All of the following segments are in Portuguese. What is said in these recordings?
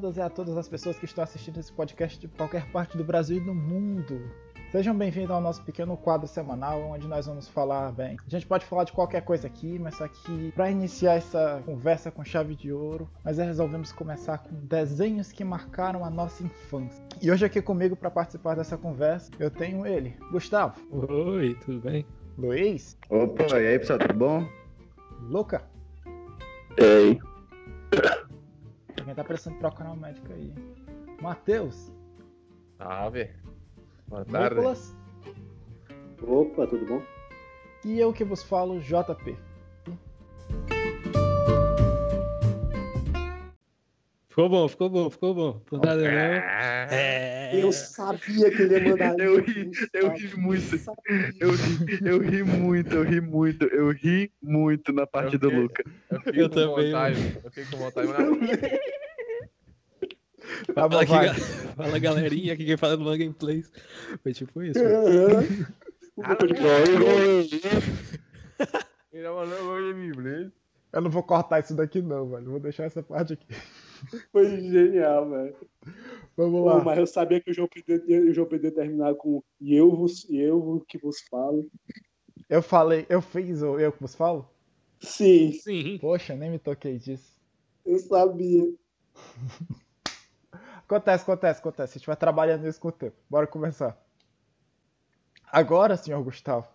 todas e a todas as pessoas que estão assistindo esse podcast de qualquer parte do Brasil e do mundo. Sejam bem-vindos ao nosso pequeno quadro semanal, onde nós vamos falar bem. A gente pode falar de qualquer coisa aqui, mas só que para iniciar essa conversa com chave de ouro, nós resolvemos começar com desenhos que marcaram a nossa infância. E hoje aqui comigo para participar dessa conversa, eu tenho ele, Gustavo. Oi, tudo bem? Luiz. Opa, e aí pessoal, tudo bom? Luca. Ei. Alguém tá precisando procurar um médico aí. Matheus. Ave. Boa tarde. Nicolas. Opa, tudo bom? E eu que vos falo, JP. Ficou bom, ficou bom, ficou bom. Por nada não. É. Eu sabia que ele ia mandar Eu ri, eu ri muito. Eu ri, eu ri muito, eu ri muito, eu ri muito na parte Eu do fiquei- Luca. Eu fiquei Eu com também, vontade. Eu fiquei com vontade, mas Tá bom, Fala, aqui, Fala galerinha, aqui quem fala do One Gameplays. Foi tipo isso. Inglês. Eu não vou cortar isso daqui não, velho. Vou deixar essa parte aqui. Foi genial, velho. Vamos Pô, lá. mas eu sabia que o João Pedro, o João Pedro ia terminar com e eu, vos, e eu que vos falo. Eu falei, eu fiz o eu que vos falo? Sim, Sim. Poxa, nem me toquei disso. eu sabia. Acontece, acontece, acontece. A gente vai trabalhando isso com o tempo. Bora começar. Agora, senhor Gustavo,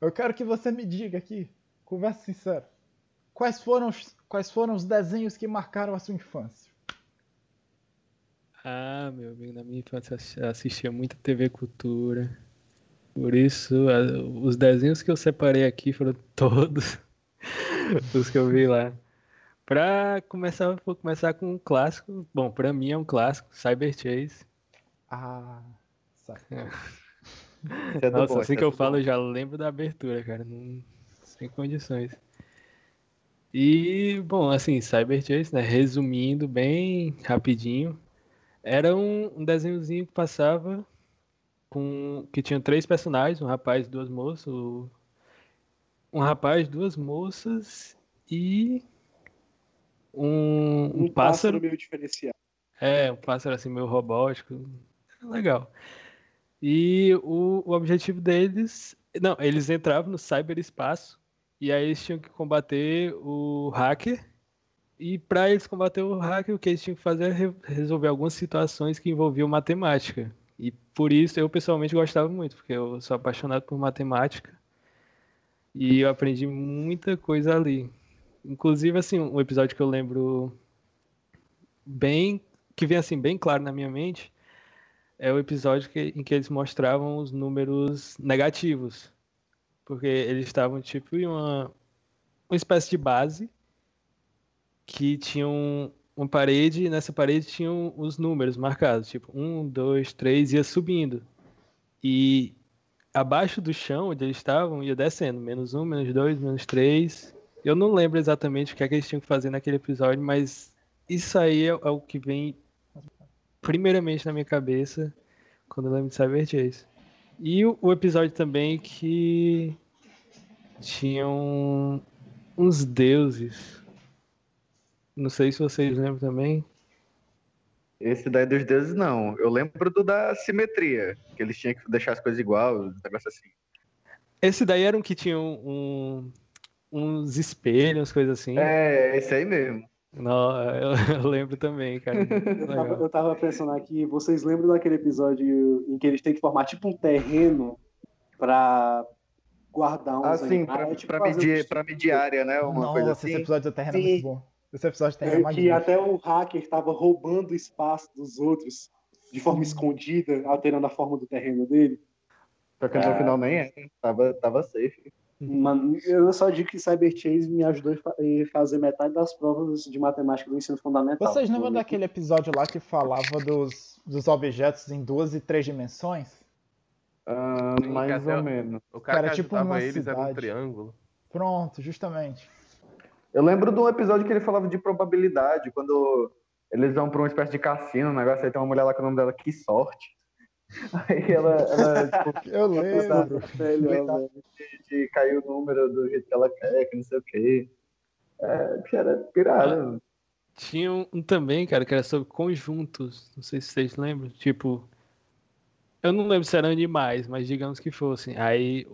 eu quero que você me diga aqui, conversa sincera, quais foram os, quais foram os desenhos que marcaram a sua infância? Ah, meu amigo, na minha infância assistia muita TV Cultura. Por isso, os desenhos que eu separei aqui foram todos os que eu vi lá. Pra começar, vou começar com um clássico. Bom, pra mim é um clássico, Cyber Chase. Ah. Isso é Nossa, bom, assim que é eu falo, bom. eu já lembro da abertura, cara. Não... Sem condições. E, bom, assim, Cyber Chase, né? Resumindo bem rapidinho, era um, um desenhozinho que passava com. que tinha três personagens, um rapaz e duas moças. Um rapaz, duas moças e. Um, um, Um, pássaro meio diferenciado. é, um pássaro assim meio robótico. Legal. E o, o objetivo deles. Não, eles entravam no cyberespaço e aí eles tinham que combater o hacker. E para eles combater o hacker, o que eles tinham que fazer era re- resolver algumas situações que envolviam matemática. E por isso eu pessoalmente gostava muito, porque eu sou apaixonado por matemática. E eu aprendi muita coisa ali. Inclusive, assim, um episódio que eu lembro bem que vem assim bem claro na minha mente é o episódio que- em que eles mostravam os números negativos. Porque eles estavam tipo em uma uma espécie de base que tinha um- uma parede e nessa parede tinham os números marcados. Tipo um dois três ia subindo. E abaixo do chão onde eles estavam ia descendo. Menos um menos dois menos três eu não lembro exatamente o que é que eles tinham que fazer naquele episódio mas isso aí é, é o que vem primeiramente na minha cabeça quando eu lembro de Cyber Chase. E o, o episódio também que tinham uns deuses. Não sei se vocês lembram também. Esse daí dos deuses, não. Eu lembro do da simetria, que eles tinham que deixar as coisas igual, um negócio assim. Esse daí era um que tinha um, uns espelhos, coisas assim. É, esse aí mesmo. Não, eu, eu lembro também, cara. Eu tava, eu tava pensando aqui, vocês lembram daquele episódio em que eles têm que formar tipo um terreno pra guardar uns Assim, animais? pra, É tipo pra medir, um- pra medir área, né? Uma Nossa, coisa esse assim. episódio da Terra é Sim. muito bom. Esse episódio da Terra é É, que até o hacker tava roubando o espaço dos outros de forma escondida, alterando a forma do terreno dele. Só que no final nem é. Tava, tava safe. Mano, eu só digo que Cyber Chase me ajudou em fazer metade das provas de matemática do ensino fundamental. Vocês lembram daquele episódio lá que falava dos, dos objetos em duas e três dimensões? Sim, mais ou menos. O cara Cara, que tipo numa eles era um cidade. triângulo. Pronto, justamente. Eu lembro de um episódio que ele falava de probabilidade, quando eles vão pra uma espécie de cassino, um negócio, aí tem uma mulher lá com o nome dela, que sorte. Aí ela, ela tipo, Eu lembro. Melhor, velho. de cair o número do jeito que ela quer, que não sei o quê. É, bicho, era pirada. Tinha um, um também, cara, que era sobre conjuntos. Não sei se vocês lembram. Tipo, eu não lembro se eram animais, mas digamos que fossem. Aí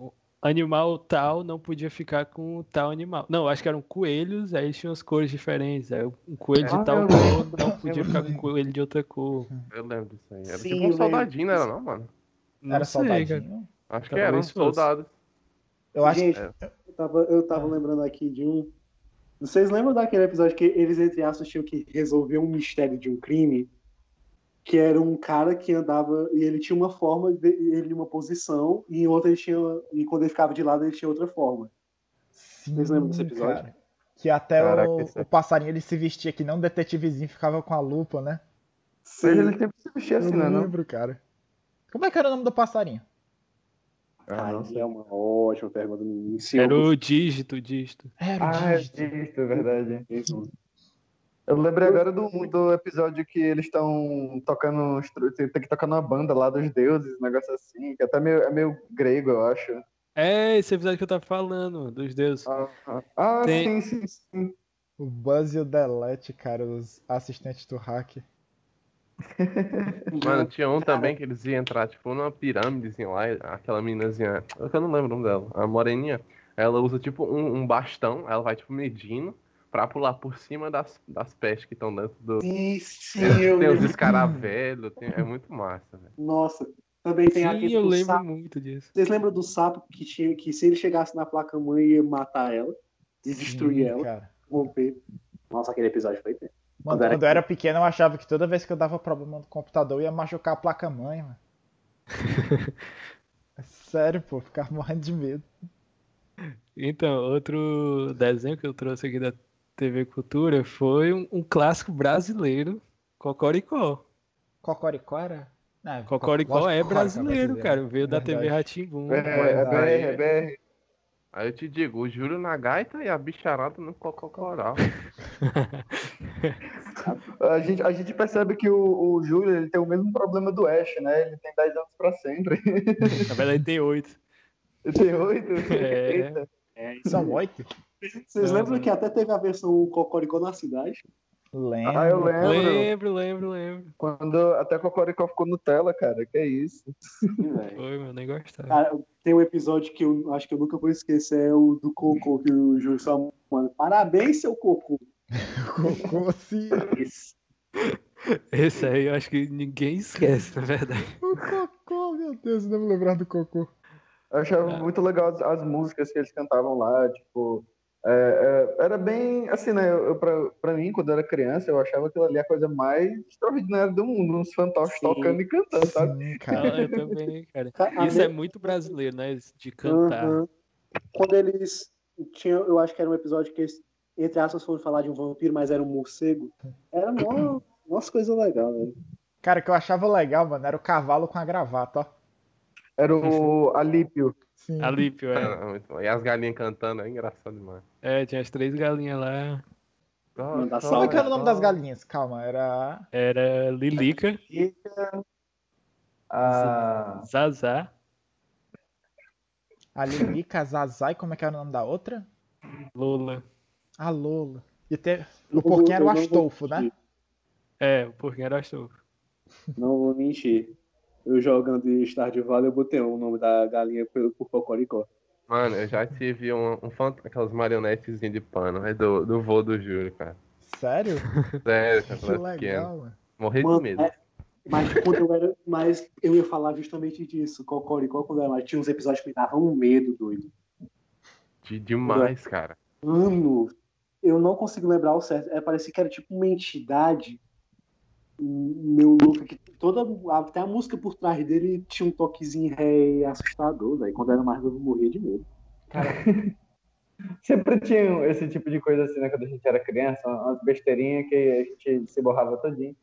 animal tal não podia ficar com tal animal. Não, acho que eram coelhos, aí tinham as cores diferentes. Aí um coelho de Ah, tal cor não podia ficar com lembro. coelho de outra cor. Eu lembro disso aí. Era Sim, tipo um soldadinho, não era disso. não, mano? Não Era sei, cara. soldadinho? Acho que era um soldado. Eu acho Gente, É. eu tava, eu tava lembrando aqui de um. Vocês lembram daquele episódio que eles, entre aspas, tinham que resolver um mistério de um crime? Que era um cara que andava e ele tinha uma forma, de, ele uma posição, e em outra ele tinha. E quando ele ficava de lado, ele tinha outra forma. Sim, Vocês lembram desse episódio? cara. Que até Caraca, o, esse é- o passarinho ele se vestia que não um detetivezinho ficava com a lupa, né? Mas ele sempre se vestia assim, eu né? Não? lembro, cara. Como é que era o nome do passarinho? Ah, não sei. é uma ótima pergunta. Era o dígito, dígito. Era o Ah, é dígito. é verdade. isso. Eu lembrei agora do, do episódio que eles estão tocando. Tem que tocar numa banda lá dos deuses, um negócio assim, que até meio, é meio grego, eu acho. É, esse episódio que eu tava falando, dos deuses. Ah, ah, ah, Tem- sim, sim, sim. O Buzz e o Delete, cara, os assistentes do hack. Mano, tinha um também que eles iam entrar, tipo, numa pirâmidezinha lá, aquela meninazinha, eu não lembro o nome dela, a moreninha, ela usa, tipo, um, um bastão, ela vai, tipo, medindo pra pular por cima das, das pestes que estão dentro do... Sim, sim, Tem, eu tem os escaravelhos, tem- é muito massa, velho. Nossa, também tem Sim, aquele eu do lembro sapo. muito disso. Vocês lembram do sapo que tinha que se ele chegasse na placa mãe ia matar ela e destruir Sim, ela, cara. romper? Nossa, aquele episódio foi tempo. Mano, Quando era quando eu era pequeno, eu achava que toda vez que eu dava problema no computador, eu ia machucar a placa-mãe, mano. É sério, pô, eu ficava morrendo de medo. Então, outro desenho que eu trouxe aqui da TV Cultura foi um, um clássico brasileiro, Cocoricó. Cocoricó era? Não, Cocoricó lógico que é Cocoricó brasileiro, cara. Veio da TV Verdade. Ratimbum. É, é BR, é BR. Aí eu te digo, o Júlio na gaita e a bicharada no cococoral. A gente, a gente percebe que o, o Júlio ele tem o mesmo problema do Ash, né? Ele tem 10 anos pra sempre. Na verdade tem oito. Ele tem 8. É. Eita. É, isso São oito? Vocês Uhum. lembram que até teve a versão Cocoricó na cidade? Lembro. Ah, eu lembro. Lembro, lembro, lembro. Quando até Cocoricó ficou Nutella, cara. Que é isso. Sim. Foi, meu, nem gostava. Cara, tem um episódio que eu acho que eu nunca vou esquecer, é o do Cocô, que o Júlio só manda. Parabéns, seu Cocô. Cocô, sim. Isso. Esse aí eu acho que ninguém esquece, na verdade. O Cocô, meu Deus, eu não me lembrar do Cocô. Eu achava Ah. muito legal as, as músicas que eles cantavam lá, tipo. é, é, era bem assim, né? Eu, eu, pra, pra mim, quando eu era criança, eu achava aquilo ali a coisa mais extraordinária do mundo, uns fantoches Sim. tocando e cantando, sabe? Sim, cara. eu também, cara. Isso é muito brasileiro, né? De cantar. Uhum. Quando eles tinham, eu acho que era um episódio que eles, entre aspas, foram falar de um vampiro, mas era um morcego. Era uma, umas coisas legais, velho. Cara, o que eu achava legal, mano, era o cavalo com a gravata, ó. Era o Alípio. Sim. Alípio, é. Muito bom. E as galinhas cantando, é engraçado demais. É, tinha as três galinhas lá. Como é que era o nome das galinhas? Calma, era. Era Lilica, A... Zazá, A Lilica, a Zazai, como é que era o nome da outra? Lola. A Lola. E te... O porquinho era o Astolfo, né? É, o porquinho era Astolfo. Não vou mentir. Eu jogando em Stardew Valley, eu botei o nome da galinha por, por Cocoricó. Mano, eu já tive um, um fant... aquelas marionetezinhas de pano, é do, do vô do Júlio, cara. Sério? Sério, Que era pequeno. legal, mano. Morri de medo. é- Mas quando eu era. Mas eu ia falar justamente disso. Cocoricó, quando eu era mais, tinha uns episódios que me davam um medo, doido. De, demais, cara. Mano, eu não consigo lembrar o certo. É, parecia que era tipo uma entidade. Meu louco, que toda. Até a música por trás dele tinha um toquezinho ré assustador, velho. Quando era mais novo, eu morria de medo. Sempre tinha esse tipo de coisa assim, né? Quando a gente era criança, umas besteirinhas que a gente se borrava todinho.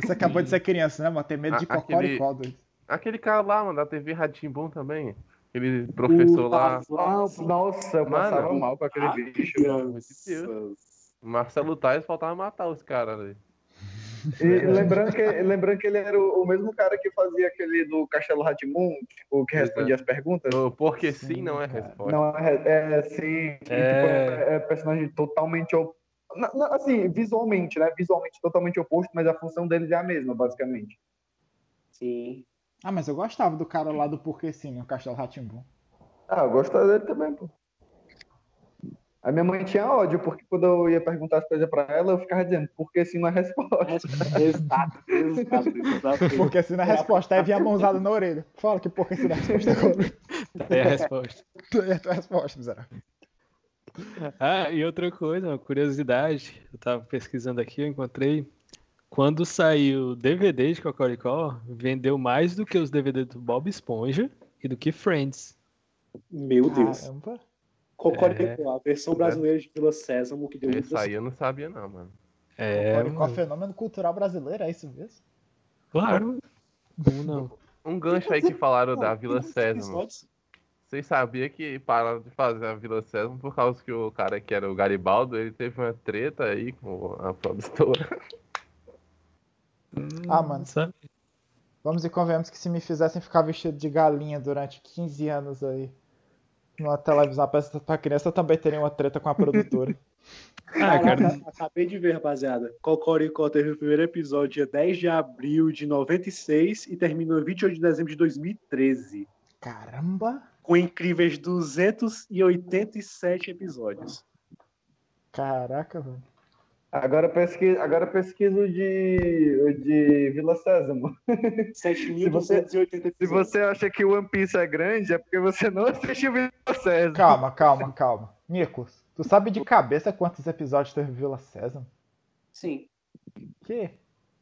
Você acabou de ser criança, né, mano? Tem medo de aquele- cocoricó, doido. Aquele cara lá, mano, da TV Ratimbum também. Aquele professor lá. Nossa, nossa, eu Mano, passava mal com aquele bicho. Deus. O Marcelo Tais faltava matar os caras ali. E lembrando que, lembrando que ele era o, o mesmo cara que fazia aquele do Castelo Ratimun, tipo, que respondia as perguntas. O Porque sim, Sim, não é resposta. Não, é, é sim. tipo, É. é, é personagem totalmente assim, visualmente, né? Visualmente totalmente oposto, mas a função deles é a mesma, basicamente. Sim. Ah, mas eu gostava do cara lá do Porquê Sim, no Castelo Ratimbum. Ah, eu gostava dele também, pô. A minha mãe tinha ódio, porque quando eu ia perguntar as coisas pra ela, eu ficava dizendo, porque sim não é resposta. Exato, exato, exato. Porque assim na resposta, aí vinha a mãozada na orelha. Fala que porquê sim na resposta agora. Tem a resposta. É a tua resposta, miserável. Ah, e outra coisa, uma curiosidade, eu tava pesquisando aqui, eu encontrei. Quando saiu o DVD de Cocoricó, vendeu mais do que os DVD do Bob Esponja e do que Friends. Meu Deus. Caramba. Cocoricó, a versão brasileira de Vila Sésamo, que deu Esse aí eu não sabia, não, mano. É, Cocoricó, mano, fenômeno cultural brasileiro, é isso mesmo? claro. Como não? Um gancho aí que falaram da Não, Vila Sésamo. Vocês sabiam que pararam de fazer a Vila Sésamo por causa que o cara que era o Garibaldo, ele teve uma treta aí com a produtora. Ah, mano. Sabe? Vamos e convenhamos que se me fizessem ficar vestido de galinha durante 15 anos aí numa televisão apresentando pra criança, eu também teria uma treta com a produtora. Ah, cara, acabei de ver, rapaziada. Cocoricó teve o primeiro episódio dia 10 de abril de 96 e terminou em 28 de dezembro de 2013. Caramba! Com incríveis 287 episódios. Caraca, velho. Agora pesquisa, agora pesquisa o de, de Vila Sésamo. 7.280 episódios. Se você acha que o One Piece é grande, é porque você não assistiu Vila Sésamo. Calma, calma, calma. Nikos, tu sabe de cabeça quantos episódios teve Vila Sésamo? Sim. Que?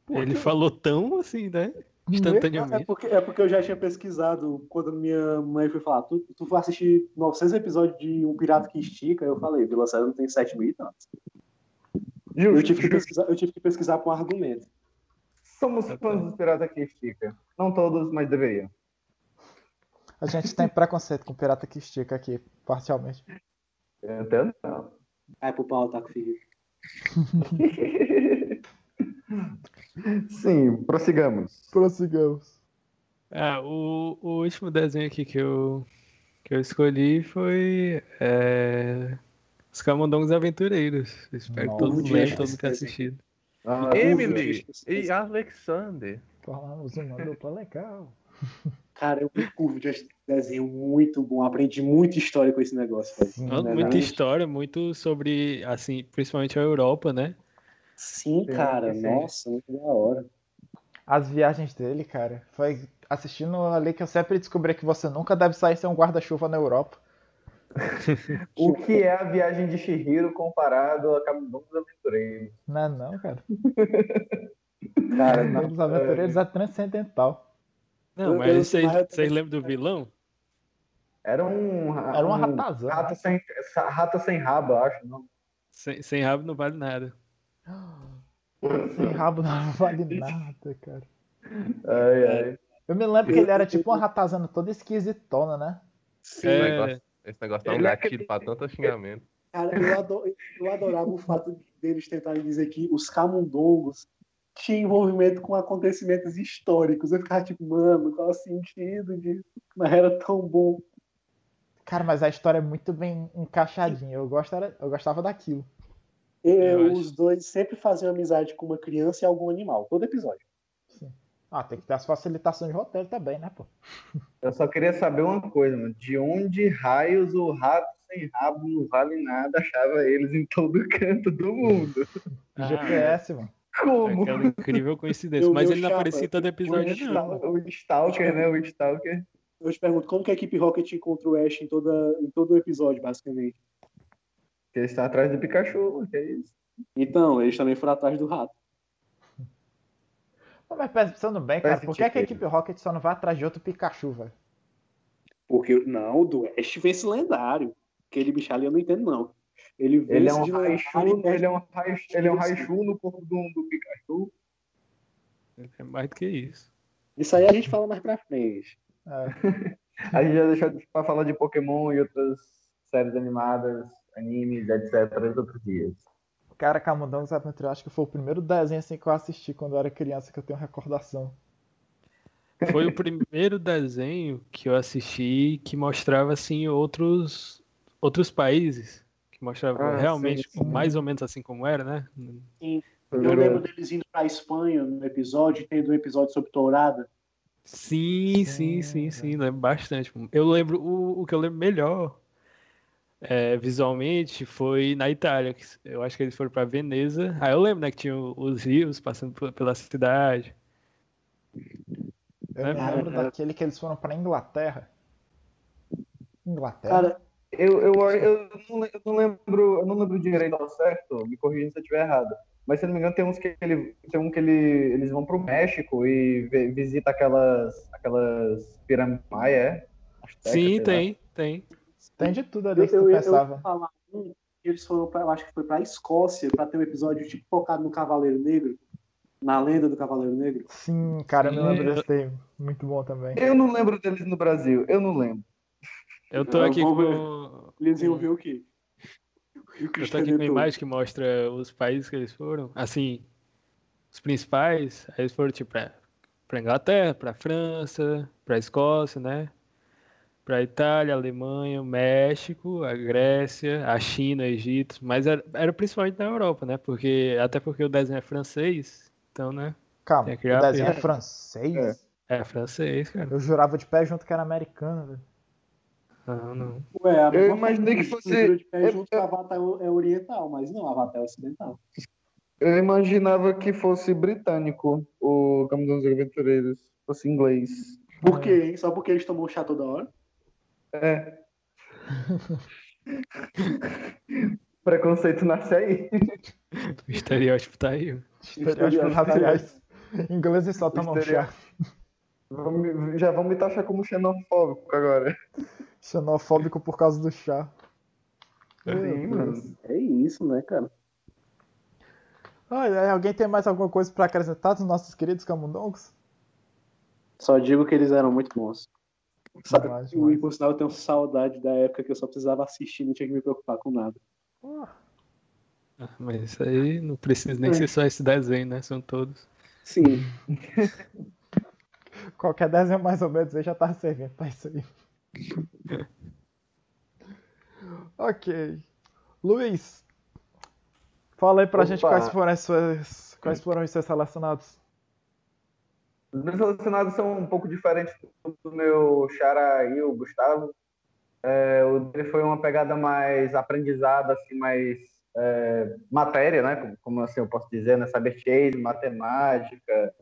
Por ele quê? falou tão assim, né? É Instantaneamente. porque, é porque eu já tinha pesquisado quando minha mãe foi falar, tu, tu foi assistir 900 episódios de Um Pirata que Estica, eu falei, Vila Sésamo tem 7 mil e tantos. Eu Justo, tive, que justo. pesquisar, eu tive que pesquisar com argumento. Somos fãs dos Piratas que Estica. Não todos, mas deveriam. A gente tem preconceito com pirata que estica aqui, parcialmente. Eu entendo, não. Aí pro pau, tá com filho. Sim, prossigamos. Prossigamos. Ah, o, o último desenho aqui que eu, que eu escolhi foi é, Os Camundongos Aventureiros. Espero que todos Nossa. lembrem, todo mundo tenha assistido. Ah, Emily e Alexander. Falamos uma dupla legal. Cara, eu me curvo de desenho muito bom. Aprendi muita história com esse negócio. Sim, Muita verdade. história, muito sobre, assim, principalmente a Europa, né? Sim, Sim, cara. Nossa, muito da hora. As viagens dele, cara, foi assistindo ali que eu sempre descobri que você nunca deve sair sem um guarda-chuva na Europa. O que é a viagem de Shihiro comparado a Camundongos Aventureiros? Não é não, cara. Cara, Os aventureiros é transcendental. Não, mas vocês, mas eu- vocês lembram do vilão? era um. Era uma um ratazana. Rato sem, rato sem rabo, eu acho. Não. Sem, sem rabo não vale nada. Sem rabo não vale nada, cara. Ai, ai. Eu me lembro que ele era tipo uma ratazana toda esquisitona, né? Sim, É. Negócio, esse negócio tá um é gatilho pra tanto xingamento. Cara, eu, ado- eu adorava o fato deles tentarem dizer que os camundongos tinham envolvimento com acontecimentos históricos. Eu ficava tipo, mano, qual é o sentido disso? Mas era tão bom. Cara, mas a história é muito bem encaixadinha. Eu, gosto, era- eu gostava daquilo. E Eu os dois sempre faziam amizade com uma criança e algum animal, todo episódio. Ah, tem que ter as facilitações de roteiro também, né, pô? Eu só queria saber uma coisa, mano. De onde raios o rato sem rabo não vale nada achava eles em todo canto do mundo? Ah, GPS, mano. Como? Aquela incrível coincidência. Eu- Mas ele não chapa, aparecia em todo O, episódio, não. Stal- o Stalker, né? O Stalker. Eu te pergunto, como que a equipe Rocket encontra o Ash em, toda, em todo o episódio, basicamente? Que ele está atrás do Pikachu, que é isso. Então, eles também foram atrás do rato. Pô, Mas pensando bem, cara, por que, é que a equipe Rocket só não vai atrás de outro Pikachu, velho? Porque, não, do Ash vence lendário. Aquele bicho ali eu não entendo, não. Ele vence Ele é um de Raichu, lendário e ele é um Raichu, ele é um. Raichu no corpo do, do Pikachu. É mais do que isso. Isso aí a gente fala mais pra frente. É. A gente já deixou pra falar de Pokémon e outras séries animadas, animes, etc. outros dias. Cara, Camundongos Aventureiros, acho que foi o primeiro desenho assim que eu assisti quando eu era criança que eu tenho recordação. Foi o primeiro desenho que eu assisti que mostrava assim outros outros países, que mostrava Ah, realmente sim, sim. mais ou menos assim como era, né? Sim. Eu lembro deles indo pra Espanha no episódio, tendo um episódio sobre tourada. Sim, sim, sim, sim, lembro bastante. Eu lembro, o, o que eu lembro melhor é, visualmente foi na Itália, eu acho que eles foram pra Veneza. Aí eu lembro, né, que tinha o- os rios passando pe- pela cidade. Eu É, me cara, lembro cara. daquele que eles foram pra Inglaterra. Inglaterra? Cara, Eu, eu, eu, não, eu não lembro, eu não lembro direito ao certo, me corrija se eu estiver errado. Mas se eu não me engano, tem uns que ele, tem um que ele, eles vão pro México e vi- visita aquelas, aquelas pirâmides é? Aztecas, Sim, tem, tem. Tem de tudo ali eu, que tu eu, eu, pensava. ia falar um que eles foram pra, eu acho que foi pra Escócia pra ter um episódio tipo focado no Cavaleiro Negro, na lenda do Cavaleiro Negro. Sim, cara, eu me lembro Sim. desse tema. Muito bom também. Eu não lembro deles no Brasil, eu não lembro. Eu tô Eu aqui com. Eles iam ver o quê? Eu tô aqui com a Redentor. imagem que mostra os países que eles foram. Assim, os principais. Aí eles foram, tipo, pra, pra Inglaterra, pra França, pra Escócia, né? Pra Itália, Alemanha, México, a Grécia, a China, Egito. Mas era, era principalmente na Europa, né? Porque, até porque o desenho é francês. Então, né? Calma, o que desenho é francês? É francês, cara. Eu jurava de pé junto que era americano, velho. Não, não. Ué, a Eu imaginei que fosse- de pé eu- junto com a Avatar é oriental, mas não, a Avatar é ocidental. Eu imaginava que fosse britânico o Caminho dos Aventureiros, fosse inglês. Por quê, hein? Só porque eles tomam chá toda hora? É. Preconceito nasce aí. O estereótipo tá aí. Estereótipos raciais. Ingleses só tomam chá. Já vão me taxar como xenofóbico agora. Xenofóbico por causa do chá. Sim, mano. É isso, né, cara? Ai, alguém tem mais alguma coisa pra acrescentar dos nossos queridos camundongos? Só digo que eles eram muito bons. Sabe, Demais, e por sinal eu tenho saudade da época que eu só precisava assistir, não tinha que me preocupar com nada. Ah, Mas isso aí não precisa nem ser só esse desenho, né? São todos. Sim. Qualquer desenho mais ou menos aí já tá servindo pra isso aí. ok. Luiz, fala aí pra Opa. gente quais foram as suas. Quais foram os seus relacionados. Os meus relacionados são um pouco diferentes do meu xará e o Gustavo. É, o dele foi uma pegada mais aprendizado, assim, mais é, matéria, né? Como, como assim eu posso dizer, né? Cyber chase, matemática,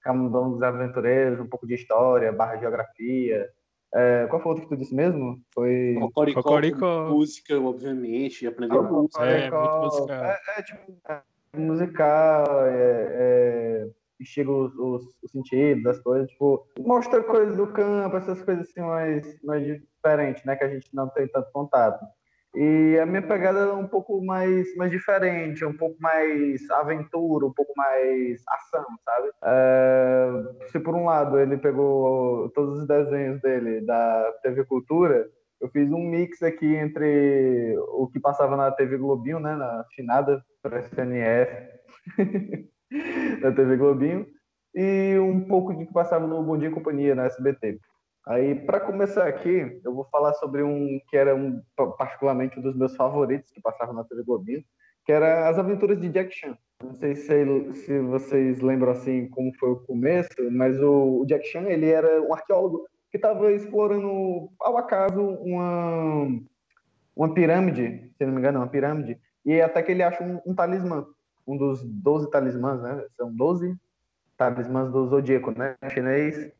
camundongos aventureiros, um pouco de história, barra geografia. É, qual foi o outro que tu disse mesmo? Foi... Cocoricó, Cocoricó. música, obviamente, aprender Ah, música. É, Cocoricó. muito musical. É, é, tipo, é, musical, é, instiga os, os, os sentidos, as coisas, tipo, mostra coisas do campo, essas coisas assim mais, mais diferentes, né, que a gente não tem tanto contato. E a minha pegada é um pouco mais, mais diferente, um pouco mais aventura, um pouco mais ação, sabe? É, se por um lado ele pegou todos os desenhos dele da TV Cultura, eu fiz um mix aqui entre o que passava na TV Globinho, né, na finada SNF da TV Globinho, e um pouco de que passava no Bom Dia e Companhia, na SBT. Aí, para começar aqui, eu vou falar sobre um que era um, particularmente um dos meus favoritos que passava na TV Globinho, que era As Aventuras de Jack Chan. Não sei se, se vocês lembram assim como foi o começo, mas o, o Jack Chan ele era um arqueólogo que estava explorando ao acaso uma uma pirâmide, se não me engano, uma pirâmide, e até que ele acha um, um talismã, um dos 12 talismãs, né? São 12 talismãs do zodíaco, né? Chinês.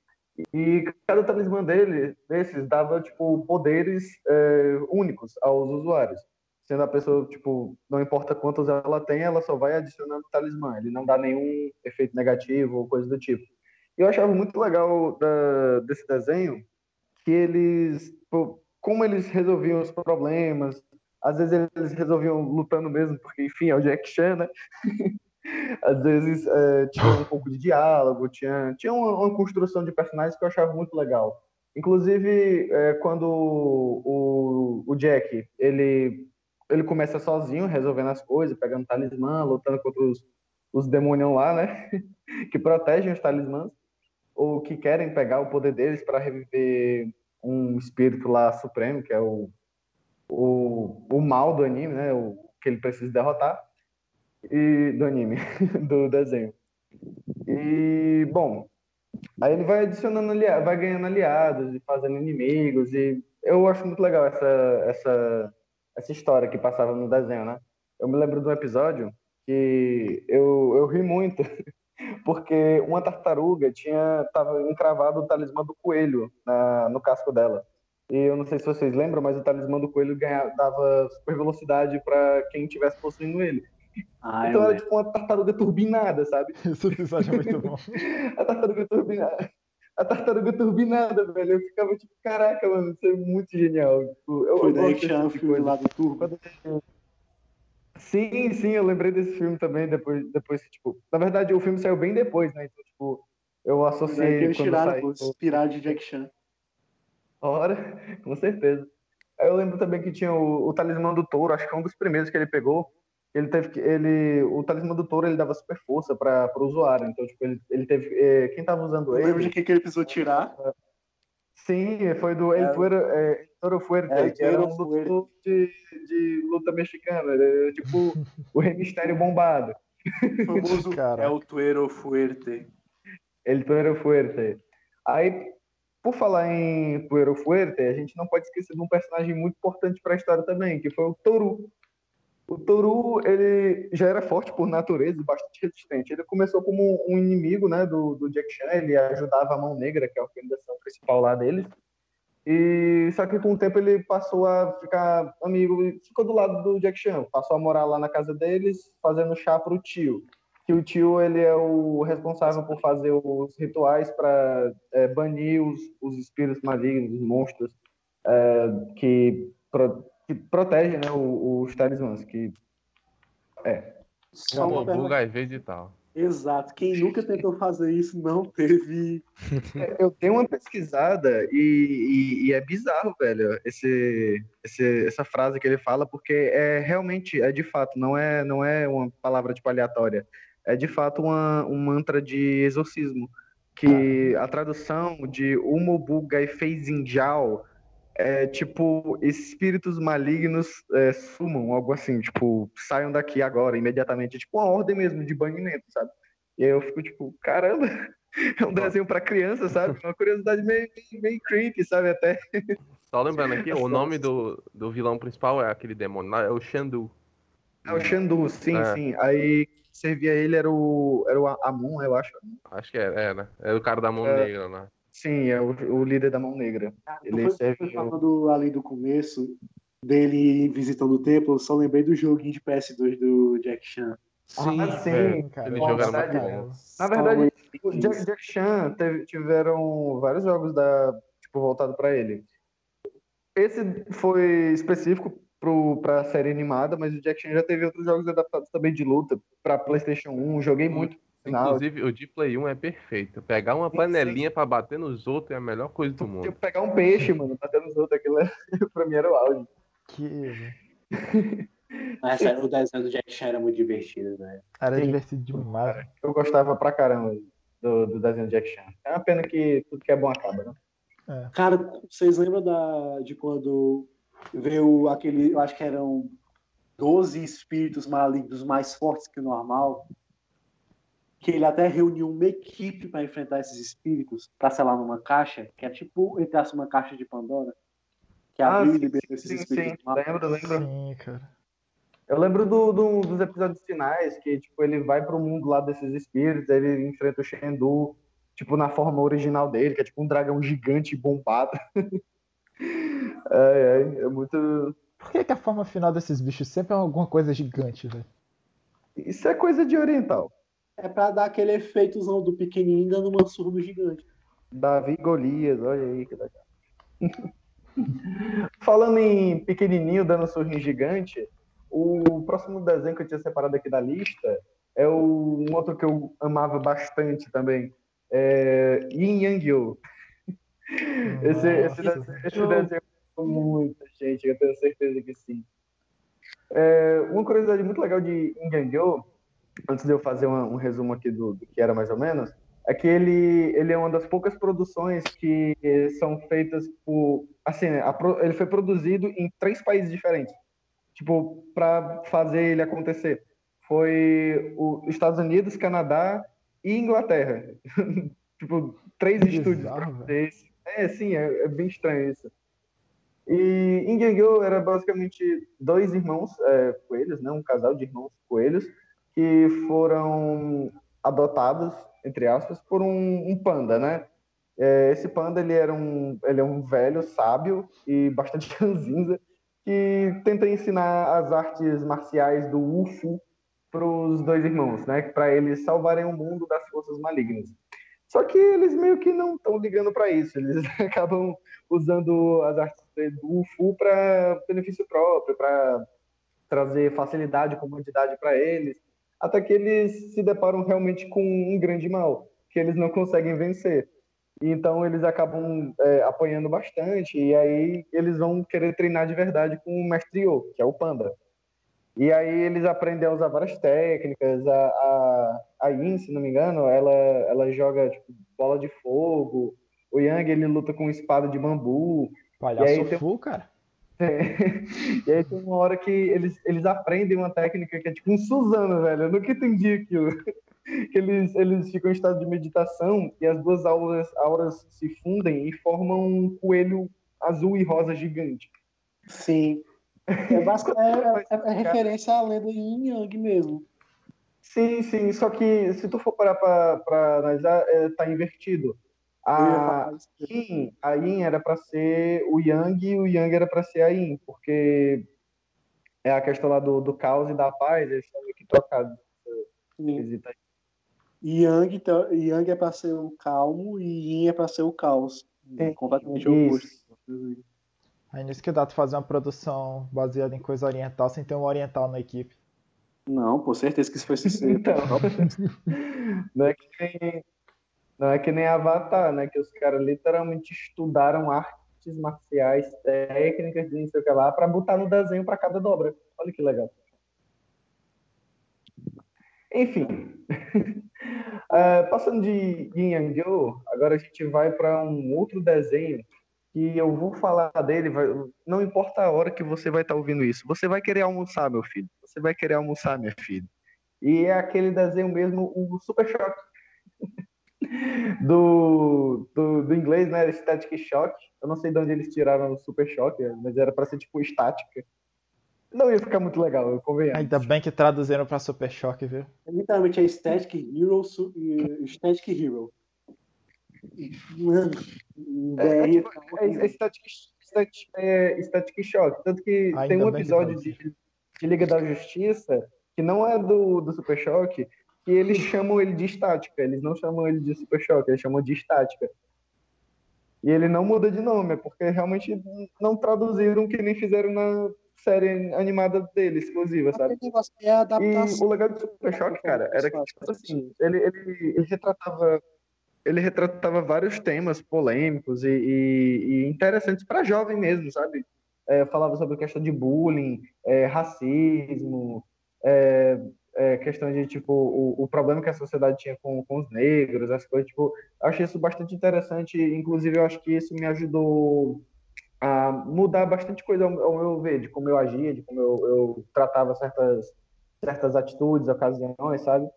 E cada talismã dele, desses, dava, tipo, poderes é, únicos aos usuários. Sendo a pessoa, tipo, não importa quantos ela tem, ela só vai adicionando talismã. Ele não dá nenhum efeito negativo ou coisa do tipo. E eu achava muito legal da, desse desenho que eles, como eles resolviam os problemas, às vezes eles resolviam lutando mesmo, porque, enfim, é o Jack Chan, né? às vezes é, tinha um pouco de diálogo, tinha, tinha uma, uma, construção de personagens que eu achava muito legal. Inclusive, é, quando o, o, Jack, ele, ele começa sozinho, resolvendo as coisas, pegando talismã, lutando contra os, os demônios lá, né? que protegem os talismãs, ou que querem pegar o poder deles para reviver um espírito lá supremo, que é o, o, o mal do anime, né? O que ele precisa derrotar. E do anime, do desenho. E, bom, aí ele vai adicionando aliados, vai ganhando aliados e fazendo inimigos. E eu acho muito legal essa, essa, essa história que passava no desenho, né? Eu me lembro de um episódio que eu, eu ri muito, porque uma tartaruga tinha tava encravado o talismã do coelho na, no casco dela. E eu não sei se vocês lembram, mas o talismã do coelho ganha, dava super velocidade para quem estivesse possuindo ele. Ah, então era tipo uma tartaruga turbinada, sabe? Episódio é muito bom. A tartaruga turbinada. A tartaruga turbinada, velho. Eu ficava tipo, caraca, mano, isso é muito genial. Tipo, eu, Foi eu da gosto desse Action tipo Filme lá do Turbo. Sim, sim, eu lembrei desse filme também, depois, depois que, tipo, na verdade o filme saiu bem depois, né, então, tipo, eu Daí que associei eles quando tiraram, saiu, inspirado de Jack Chan. Hora, com certeza. Eu lembro também que tinha o, o talismã do touro, acho que é um dos primeiros que ele pegou, ele teve que, ele, o talismã do touro, ele dava super força para o usuário, então, tipo, ele, ele teve, eh, quem tava usando Eu lembro ele, de quem que ele precisou tirar. sim, foi do El Era- Toro, Fuerte, que era um lutador de, de luta mexicana, ele era, tipo, o Rei Mistério bombado. O famoso Caraca. El Tuero Fuerte. El Puero Fuerte. Aí, por falar em Puero Fuerte, a gente não pode esquecer de um personagem muito importante para a história também, que foi o Toru. O Toru, ele já era forte por natureza e bastante resistente. Ele começou como um inimigo né, do, do Jack Chan, ele ajudava a Mão Negra, que é a organização principal lá deles. E só que com o tempo ele passou a ficar amigo ficou do lado do Jack Chan, passou a morar lá na casa deles, fazendo chá pro tio que o tio ele é o responsável por fazer os rituais para banir os, os espíritos malignos, os monstros é, que, pro, que protegem né, os talismãs. Que Só uma O pergunta. E tal. Exato. Quem nunca tentou fazer isso não teve. eu dei uma pesquisada e, e- e é bizarro, velho, esse, esse- essa frase que ele fala, porque é realmente, é de fato, não é, não é uma palavra tipo aleatória, é de fato uma, um mantra de exorcismo, que a tradução de Umobu Gaifei Zinjao é tipo espíritos malignos é, sumam, algo assim, tipo, saiam daqui agora, imediatamente, é tipo uma ordem mesmo de banimento, sabe? E aí eu fico tipo, caramba, é um desenho pra criança, sabe? Uma curiosidade meio, meio creepy, sabe? Até. Só lembrando aqui, o nome do, do vilão principal é aquele demônio é o Shandu. É o Xandu, sim, É. sim. Aí quem servia ele era o, era o Amon, eu acho. Acho que é, é, né? É o cara da mão É. negra, né? Sim, é o, o líder da Mão Negra. Ele serve foi o- falando ali do começo dele visitando o templo, eu só lembrei do joguinho de PS2 do Jack Chan. Sim, Ah, sim, é. cara. Jogo era verdade, muito bom. Na verdade, o Jack, Jack Chan teve- tiveram vários jogos da, tipo, voltado para ele. Esse foi específico para a série animada, mas o Jack Chan já teve outros jogos adaptados também de luta para PlayStation 1. Joguei muito. Inclusive, o de Play 1 é perfeito. Pegar uma panelinha pra bater nos outros é a melhor coisa do mundo. Tipo, pegar um peixe, mano, bater nos outros, aquilo é, pra mim era o auge. Que Mas sério, o desenho do Jack Chan era muito divertido, né? era divertido demais. Eu gostava pra caramba do, do desenho do Jack Chan. É uma pena que tudo que é bom acaba, né? Cara, vocês lembram da, de quando veio aquele, eu acho que eram 12 espíritos malignos mais fortes que o normal? Que ele até reuniu uma equipe para enfrentar esses espíritos, pra selar numa caixa, que é tipo, entre uma caixa de Pandora, que Ah, abriu e sim, liberou esses Sim, sim, espíritos malignos. lembro, lembro. Sim, cara. Eu lembro do, do- dos episódios finais, que tipo, ele vai pro mundo lá desses espíritos, ele enfrenta o Shendu, tipo, na forma original dele, que é tipo um dragão gigante bombado. é, é, é muito. Por que, que a forma final desses bichos sempre é alguma coisa gigante, velho? Isso é coisa de oriental. É pra dar aquele efeitozão do pequenininho dando uma surra no gigante. Davi Golias, olha aí que legal. Falando em pequenininho dando surrinho gigante, o próximo desenho que eu tinha separado aqui da lista é o, um outro que eu amava bastante também, é Yin Yang Yo. Esse, esse, esse desenho muito, gente, eu tenho certeza que sim. É, uma curiosidade muito legal de Yang Yo, antes de eu fazer uma- um resumo aqui do, do que era mais ou menos, é que ele, ele é uma das poucas produções que são feitas por. Assim, né, a ele foi produzido em três países diferentes. tipo, para fazer ele acontecer. Foi os Estados Unidos, Canadá e Inglaterra. tipo, três Que estúdios para fazer isso. É, sim, é, é bem estranho isso. E Yu-Gi-Oh! era basicamente dois irmãos é, coelhos, né? Um casal de irmãos coelhos que foram adotados, entre aspas, por um, um panda, né? É, esse panda, ele era um, ele é um velho sábio e bastante ranzinza que tenta ensinar as artes marciais do Ufu para os dois irmãos, né? Para eles salvarem o mundo das forças malignas. Só que eles meio que não estão ligando para isso. Eles acabam usando as artes do Ufu para benefício próprio, para trazer facilidade e comodidade para eles, até que eles se deparam realmente com um grande mal, que eles não conseguem vencer. Então eles acabam é, apanhando bastante, e aí eles vão querer treinar de verdade com o Mestre Yo, que é o Panda. E aí eles aprendem a usar várias técnicas. A, a, a Yin, se não me engano, ela, ela joga tipo, bola de fogo. O Yang, ele luta com espada de bambu. Palhaço E aí tem- full, cara. e aí tem uma hora que eles, eles aprendem uma técnica que é tipo um Suzano, velho. Eu nunca entendi aquilo. Que eles, eles ficam em estado de meditação e as duas auras, auras se fundem e formam um coelho azul e rosa gigante. Sim. É, basic- é- é- é referência à lenda Yin Yang mesmo. Sim, sim, só que se tu for parar pra, pra analisar, é, tá invertido. A. Yin, a Yin era pra ser o Yang e o Yang era pra ser a Yin, porque é a questão lá do, do caos e da paz, eles estão meio que trocados. Aí. Yang, então, Yang é pra ser o calmo e Yin é pra ser o caos. É, Completamente oposto. Isso. Aí nisso que dá tu fazer uma produção baseada em coisa oriental sem ter um oriental na equipe. Não, por certeza que isso foi sincero. Então, não é que nem, não é que nem Avatar, né? Que os caras literalmente estudaram artes marciais, técnicas não sei o que lá, pra botar no desenho pra cada dobra. Olha que legal. Enfim, Ah, passando de Yin Yang Yo, agora a gente vai para um outro desenho que eu vou falar dele, vai- não importa a hora que você vai estar ouvindo isso, você vai querer almoçar, meu filho. Você vai querer almoçar, minha filha. E é aquele desenho mesmo, o Super Shock. Do, do, do inglês, né? Static Shock. Eu não sei de onde eles tiraram o Super Shock, mas era para ser tipo estática. Não ia ficar muito legal, eu convenho. Ainda bem que traduziram pra Super Choque, viu? Literalmente é Static Hero, su- e- Static Hero. Mano, É, é, tipo, é, é static, static, é Static Shock. Tanto que Ainda tem um episódio de, de Liga da Justiça que não é do, do Super Choque, que eles chamam ele de estática. Eles não chamam ele de Super Choque, eles chamam de estática. E ele não muda de nome, é porque realmente não traduziram que nem fizeram na série animada dele, exclusiva, sabe? É E o legal do Super Choque, cara, era que, tipo assim, ele, ele, ele retratava ele retratava vários temas polêmicos e, e- e interessantes para jovem mesmo, sabe? É, falava sobre a questão de bullying, é, racismo, é, é, questão de, tipo, o, o problema que a sociedade tinha com, com os negros, as coisas, tipo, eu achei isso bastante interessante, inclusive eu acho que isso me ajudou a mudar bastante coisa ao, ao meu ver, de como eu agia, de como eu, eu tratava certas, certas atitudes, ocasiões, sabe?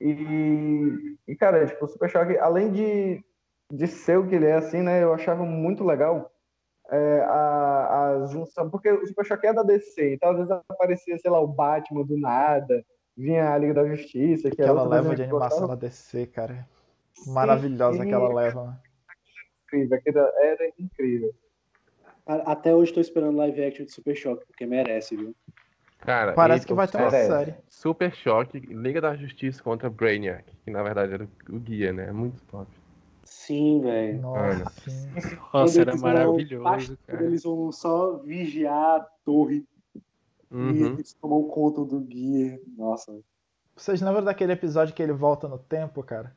E, e cara, tipo, o Super Choque, além de, de ser o que ele é, assim, né, eu achava muito legal é, a, a junção, porque o Super Choque é da DC, então às vezes aparecia, sei lá, o Batman do nada, vinha a Liga da Justiça, que era Aquela leva de animação gostava. da DC, cara. Maravilhosa sim. aquela leva. né? incrível, aquilo era incrível. Até hoje estou esperando live action de Super Choque, porque merece, viu? Cara, Parece que vai ter uma sério. série. Super Choque, Liga da Justiça contra Brainiac, que na verdade era o guia, né? Muito top. Sim, velho. Nossa. Nossa, era Eles vão- maravilhoso, cara. Eles vão só vigiar a torre e Uhum. eles tomam conta do guia. Nossa. Vocês lembram daquele episódio que ele volta no tempo, cara?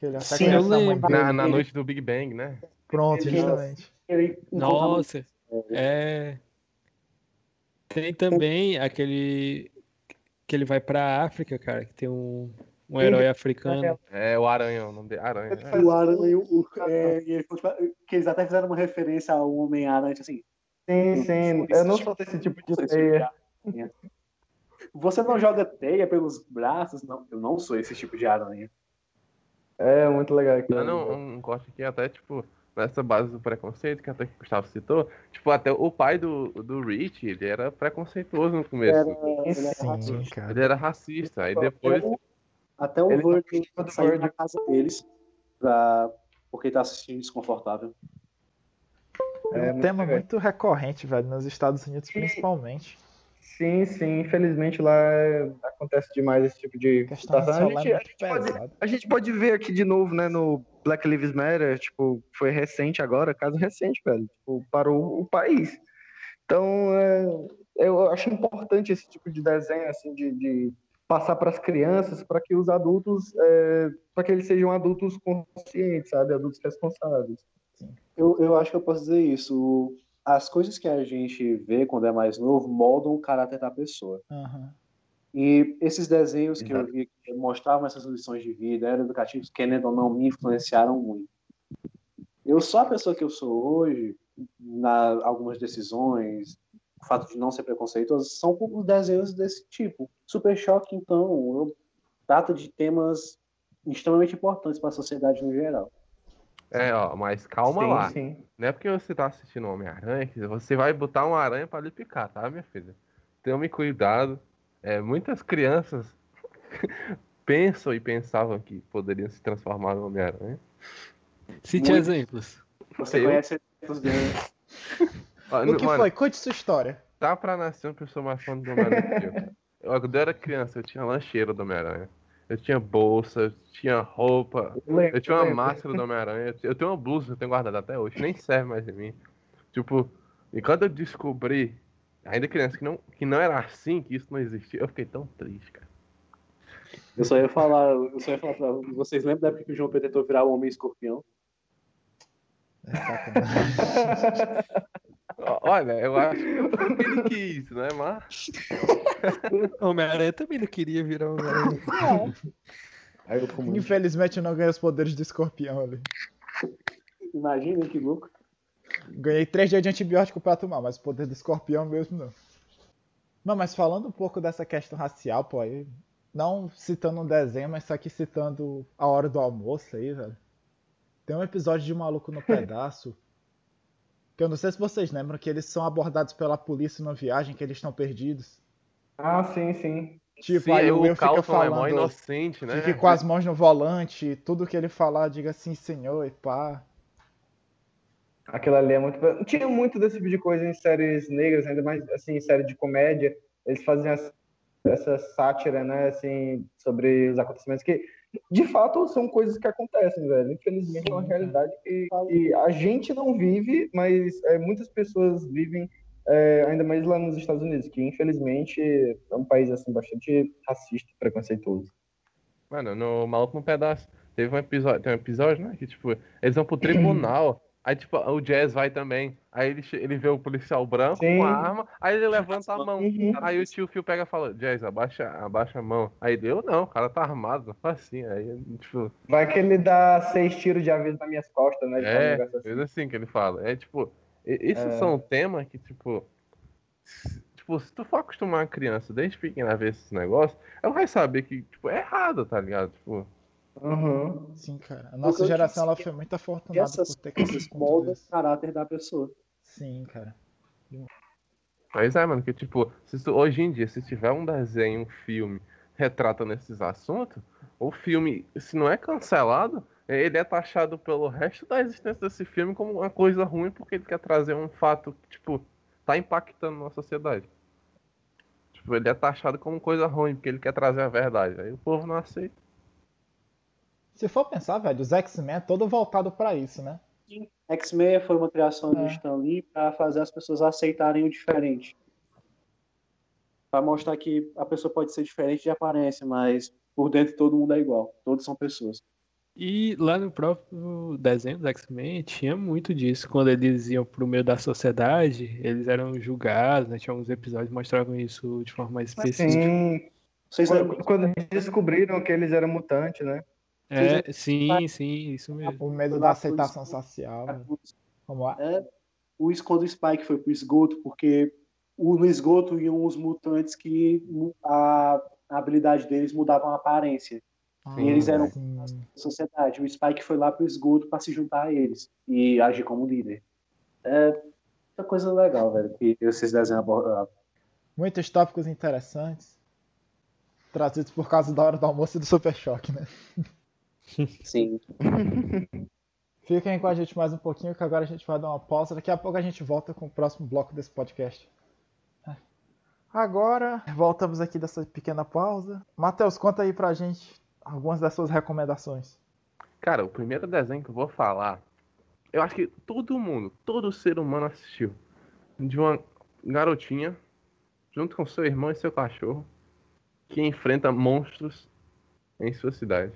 Que ele até Sim, conhece eu a mãe lembro. dele. Na, na noite do Big Bang, né? Pronto, Ele- justamente. Ele Nossa, é. Tem também aquele que ele vai pra África, cara, que tem um, um herói africano. É o Aranha, o nome dele. Aranha. né? O Aranha, o, é, e tipo, que eles até fizeram uma referência ao Homem-Aranha, tipo assim, Sim, sim. Eu não sou desse tipo de teia. Você não joga teia pelos braços? Não, eu não sou esse tipo de aranha. É muito legal. aquilo. Dando um, um corte aqui, até, tipo, nessa base do preconceito, que até que o Gustavo citou, tipo, até o pai do, do Rich, ele era preconceituoso no começo. Era, ele era Sim, racista. cara. Ele era racista, aí depois... Até o Ele Virgil saiu da casa deles pra... porque tá assistindo desconfortável. É um muito tema muito recorrente, velho, nos Estados Unidos E- principalmente. Sim, sim. Infelizmente lá é, acontece demais esse tipo de situação. A é gente, a gente pode, a gente pode ver aqui de novo, né, no Black Lives Matter, tipo, foi recente agora, caso recente, velho. Tipo, parou o país. Então, é, eu acho importante esse tipo de desenho, assim, de, de passar para as crianças, para que os adultos, é, para que eles sejam adultos conscientes, sabe, adultos responsáveis. Eu, eu acho que eu posso dizer isso. As coisas que a gente vê quando é mais novo moldam o caráter da pessoa. Aham. E esses desenhos que eu vi que mostravam essas lições de vida, eram educativos, querendo ou não, me influenciaram muito. Eu sou a pessoa que eu sou hoje, na algumas decisões, o fato de não ser preconceituoso, são desenhos desse tipo. Super Choque, então, eu trata de temas extremamente importantes para a sociedade no geral. É, ó, mas calma sim, lá. Sim. Não é porque você tá assistindo Homem-Aranha que você vai botar uma aranha pra lhe picar, tá, minha filha? Tome cuidado. É, muitas crianças pensam e pensavam que poderiam se transformar no Homem-Aranha. Cite Muito. exemplos. Você Eu? conhece os deles? Ó, O que mano, foi? Conte sua história. Tá pra nascer uma pessoa mais fã do Homem-Aranha que eu. eu. Quando eu era criança, eu tinha lancheira do Homem-Aranha. Eu tinha bolsa, eu tinha roupa, lembro, eu tinha uma lembro. máscara do Homem-Aranha, eu te- eu tenho uma blusa que eu tenho guardada até hoje, nem serve mais em mim. Tipo, e quando eu descobri, ainda criança, que não, que não era assim, que isso não existia, eu fiquei tão triste, cara. Eu só ia falar, eu só ia falar pra vocês lembram da época que o João Pedro tentou virar o Homem Escorpião? É. Ó, Olha, eu acho que ele quis, né? Mas. Homem-Aranha também não queria virar Homem-Aranha. Aí eu como Infelizmente eu não ganhei os poderes do escorpião ali. Imagina que louco. Ganhei três dias de antibiótico pra tomar, mas o poder do escorpião mesmo não. Não, mas falando um pouco dessa questão racial, pô, aí, não citando um desenho, mas só aqui citando a hora do almoço aí, velho. Tem um episódio de Maluco no Pedaço, que eu não sei se vocês lembram, que eles são abordados pela polícia numa viagem, que eles estão perdidos. Ah, sim, sim. Tipo, Sim, aí o Will fica é mó falando, inocente, né? fique com as mãos no volante, tudo que ele falar, diga assim, senhor, e pá. Aquilo ali é muito. Tinha muito desse tipo de coisa em séries negras, ainda mais assim, em série de comédia. Eles faziam essa, essa sátira, né, assim, sobre os acontecimentos que, de fato, são coisas que acontecem, velho. Infelizmente é uma Sim, realidade que, que a gente não vive, mas é, muitas pessoas vivem, é, ainda mais lá nos Estados Unidos, que infelizmente é um país assim bastante racista, preconceituoso. Mano, no Maluco no Pedaço, teve um episódio, tem um episódio, né? Que, tipo, eles vão pro tribunal, aí, tipo, o Jazz vai também. Aí ele, ele vê o policial branco Sim. com a arma, aí ele levanta a mão. Uhum. Aí o tio Phil pega e fala, Jazz, abaixa, abaixa a mão. Aí ele, eu não, o cara tá armado, assim. Aí, tipo, Vai que ele dá seis tiros de aviso nas minhas costas, né? um é, negócio assim. assim que ele fala. É, tipo, esses É. são temas que, tipo, tipo, se tu for acostumar a criança desde pequena a ver esses negócios, ela vai saber que, tipo, é errado, tá ligado? Tipo, Uhum. Sim, cara. A nossa geração ela foi muito afortunada essas por ter crescido moldam isso. o caráter da pessoa. Sim, cara. Mas é, mano, que tipo, se tu- hoje em dia, se tiver um desenho, um filme retratando esses assuntos, o filme, se não é cancelado, ele é taxado pelo resto da existência desse filme como uma coisa ruim porque ele quer trazer um fato que, tipo, tá impactando na sociedade. Tipo, ele é taxado como coisa ruim porque ele quer trazer a verdade. Aí o povo não aceita. Se for pensar, velho, os X-Men é todo voltado pra isso, né? X-Men foi uma criação do É. Stan Lee para fazer as pessoas aceitarem o diferente. Para mostrar que a pessoa pode ser diferente de aparência, mas por dentro todo mundo é igual. Todos são pessoas. E lá no próprio desenho do X-Men tinha muito disso. Quando eles iam pro meio da sociedade, eles eram julgados, né? Tinha alguns episódios que mostravam isso de forma mais específica. Sim. Vocês Quando, lembram? quando descobriram que eles eram mutantes, né? É, sim, sim, isso mesmo. O medo da aceitação social. velho. Como é? O, quando o Spike foi pro esgoto, porque no esgoto iam os mutantes que a, a habilidade deles mudava a aparência. Ah, e eles eram sim. da sociedade. O Spike foi lá pro esgoto para se juntar a eles e agir como líder. É muita coisa legal, velho, que esses desenhos abordam. Muitos tópicos interessantes. Trazidos por causa da hora do almoço e do Super Choque, né? Sim. Fiquem com a gente mais um pouquinho, que agora a gente vai dar uma pausa. Daqui a pouco a gente volta com o próximo bloco desse podcast. Agora, voltamos aqui dessa pequena pausa. Matheus, conta aí pra gente algumas das suas recomendações. Cara, o primeiro desenho que eu vou falar, eu acho que todo mundo, todo ser humano assistiu. De uma garotinha, junto com seu irmão e seu cachorro, que enfrenta monstros em sua cidade.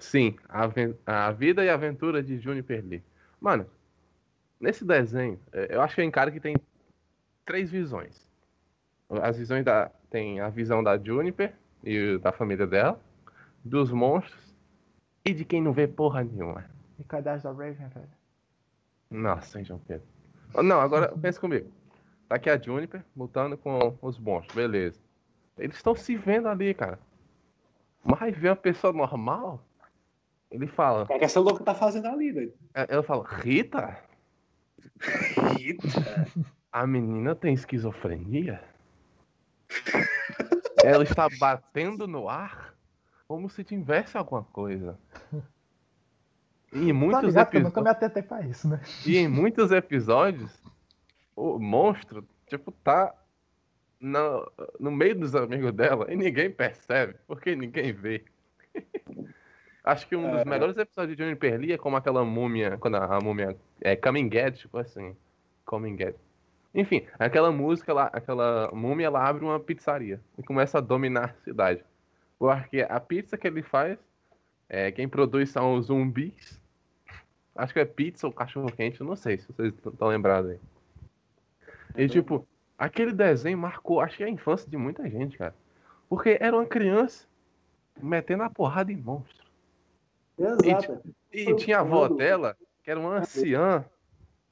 Sim, a, a vida e a aventura de Juniper Lee. Mano, nesse desenho, é, eu acho que é um cara que tem três visões. As visões da. Tem a visão da Juniper e da família dela, dos monstros e de quem não vê porra nenhuma. E cadê as da Raven, velho? Nossa, hein, João Pedro. Não, agora pensa comigo. Tá aqui a Juniper lutando com os monstros, beleza. Eles estão se vendo ali, cara. Mas vê uma pessoa normal, ele fala. O que é que essa louca tá fazendo ali, velho? Ela fala, Rita? A menina tem esquizofrenia? Ela está batendo no ar como se tivesse alguma coisa. E em Tá muitos ligado que eu nunca episódios. me atentei pra isso, né? E em muitos episódios, o monstro, tipo, tá no, no meio dos amigos dela e ninguém percebe, porque ninguém vê. Acho que um dos É. melhores episódios de Juniper Lee é como aquela múmia, quando a, a múmia é Coming Get, tipo assim, Coming Get. Enfim, aquela música lá, aquela múmia, ela abre uma pizzaria e começa a dominar a cidade. Porque a pizza que ele faz, é, quem produz são os zumbis. Acho que é pizza ou cachorro quente, eu não sei se vocês estão lembrados aí. E tipo, aquele desenho marcou, acho que a infância de muita gente, cara. Porque era uma criança metendo a porrada em monstro. Exato. E tinha a avó dela, que era uma anciã,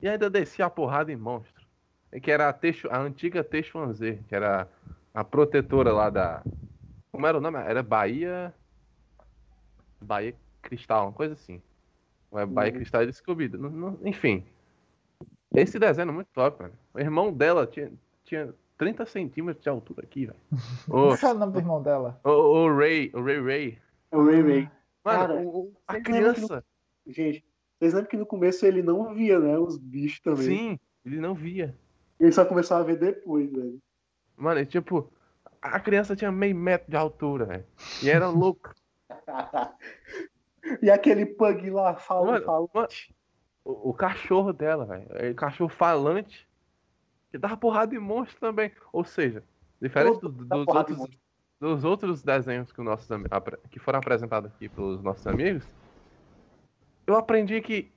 e ainda descia a porrada em monstro. E que era a, Teixo, a antiga Teixuanzê, que era a protetora lá da. Como era o nome? Era Bahia. Bahia Cristal, uma coisa assim. Ou é Bahia Cristal e descobrida. Não- não- Enfim. Esse desenho é muito top, mano. O irmão dela tinha, tinha 30 centímetros de altura aqui, velho. O, o nome do irmão dela? o, o Ray, o Ray Ray. O Ray Ray. Mano, Cara, o- o- a criança. Gente, vocês lembram que no começo ele não via, né? Os bichos também. Sim, ele não via. Ele só começou a ver depois, velho. Mano, e tipo, a criança tinha meio metro de altura, velho. E era louco. e aquele pug lá, fala, Mano, fala. mano, o, o cachorro dela, velho. É cachorro falante. Que dava porrada em monstro também. Ou seja, diferente do- dos, outros, dos outros desenhos que, os nossos, que foram apresentados aqui pelos nossos amigos, eu aprendi que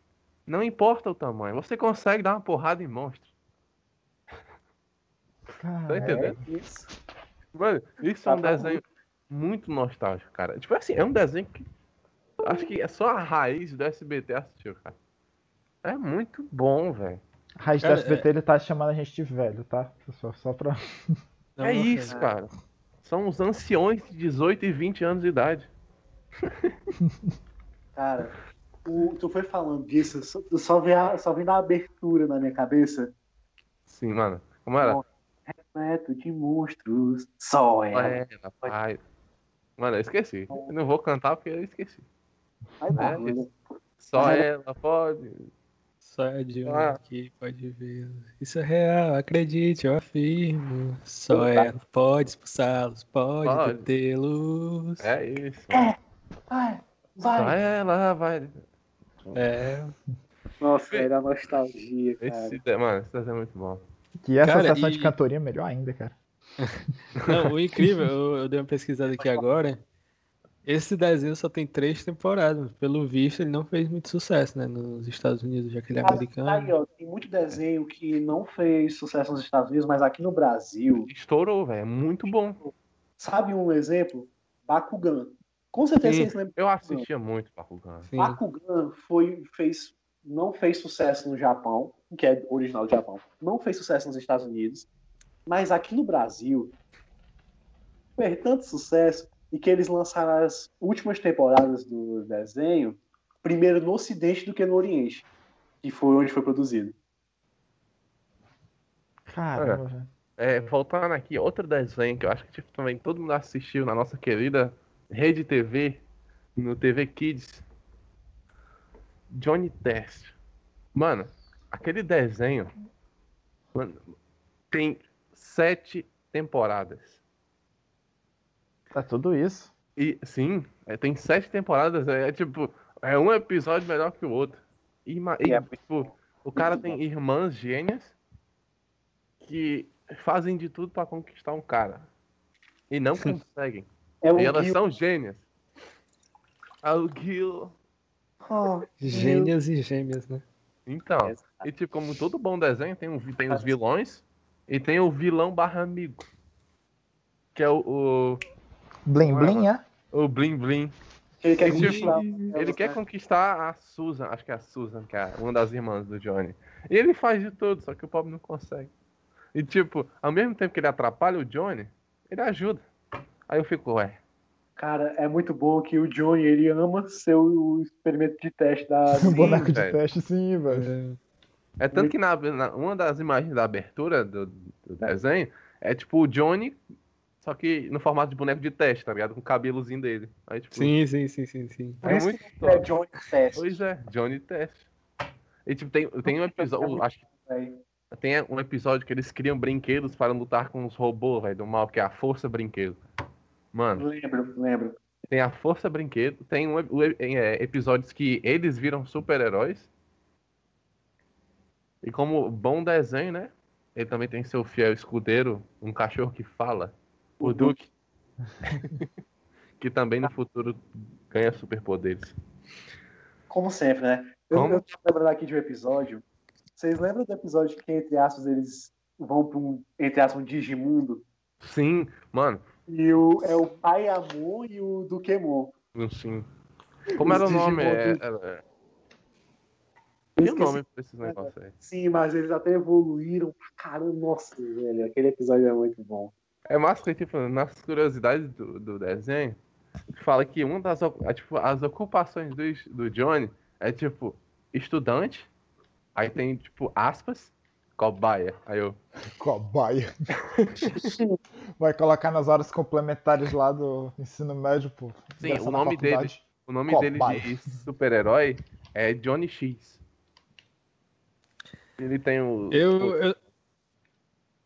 não importa o tamanho, você consegue dar uma porrada em monstro. Tá Cara, entendendo? É isso. Mano, isso é um Tá bom. desenho muito nostálgico, cara. Tipo assim, é um desenho que. Acho que é só a raiz do SBT assistiu, cara. É muito bom, velho. a raiz do Cara, SBT ele tá chamando a gente de velho, tá? Só, só pra. Não, é não, isso, cara. São os anciões de 18 e 20 anos de idade. Cara, o- tu foi falando disso, só, só, vi a, só vi na abertura na minha cabeça. Sim, mano. Como era? Neto de monstros, só ela. É, rapaz. Mano, eu esqueci. Eu não vou cantar porque eu esqueci. É? Só ela pode. Só a Dilma Ah. que pode ver. Isso é real, acredite, eu afirmo. Só Puta. ela pode expulsá-los, pode, Pode. detê-los. É isso. Vai, Só vai. ela vai. É. Nossa, era a nostalgia, cara. Esse, de- mano, esse é muito bom. Que essa Cara, sessão e- de cantoria é melhor ainda, cara. Não, o incrível, eu, eu dei uma pesquisada aqui agora. Esse desenho só tem três temporadas. Pelo visto, ele não fez muito sucesso, né? Nos Estados Unidos, já que ele é Mas americano. tá aí, ó, tem muito desenho que não fez sucesso nos Estados Unidos, mas aqui no Brasil, Estourou, velho. É muito bom. sabe um exemplo? Bakugan. Com certeza Sim, vocês lembram. eu assistia muito Bakugan. Sim. Bakugan foi, fez, não fez sucesso no Japão, que é original do Japão, não fez sucesso nos Estados Unidos, mas aqui no Brasil fez tanto sucesso e que eles lançaram as últimas temporadas do desenho primeiro no Ocidente do que no Oriente, que foi onde foi produzido. Caramba, velho. É, voltando aqui, outro desenho que eu acho que tipo, também todo mundo assistiu na nossa querida Rede TV, no TV Kids. Johnny Test. Mano, aquele desenho mano, tem sete temporadas. Tá tudo isso. E sim, é, tem sete temporadas, é, é tipo, é um episódio melhor que o outro. E, e, É. tipo, o cara tem irmãs gênias que fazem de tudo pra conquistar um cara. E não conseguem. É E elas Gil- são gênias. Ah, o Gil. Oh, Gênias e gêmeas, né? Então, Exato. e tipo, como todo bom desenho, tem, um, tem os vilões e tem o vilão barra amigo. Que é o, o, Blim Blim, é? o Blim Blim. Ele quer Ele, conquistar. Ele quer conquistar a Susan, acho que é a Susan, que é uma das irmãs do Johnny. E ele faz de tudo, só que o pobre não consegue. E tipo, ao mesmo tempo que ele atrapalha o Johnny, ele ajuda. Aí eu fico, ué, Cara, é muito bom que o Johnny, ele ama ser o experimento de teste da... O boneco de velho. teste, sim, velho. É tanto que na, na- uma das imagens da abertura do, do desenho é tipo o Johnny, só que no formato de boneco de teste, tá ligado? Com o cabelozinho dele. Aí, tipo, Sim, sim, sim, sim, sim. É muito que é. Johnny Teste. Pois é, Johnny Teste. E tipo, tem, tem um episódio, acho que tem um episódio que eles criam brinquedos para lutar com os robôs, velho, do mal, que é a Força Brinquedo. Mano, Lembro, lembro. tem a Força Brinquedo, tem um, é, episódios que eles viram super-heróis. E como bom desenho, né? Ele também tem seu fiel escudeiro, um cachorro que fala, o Duke. que também no futuro ganha superpoderes. Como sempre, né? Eu, Como? eu tô lembrando aqui de um episódio. Vocês lembram do episódio que, entre aspas, eles vão para um, entre aspas, um Digimundo? Sim, mano, E o, é o Pai Amon e o Dukemon. sim. Como era o nome? É, Eu Tem o nome pra esses negócios aí. Sim, mas eles até evoluíram. Caramba, nossa, velho. Aquele episódio é muito bom. É massa que, tipo, nas curiosidades do, do desenho, fala que uma das é, tipo, as ocupações do, do Johnny é, tipo, estudante, aí tem, tipo, aspas, cobaia. Aí eu, Cobaia. Vai colocar nas horas complementares lá do ensino médio, pô. Sim, o nome dele- o nome Cobaia. dele de super-herói é Johnny X. Ele tem o... Eu, o- eu,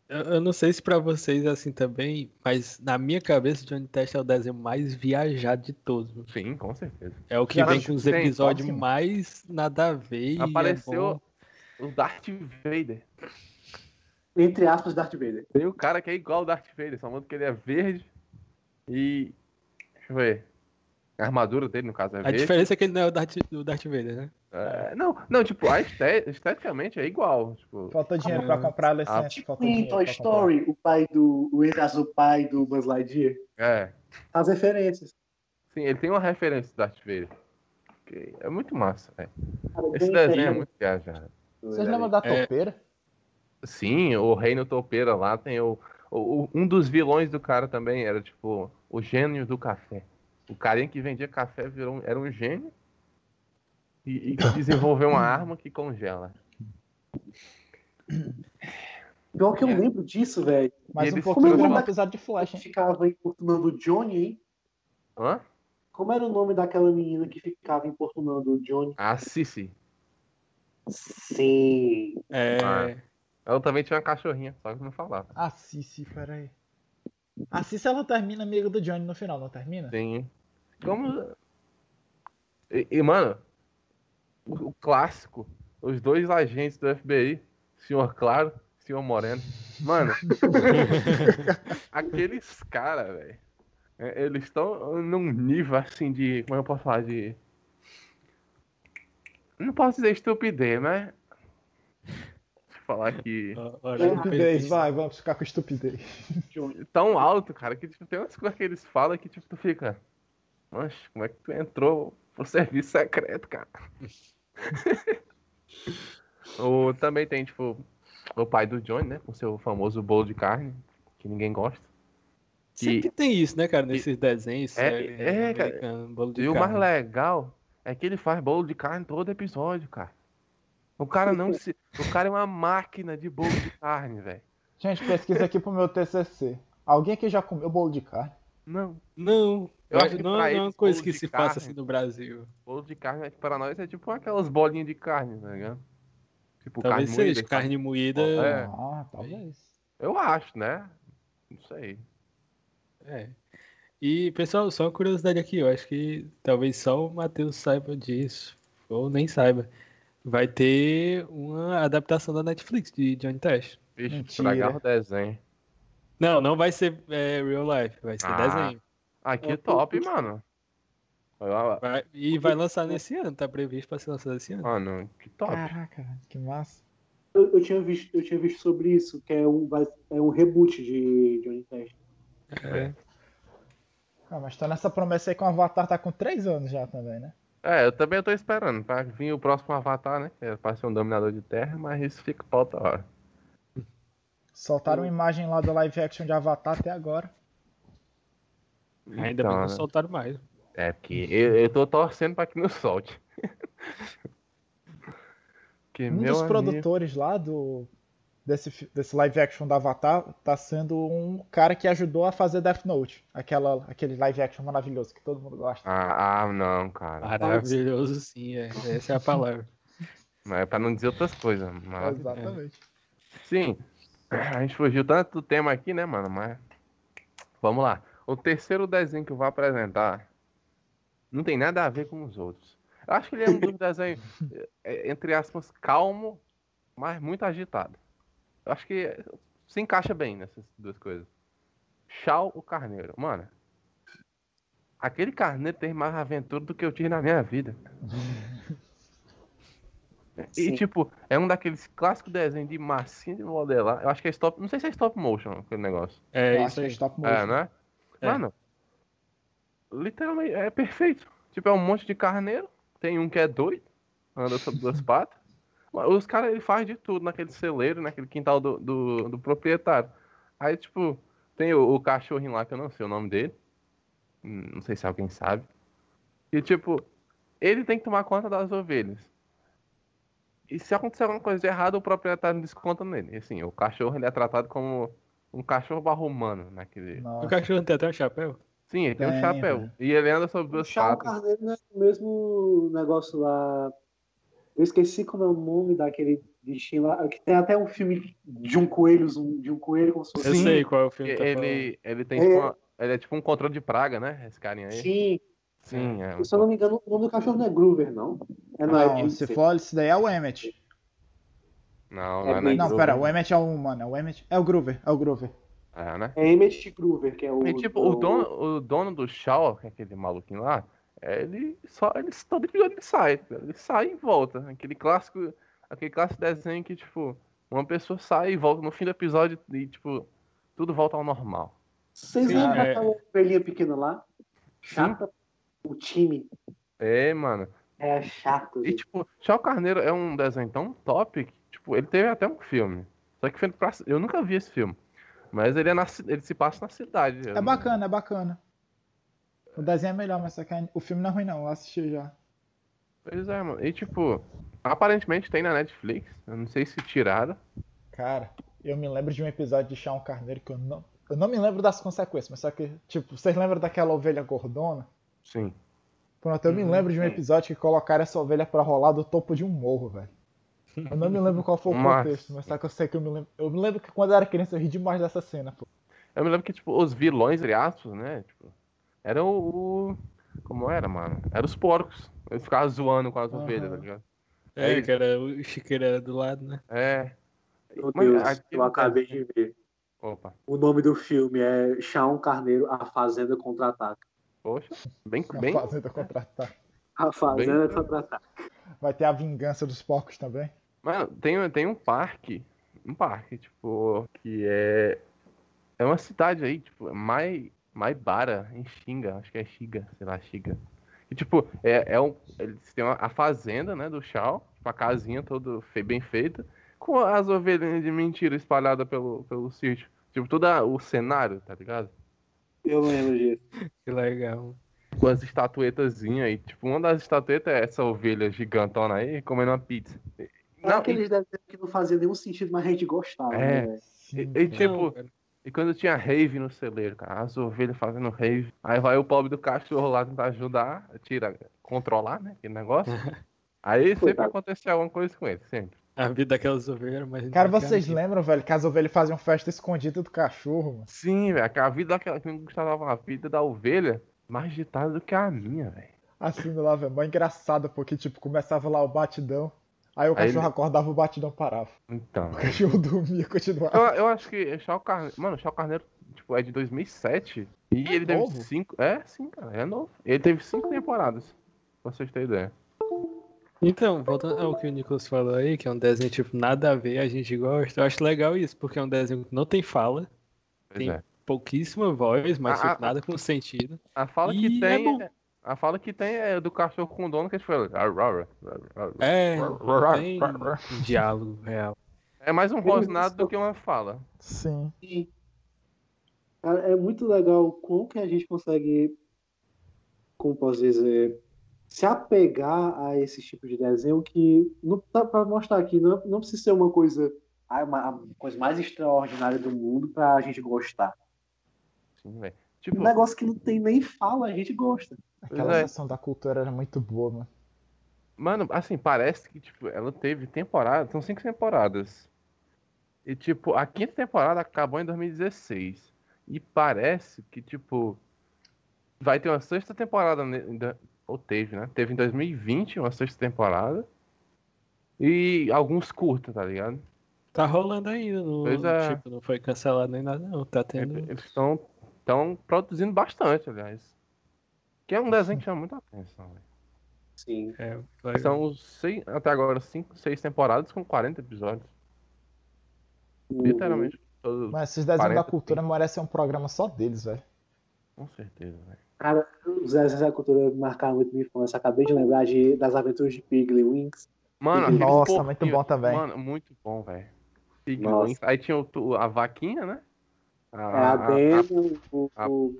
eu eu não sei se pra vocês é assim também, mas na minha cabeça, Johnny Test é o desenho mais viajado de todos. Sim, com certeza. É o que Já vem com os tem, episódios mais nada a ver. e é Apareceu bom. o Darth Vader. Entre aspas, Darth Vader. Tem o cara que é igual o Darth Vader, só muda que ele é verde e... Deixa eu ver. A armadura dele, no caso, é A verde. diferença é que ele não é o Darth, o Darth Vader, né? É, não, não, tipo, a esteticamente é igual. Tipo, Falta dinheiro pra comprar a licença. Tipo em Toy. Story, o pai do. O o pai do Buzz Lightyear. é. As referências. Sim, ele tem uma referência do Darth Vader. É muito massa, velho. Cara, Esse desenho é muito viajado. Vocês lembram da É. topeira? Sim, o Reino Topeira lá tem o, o- o- Um dos vilões do cara também era, tipo, o gênio do café. O carinha que vendia café virou, um- era um gênio e, e desenvolveu uma arma que congela. Pior que eu lembro disso, velho. Mais E um pouquinho Como é o era nome episódio de Flash, Que hein? ficava importunando o Johnny, hein? Hã? Como era o nome daquela menina que ficava importunando o Johnny? A Cici. Sim. É. Ah. Ela também tinha uma cachorrinha, só que não falava. A Cici, peraí. A Cici, ela termina amiga do Johnny no final, não termina? Sim. Como. E, e, mano, o, o clássico, os dois agentes do FBI, senhor Claro, senhor Moreno. Mano, aqueles caras, velho, é, eles estão num nível assim de. Como é que eu posso falar? De. Não posso dizer estupidez, mas. Deixa eu falar que. Estupidez, vai, vamos ficar com estupidez. tão alto, cara, que tipo, tem umas coisas que eles falam que tipo, tu fica. Mancha, como é que tu entrou pro serviço secreto, cara? O, também tem, tipo, o pai do Johnny, né? Com seu famoso bolo de carne, que ninguém gosta. Sempre tem isso, né, cara? Nesses desenhos. É, é, cara. de E o mais carne. legal é que ele faz bolo de carne todo episódio, cara. O cara não se. O cara é uma máquina de bolo de carne, velho. Gente, pesquisa aqui pro meu TCC. Alguém aqui já comeu bolo de carne? Não. Não, Eu acho que não, não é uma coisa que se carne- faça assim no Brasil. Bolo de carne para nós é tipo aquelas bolinhas de carne, tá ligado? Tipo Talvez carne seja, moída. carne moída. É. Ah, talvez. Eu acho, né? Não sei. É. E, pessoal, só uma curiosidade aqui, eu acho que talvez só o Matheus saiba disso, ou nem saiba. Vai ter uma adaptação da Netflix de Johnny Test. Vixe, estragar o desenho. Não, não vai ser é, real life, vai ser Ah. desenho. Aqui É, top, puxa. mano. Olha, Vai- e vai lançar nesse ano, tá previsto pra ser lançado esse ano. Mano, que top. Caraca, que massa. Eu, eu tinha visto, eu tinha visto sobre isso, que é um, vai- é um reboot de Johnny Test. É. Ah, mas tá nessa promessa aí que o Avatar tá com 3 anos já também, né? É, eu também tô esperando pra vir o próximo Avatar, né? Que é pra ser um dominador de terra, mas isso fica pra outra hora. Soltaram uma imagem lá do live action de Avatar até agora. Ainda bem Então, que não né? soltaram mais. É, porque eu, eu tô torcendo pra que não solte. que, Um meu dos amigo- produtores lá do desse, desse live action do Avatar tá sendo um cara que ajudou a fazer Death Note, aquela, aquele live action maravilhoso que todo mundo gosta. Ah, ah, não, cara. Maravilhoso sim, é. Essa é a palavra. Mas é pra não dizer outras coisas. Mas... Exatamente. Sim, a gente fugiu tanto do tema aqui, né, mano? Mas. Vamos lá. O terceiro desenho que eu vou apresentar não tem nada a ver com os outros. Eu acho que ele é um dos desenhos, é, entre aspas, calmo, mas muito agitado. Eu acho que se encaixa bem nessas duas coisas. Shao o Carneiro. Mano, aquele carneiro tem mais aventura do que eu tive na minha vida. E, Sim. tipo, é um daqueles clássicos desenhos de massinha de modelar. Eu acho que é stop. Não sei se é stop motion aquele negócio. É Eu isso é aí. stop É, motion. né? É. Mano, literalmente é perfeito. Tipo, é um monte de carneiro. Tem um que é doido, anda sobre duas patas. Os caras, ele faz de tudo naquele celeiro, naquele quintal do, do, do proprietário. Aí, tipo, tem o, o cachorrinho lá, que eu não sei o nome dele. Não sei se alguém sabe. E, tipo, ele tem que tomar conta das ovelhas. E se acontecer alguma coisa de errado, o proprietário desconta nele. E, assim, o cachorro, ele é tratado como um cachorro barro humano naquele... O Nossa. cachorro tem até um chapéu? Sim, ele tem um Tem, chapéu. velho. E ele anda sobre O duas patas. Carneiro não é o mesmo negócio lá. Eu esqueci como é o nome daquele bichinho lá. Que tem até um filme de um coelho, um- de um coelho fosse. Eu Sim. sei qual é o filme que tá. Ele, ele tem É. tipo uma- ele é tipo um controle de praga, né? Esse carinha aí. Sim. Sim, é. Se eu não me engano, o nome do cachorro não é Groover, não. É, não, é Não, se for, esse daí é o Emmet. Não, É não é, né? Não, pera, o Emmet é o humano, é o Emmet. É o Groover, é o Groover. É, né? É Emmett Groover, que é o. E tipo, o dono, o dono do Shaw, que é aquele maluquinho lá, ele só. Ele, todo episódio ele sai. Ele sai e volta. Aquele clássico. Aquele clássico desenho que, tipo, uma pessoa sai e volta no fim do episódio e, tipo, tudo volta ao normal. Vocês Sim, lembram é. daquela ovelhinha pequena lá? Chata. O time. É, mano. É chato. E gente. tipo, Shaw Carneiro é um desenho tão top que, tipo, ele teve até um filme. Só que feito pra... eu nunca vi esse filme. Mas ele, é na ele se passa na cidade. É bacana, é bacana. O desenho é melhor, mas só que o filme não é ruim não, eu assisti já. Pois é, mano. E tipo, aparentemente tem na Netflix. Eu não sei se tiraram. Cara, eu me lembro de um episódio de Chão Carneiro que eu não. Eu não me lembro das consequências, mas só que, tipo, vocês lembram daquela ovelha gordona? Sim. Pronto, eu me Uhum. lembro de um episódio que colocaram essa ovelha pra rolar do topo de um morro, velho. Eu não me lembro qual foi o Mas- contexto, mas só que eu sei que eu me lembro. Eu me lembro que quando eu era criança eu ri demais dessa cena, pô. Eu me lembro que, tipo, os vilões, entre aspas, né? Tipo, eram o. Como era, mano? Eram os porcos. Eles ficavam zoando com as Aham. ovelhas, tá ligado? É, É. que era o chiqueira do lado, né? É. Meu Mas Deus, eu acabei de ver. Opa. O nome do filme é Chão Carneiro, A Fazenda Contra-Ataca. Poxa. Bem. A bem... fazenda contratar. A Fazenda Contra-Ataca. Vai ter a vingança dos porcos também. Mano, tem, tem um parque. Um parque, tipo, que é. É uma cidade aí, tipo, Mai, Maibara, em Xinga. Acho que é Xiga, sei lá, Xiga. E, tipo, é, é um. Eles têm uma- a fazenda, né, do Shao. tipo, a casinha toda fe- bem feita, com as ovelhinhas de mentira espalhadas pelo, pelo sítio. Tipo, todo a- o cenário, tá ligado? Eu lembro disso. Que legal. Com as estatuetazinhas aí. Tipo, uma das estatuetas é essa ovelha gigantona aí comendo uma pizza. Não, aqueles desenhos que não fazia nenhum sentido, mas a gente gostava, É. né, velho? E, e, tipo, Não, e quando tinha rave no celeiro, cara, as ovelhas fazendo rave. Aí vai o pobre do cachorro lá tentar ajudar, tira, controlar, né? Aquele negócio. Aí sempre Coitado. acontecia alguma coisa com ele, sempre. A vida daquelas ovelhas era mais Cara, vocês lembram, velho, que as ovelhas faziam festa escondida do cachorro, mano? Sim, velho, que a vida daquela que não gostava a vida da ovelha mais agitada do que a minha, velho. Assim, lá, velho, mó engraçado, porque, tipo, começava lá o batidão, aí o Aí cachorro ele- acordava, o batidão parava. Então. O cachorro dormia e continuava. Eu, eu acho que Chau Carneiro. Mano, Chau Carneiro tipo, é de 2007. E É ele teve novo? cinco. É, sim, cara, é novo. Ele teve cinco temporadas. Pra vocês terem ideia. Então, voltando ao que o Nicolas falou aí, que é um desenho, tipo, nada a ver, a gente gosta. Eu acho legal isso, porque é um desenho que não tem fala, Pois Tem- é. pouquíssima voz, mas Ah, tipo, nada com sentido. A fala E que é tem. bom. A fala que tem é do cachorro com o dono que a gente fala. É, tem um diálogo real. É mais um rosnado do que uma fala. Sim. É muito legal como que a gente consegue, como posso dizer, se apegar a esse tipo de desenho que não dá pra mostrar aqui, não, não precisa ser uma coisa, ah, uma, a coisa mais extraordinária do mundo pra gente gostar. Sim, velho. Um Tipo, negócio que não tem nem fala, a gente gosta. Aquela é. da cultura era muito boa, mano. Mano, assim, parece que, tipo, ela teve temporada, são cinco temporadas. E, tipo, a quinta temporada acabou em 2016. E parece que, tipo, vai ter uma sexta temporada, ou teve, né? Teve em 2020 uma sexta temporada. E alguns curtos, tá ligado? Tá rolando ainda, não, Pois é. tipo, não foi cancelado nem nada, não. Tá tendo. Eles estão estão produzindo bastante, aliás. Que é um desenho que chama muita atenção, velho. Sim. É, legal. São seis, até agora cinco, seis temporadas com 40 episódios. Literalmente. Todos, Mas esses desenhos 40, da cultura merecem um programa só deles, velho. Com certeza, velho. Cara, os desenhos da cultura marcaram muito minha infância. Acabei de lembrar de, das aventuras de Piggly Winks. Mano, aqueles Nossa, porquinhos- muito bom também. Mano, muito bom, velho. Pig Nossa. Wings. Aí tinha o a vaquinha, né? É a o, a- o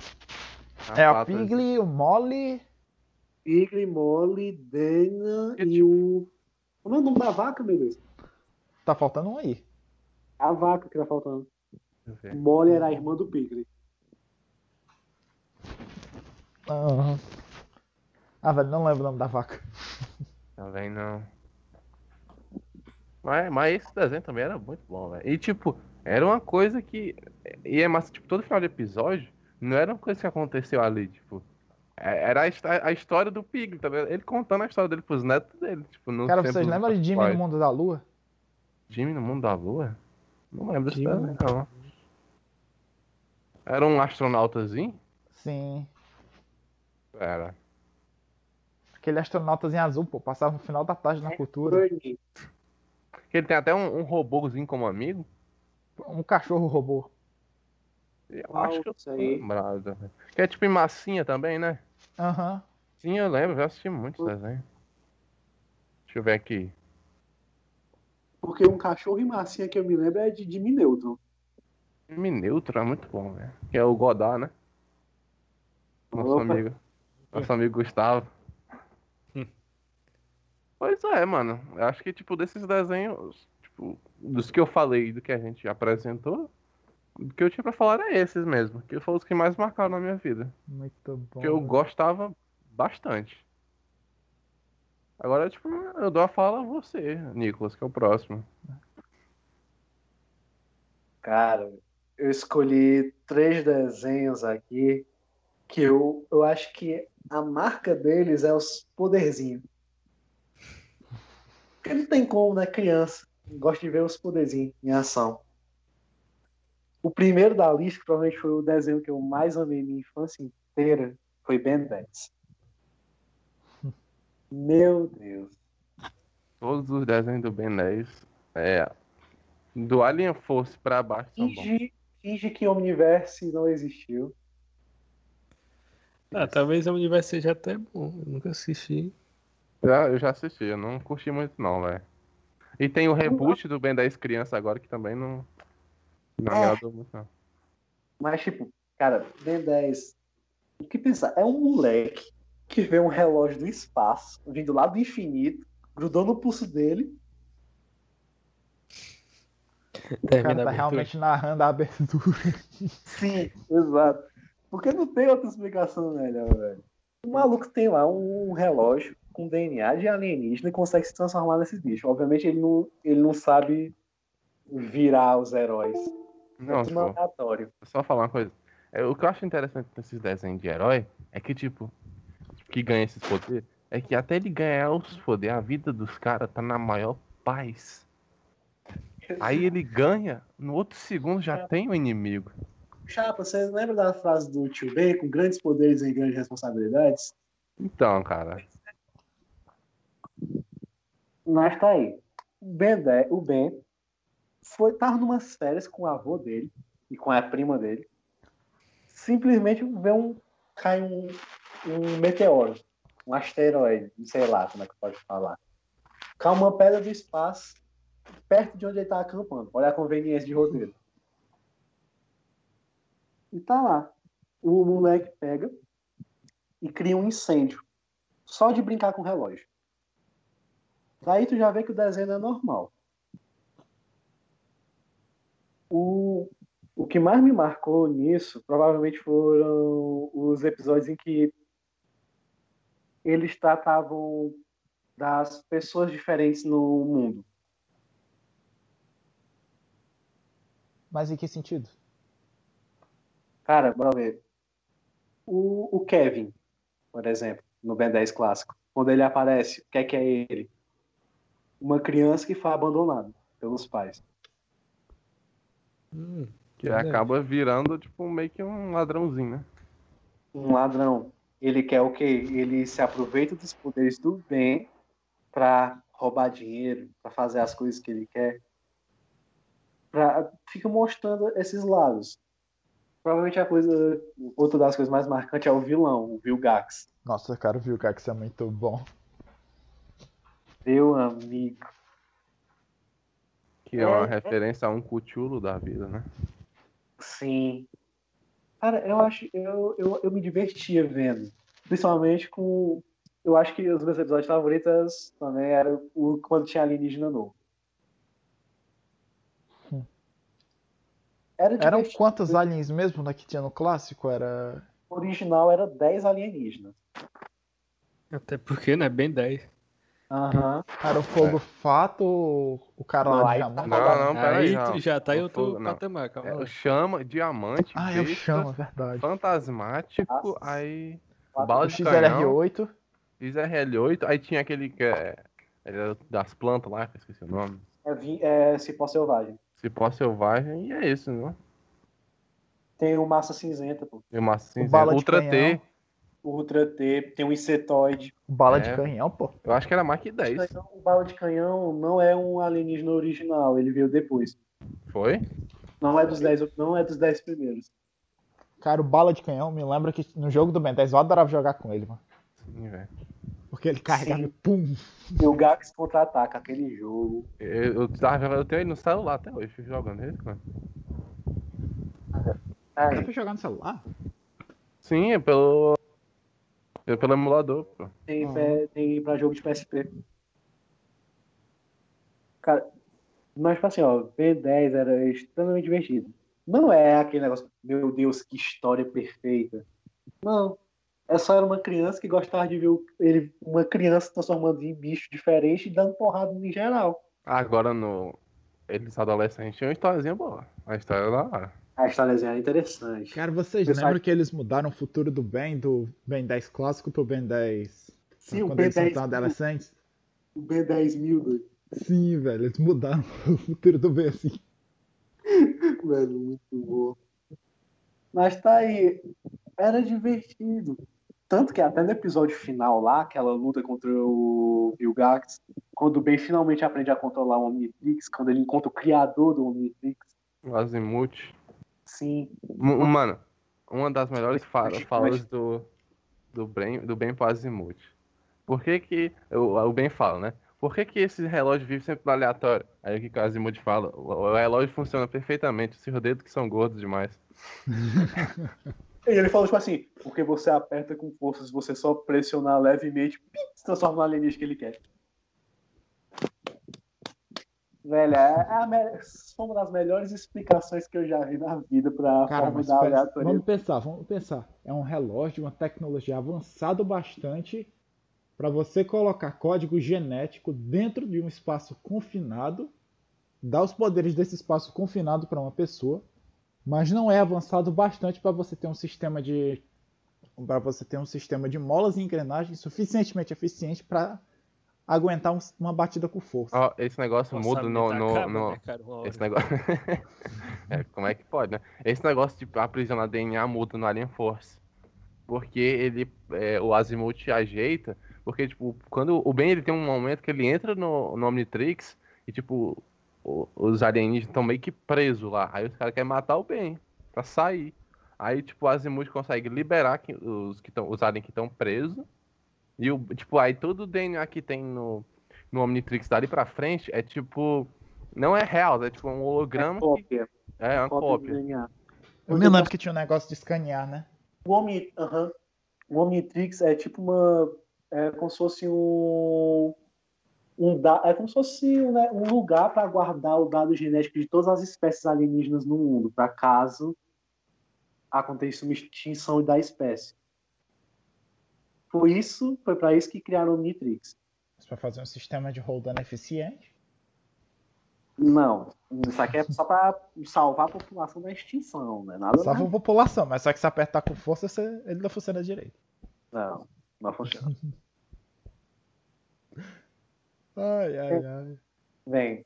a É a pata- Pigly, o Molly. Piggly, Molly, Dana e tipo? o. Como é o nome da vaca, meu Deus? Tá faltando um aí. A vaca que tá faltando. Ver. Molly era a irmã do Piggly. Aham. Ah, velho, não lembro o nome da vaca. Também não. Mas, mas esse desenho também era muito bom, velho. E tipo, era uma coisa que. E é massa, tipo, todo final de episódio não era uma coisa que aconteceu ali, tipo. é- Era a, histó- a história do Pig, tá ligado? Ele contando a história dele pros netos dele. Tipo, no Cara, vocês lembram de Jimmy pais. no Mundo da Lua? Jimmy no Mundo da Lua? Não lembro Jimmy. desenho, não. Era um astronautazinho? Sim. Era. Aquele astronautas em azul, pô, passava no final da tarde na cultura. Ele tem até um, um robôzinho como amigo. Um cachorro robô. Eu acho que eu tô lembrado. Que é tipo em massinha também, né? Aham. Sim, eu lembro, já assisti muito esse desenho. Deixa eu ver aqui. Porque um cachorro e massinha que eu me lembro é de Jimmy Neutron. Filme neutro é muito bom, velho. Que é o Godard, né? Nosso Opa. amigo. Nosso amigo Gustavo. Hum. Pois é, mano. Eu acho que, tipo, desses desenhos, tipo, dos que eu falei, do que a gente apresentou, o que eu tinha pra falar é esses mesmo. Que foram os que mais marcaram na minha vida. Muito bom. Que eu gostava bastante. Agora, tipo, eu dou a fala a você, Nicolas, que é o próximo. Cara, eu escolhi três desenhos aqui que eu, eu acho que a marca deles é os poderzinhos. Porque não tem como, né? Criança. Gosto de ver os poderzinhos em ação. O primeiro da lista, que provavelmente foi o desenho que eu mais amei minha infância inteira, foi Ben 10. Meu Deus. Todos os desenhos do Ben 10, é, do Alien Force pra baixo são bons. Finge, finge que Omniverse não existiu. Ah, talvez o universo seja até bom. Eu nunca assisti. Já, eu já assisti, eu não curti muito não, velho. E tem o reboot do Ben 10 Criança agora que também não. Não É. agradou muito, não. Mas, tipo, cara, Ben 10. O que pensar? É um moleque que vê um relógio do espaço, vindo lá do infinito, grudou no pulso dele. O Termina cara tá realmente narrando a abertura. Sim, exato. Porque não tem outra explicação melhor, velho. O maluco tem lá um relógio com DNA de alienígena e consegue se transformar nesse bicho. Obviamente ele não, ele não sabe virar os heróis. Não, é tipo, aleatório. só falar uma coisa. É, o que eu acho interessante nesses desenhos de herói é que, tipo, que ganha esses poderes, é que até ele ganhar os poderes, a vida dos caras tá na maior paz. Aí ele ganha, no outro segundo já tem o inimigo. Chapa, você lembra da frase do tio Ben, com grandes poderes e grandes responsabilidades? Então, cara, Mas tá aí. O Ben, de- o ben foi, tava numas férias com o avô dele e com a prima dele. Simplesmente vê um, cai um, um meteoro, um asteroide, não sei lá como é que pode falar. Cai uma pedra do espaço perto de onde ele tá acampando. Olha a conveniência de roteiro. E tá lá. O moleque pega e cria um incêndio. Só de brincar com o relógio. Daí tu já vê que o desenho é normal. O, o que mais me marcou nisso provavelmente foram os episódios em que eles tratavam das pessoas diferentes no mundo. Mas em que sentido? Cara, bora ver. O, o Kevin, por exemplo, no Ben 10 clássico, quando ele aparece, o que é que é ele? Uma criança que foi abandonada pelos pais. Hum, que Verdade. acaba virando, tipo, meio que um ladrãozinho, né? um ladrão. Ele quer o quê? Ele se aproveita dos poderes do bem para roubar dinheiro, para fazer as coisas que ele quer. Pra... Fica mostrando esses lados. Provavelmente a coisa, outra das coisas mais marcantes é o vilão, o Vilgax. Nossa, cara, que isso é muito bom. Meu amigo. Que é uma É, é. referência a um cuchulo da vida, né? Sim. Cara, eu acho, eu, eu, eu me divertia vendo. Principalmente com. Eu acho que os meus episódios favoritos também eram o, quando tinha alienígena novo. Hum. Era Eram quantos aliens mesmo né, que tinha no clássico? Era. O original era 10 alienígenas. até porque, né? Bem 10. Aham. Era o Fogo Fato ou o cara Não, lá aí de tá diamante? Não, não, peraí. Aí não. tu já tá em O outro fogo- não. patamar, calma É, o chama, diamante, Ah, é o besta, chama, verdade. fantasmático, Nossa. aí Quatro- bala O de canhão, XLR8. XRL8, aí tinha aquele que é, das plantas lá, que eu esqueci o nome, É, vi- é Cipó Selvagem. Cipó Selvagem, e é isso, né? Tem o Massa Cinzenta, pô. E uma cinza, Bala de Ultra canhão. T, O Ultra T, tem o Insetoide. Bala É. de canhão, pô. eu acho que era Mach 10, O Bala de Canhão não é um alienígena original, ele veio depois. foi? Não é dos 10, não é dos 10 primeiros. Cara, o Bala de Canhão me lembra que no jogo do Ben 10 eu adorava jogar com ele, mano. Sim, velho. Porque ele carregava Sim. e pum. E o Gax contra-ataca, aquele jogo. Eu, eu, tava jogando- eu tenho ele no celular até hoje, fico jogando ele, mano. Dá pra jogar no celular? Sim, é pelo, é pelo emulador, pô. tem, pé- tem pra jogo de PSP. Cara, mas tipo assim, ó, B10 era extremamente divertido. Não é aquele negócio, meu Deus, que história perfeita. Não. É só era uma criança que gostava de ver ele, uma criança se transformando em bicho diferente e dando porrada em geral. Agora no. Eles adolescentes tinham uma historiazinha boa. A história da hora. A históriazinha é interessante. Cara, vocês Pessoal- lembram que eles mudaram o futuro do Ben, do Ben 10 clássico pro Ben 10? Sim, o quando eles B10 são adolescentes? O B10 mil, doido. Sim, velho, eles mudaram o futuro do Ben assim. Velho, muito bom. Mas tá aí. Era divertido. Tanto que até no episódio final lá, aquela luta contra o Vilgax, quando o Ben finalmente aprende a controlar o Omnitrix, quando ele encontra o criador do Omnitrix, O Azimuth. Sim. M- Mano, uma das melhores fa- Mas- falas do, do, bem, do bem pro Azimuth. Por que que. O, o Ben fala, né? Por que, que esse relógio vive sempre no aleatório? Aí o que o Azimuth fala? O, o relógio funciona perfeitamente, os seus dedos que são gordos demais. E ele falou, tipo assim, porque você aperta com força, se você só pressionar levemente, pim, se transforma no alienígena que ele quer. Velho, é me- uma das melhores explicações que eu já vi na vida pra Cara, forma da aleatória. vamos pensar, vamos pensar. É um relógio, uma tecnologia avançada bastante para você colocar código genético dentro de um espaço confinado, dar os poderes desse espaço confinado para uma pessoa, mas não é avançado bastante para você ter um sistema de para você ter um sistema de molas e engrenagens suficientemente eficiente para aguentar um- uma batida com força. Ó, esse negócio muda no. No, acaba, no- né, cara. Esse negócio. É, como é que pode, né? Esse negócio de aprisionar DNA muda no Alien Force. Porque ele. é, o Azimuth ajeita. Porque, tipo, quando o Ben ele tem um momento que ele entra no, no Omnitrix e, tipo, o- os alienígenas estão meio que presos lá. Aí os caras querem matar o Ben pra sair. Aí, tipo, o Azimuth consegue liberar que- os, que tão, os aliens que estão presos. E, o, tipo, aí todo o DNA que tem no, no Omnitrix dali pra frente é, tipo. Não é real, é tipo um holograma. É que- cópia, é, uma cópia cópia. DNA. Eu me lembro que tinha um negócio de escanear, né? O, Omni, aham. o Omnitrix é tipo uma. É como se fosse um. um da, é como se fosse um, né, um lugar para guardar o dado genético de todas as espécies alienígenas no mundo, para caso aconteça uma extinção da espécie. Por isso, foi para isso que criaram o Omnitrix. Para fazer um sistema de roldana eficiente. Não, isso aqui é só para salvar a população da extinção, não é nada Salva mais. a população, mas só que se apertar com força, você- ele não funciona direito. Não, não funciona. Ai, ai, ai. Bem,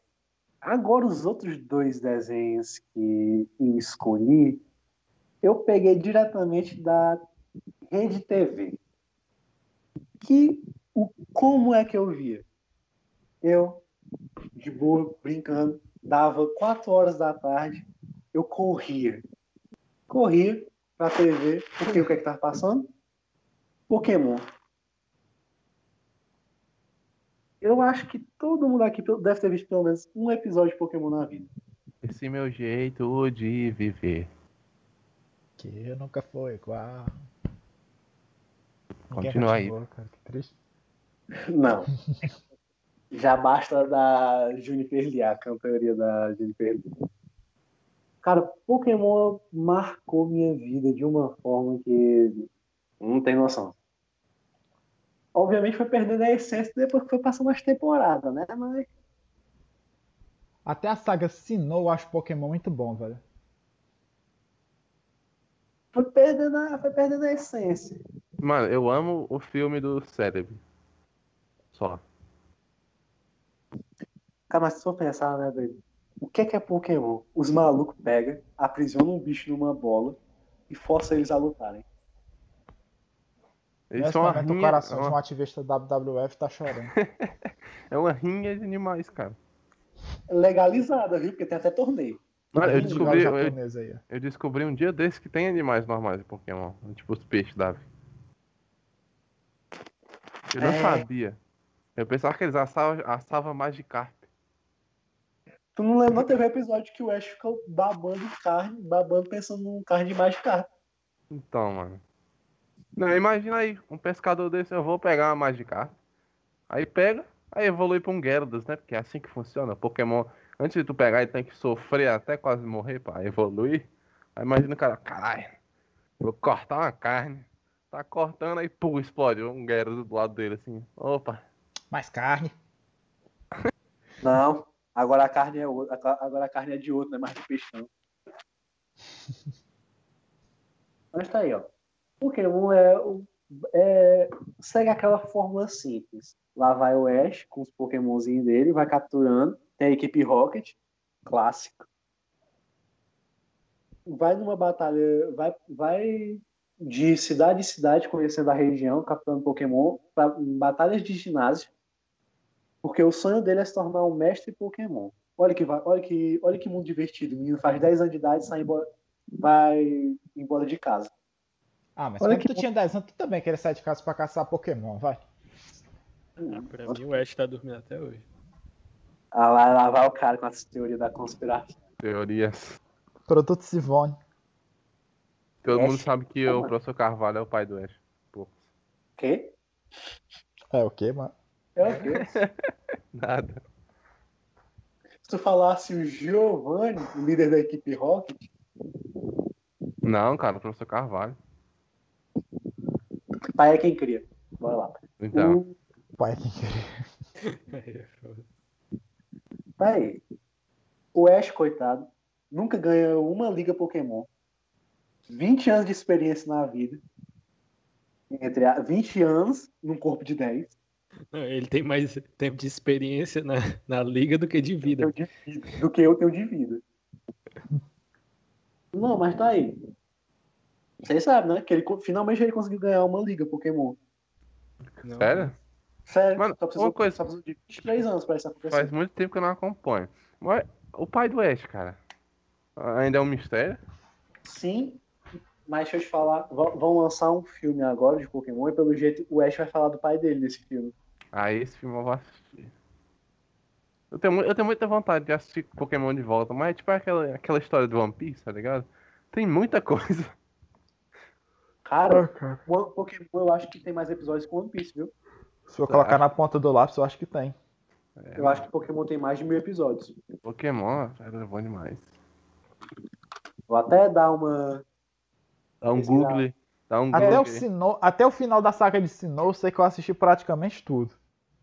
agora os outros dois desenhos que eu escolhi, eu peguei diretamente da Rede TV. Que o como é que eu via? Eu, de boa, brincando, dava quatro horas da tarde, eu corria. Corria pra TV, porque o que é que tava passando? Pokémon. Eu acho que todo mundo aqui deve ter visto pelo menos um episódio de Pokémon na vida. Esse meu jeito de viver. Que nunca foi igual. Continua aí. cativou, cara, que triste. Não. Já basta da Juniper Lee, a cantoria da Juniper Lee. Cara, Pokémon marcou minha vida de uma forma que não tem noção. Obviamente foi perdendo a essência depois que foi passando as temporadas, né? Mas Até a saga Sinnoh eu acho Pokémon muito bom, velho. foi perdendo a, foi perdendo a essência. Mano, eu amo o filme do cérebro. Só. Cara, mas se for pensar, né, velho? O que é que é Pokémon? Os malucos pegam, aprisionam um bicho numa bola e forçam eles a lutarem. Eles Nesse são uma momento o rinha, coração é de um uma, ativista da WWF tá chorando. é uma rinha de animais, cara. Legalizada, viu? Porque tem até torneio. Mano, eu descobri, eu, eu descobri um dia desse que tem animais normais em Pokémon. Tipo os peixes da vida. Eu não É. sabia. Eu pensava que eles assavam, assavam Magikarp. Tu não lembra? Teve um episódio que o Ash ficou babando carne, babando pensando num carne de mais carne. Então, mano. Não, imagina aí, um pescador desse, eu vou pegar uma Magikarp. Aí pega, aí evolui pra um Gyarados, né? Porque é assim que funciona. Pokémon, antes de tu pegar, ele tem que sofrer até quase morrer pra evoluir. Aí imagina o cara, caralho, vou cortar uma carne. Tá cortando, aí pum, explode um Gyarados do lado dele, assim. Opa. Mais carne. Não. Agora a carne é outra. Agora a carne é de outro, não é mais de peixe, não. Mas tá aí, ó. Pokémon é, o- é- segue aquela fórmula simples. Lá vai o Ash com os Pokémonzinhos dele, vai capturando. Tem a equipe Rocket, clássico. Vai numa batalha, vai, vai de cidade em cidade, conhecendo a região, capturando Pokémon, pra, em batalhas de ginásio. Porque o sonho dele é se tornar um mestre Pokémon. Olha que, vai- olha que, olha que mundo divertido. O menino faz 10 anos de idade, sai embora, vai embora de casa. Ah, mas Olha quando que tu tinha 10 anos, tu também queria sair de casa pra caçar Pokémon, vai. Pra mim, o Ash tá dormindo até hoje. Ah, lá, lá vai o cara com essa teoria da conspiração. Teorias. Produto Sivone. Todo Ash? mundo sabe que o Como? professor Carvalho é o pai do Ash. Pô, Quê? É o quê, mano? É o quê? nada. Se tu falasse o Giovanni, o líder da equipe Rocket, Não, cara, o professor Carvalho. pai é quem cria. Bora lá. Então, O Pai, quem queria. Pai, o Ash, coitado, nunca ganhou uma liga Pokémon. 20 anos de experiência na vida. Entre a... 20 anos num corpo de 10. Não, Ele tem mais tempo de experiência na, na liga do que de vida. De do que eu tenho de vida. Não, mas tá aí. Vocês sabem, né? Que ele finalmente ele conseguiu ganhar uma liga Pokémon. Não, sério? Sério, Mano, só precisou, uma coisa- só precisou de 23 anos pra isso acontecer. Faz muito tempo que eu não acompanho. Mas o pai do Ash, cara, ainda é um mistério? Sim, mas deixa eu te falar, vão lançar um filme agora de Pokémon e pelo jeito o Ash vai falar do pai dele nesse filme. Ah, esse filme eu vou assistir. Eu tenho, eu tenho muita vontade de assistir Pokémon de volta, mas é tipo aquela, aquela história do One Piece, tá ligado? Tem muita coisa. Cara, Pokémon eu acho que tem mais episódios que One Piece, viu? Se eu colocar na ponta do lápis, eu acho que tem. Eu acho que Pokémon tem mais de mil episódios. Pokémon, era bom demais. Vou até dar uma. Dá um. Google. Dá um Até o, Google. Sinnoh, até o final da saga de Sinnoh, eu sei que eu assisti praticamente tudo.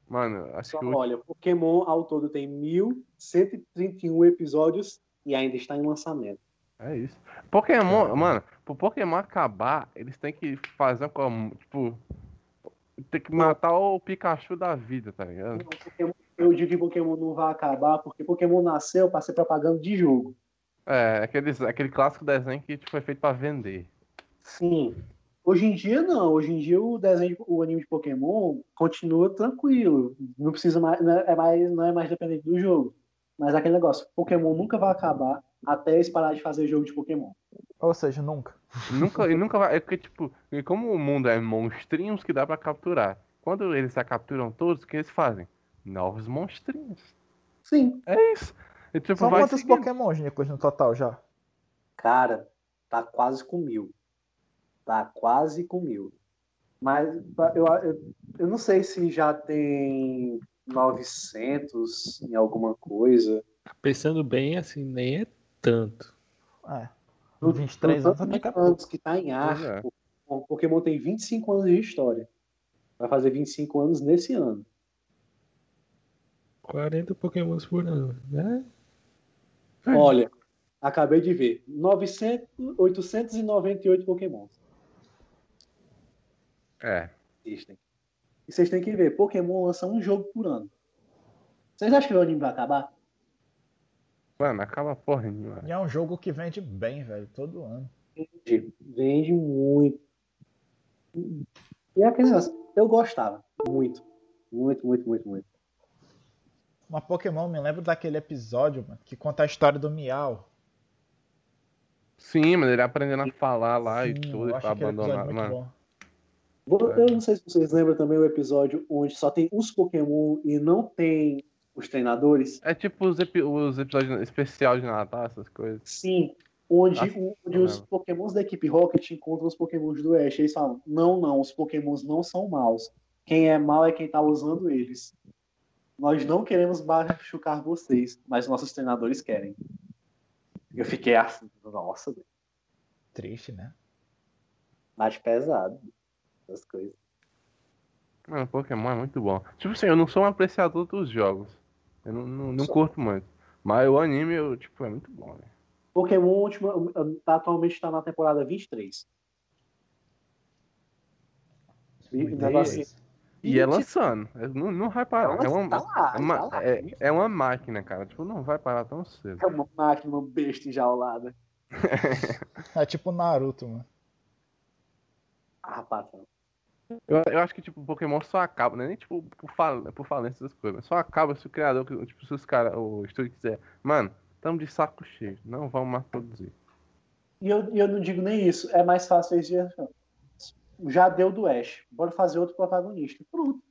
Mano, acho Só, que o olha, Pokémon ao todo tem 1131 episódios e ainda está em lançamento. É isso. Pokémon, mano, pro Pokémon acabar, eles têm que fazer uma tipo. Tem que matar o Pikachu da vida, tá ligado? Pokémon- eu digo que Pokémon não vai acabar porque Pokémon nasceu para ser propaganda de jogo. É, aqueles, aquele clássico desenho que tipo, foi feito pra vender. Sim. Hoje em dia não. Hoje em dia o desenho, de- o anime de Pokémon continua tranquilo. Não precisa mais, não é mais, não é mais dependente do jogo. Mas aquele negócio, Pokémon nunca vai acabar até eles parar de fazer jogo de Pokémon. Ou seja, nunca. Nunca, e nunca vai. É porque, tipo, e como o mundo é monstrinhos que dá pra capturar. Quando eles já capturam todos, o que eles fazem? Novos monstrinhos. Sim. É isso. E, tipo, São vai quantos seguindo. Pokémons, Nicolas, no total já? Cara, tá quase com mil. Tá quase com mil. Mas eu, eu, eu não sei se já tem 900 em alguma coisa. Pensando bem, assim, nem é tanto. É. No- 23 no anos que é anos que tá em ar, Pois é. o Pokémon tem 25 anos de história. Vai fazer 25 anos nesse ano. 40 pokémons por ano, né? Olha, acabei de ver. 900, 898 Pokémons É. existem. E vocês têm que ver, Pokémon lança um jogo por ano. Vocês acham que o anime vai acabar? Mano, acaba porra nenhuma. E é um jogo que vende bem, velho, todo ano. Vende, vende muito. E é aquele negócio, eu gostava muito. Muito, muito, muito, muito. Uma Pokémon, me lembro daquele episódio, mano, que conta a história do Miau. Sim, mano, ele aprendendo a falar lá e Sim, tudo, e tá episódio abandonado. muito Mano, bom. Vou- Eu não sei se vocês lembram também o episódio onde só tem os Pokémon e não tem os treinadores. é tipo os, epi- os episódios especiais de Natal, essas coisas. Sim, onde, Ah, onde os. Pokémons da equipe Rocket encontram os Pokémons do Ash. Eles falam: não, não, os Pokémons não são maus. Quem é mau é quem tá usando eles. Nós não queremos machucar vocês, mas nossos treinadores querem. Eu fiquei assim, nossa, Triste, né? mais pesado. Essas coisas. Mano, Pokémon é muito bom. Tipo assim, eu não sou um apreciador dos jogos. Eu não, não, não curto muito. Mas o anime, eu, tipo, é muito bom, velho. Pokémon última, tá, atualmente está na temporada 23. E, negócio assim, E é 20 lançando. É- Não, não vai parar. É uma, tá lá, é, uma, tá lá. é, é uma máquina, cara. Tipo, não vai parar tão cedo. É uma máquina, uma besta enjaulada. É tipo Naruto, mano. Ah, patrão. Eu, eu acho que, tipo, o Pokémon só acaba, né? Nem, tipo, por, fal por falência das coisas. Só acaba se o criador, tipo, se os caras, o estúdio quiser. Mano, tamo de saco cheio. Não vamos mais produzir. E eu, eu não digo nem isso. É mais fácil eles ó, Já deu do Ash. Bora fazer outro protagonista. Pronto.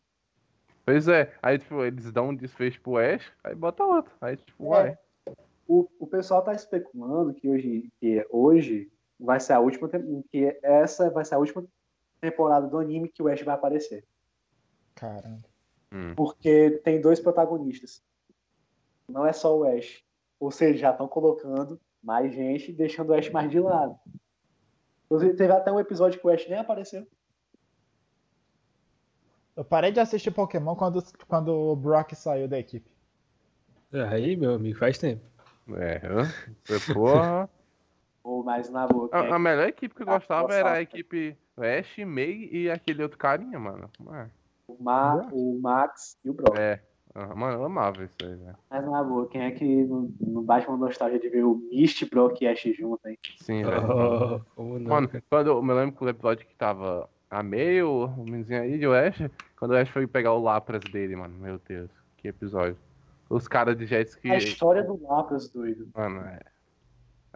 Pois é, aí tipo, eles dão um desfecho pro Ash, aí bota outro. Aí tipo, É. vai. O, o pessoal tá especulando que hoje, que hoje vai ser a última que essa vai ser a última temporada do anime que o Ash vai aparecer. Caramba. Hum. Porque tem dois protagonistas. Não é só o Ash. Ou seja, já estão colocando mais gente, deixando o Ash mais de lado. Inclusive, teve até um episódio que o Ash nem apareceu. Eu parei de assistir Pokémon quando, quando o Brock saiu da equipe. Aí, meu amigo, faz tempo. É, hã? porra. Ou mais na boca. A, a melhor equipe que eu Ah, gostava era a equipe Ash, May e aquele outro carinha, mano. É, O, Ma- o Max e o Brock. É, ah, mano, eu amava isso aí, velho. Mas na boa, quem é que não, não bate uma nostalgia de ver o Mist, Brock e Ash junto, hein? Sim, velho. Oh, como não? Mano, quando eu me lembro que o episódio que tava a meio, o meninozinho aí de Ash, quando o Ash foi pegar o Lapras dele, mano, meu Deus, que episódio. Os caras de jet ski, A história do Lapras, doido. mano, é.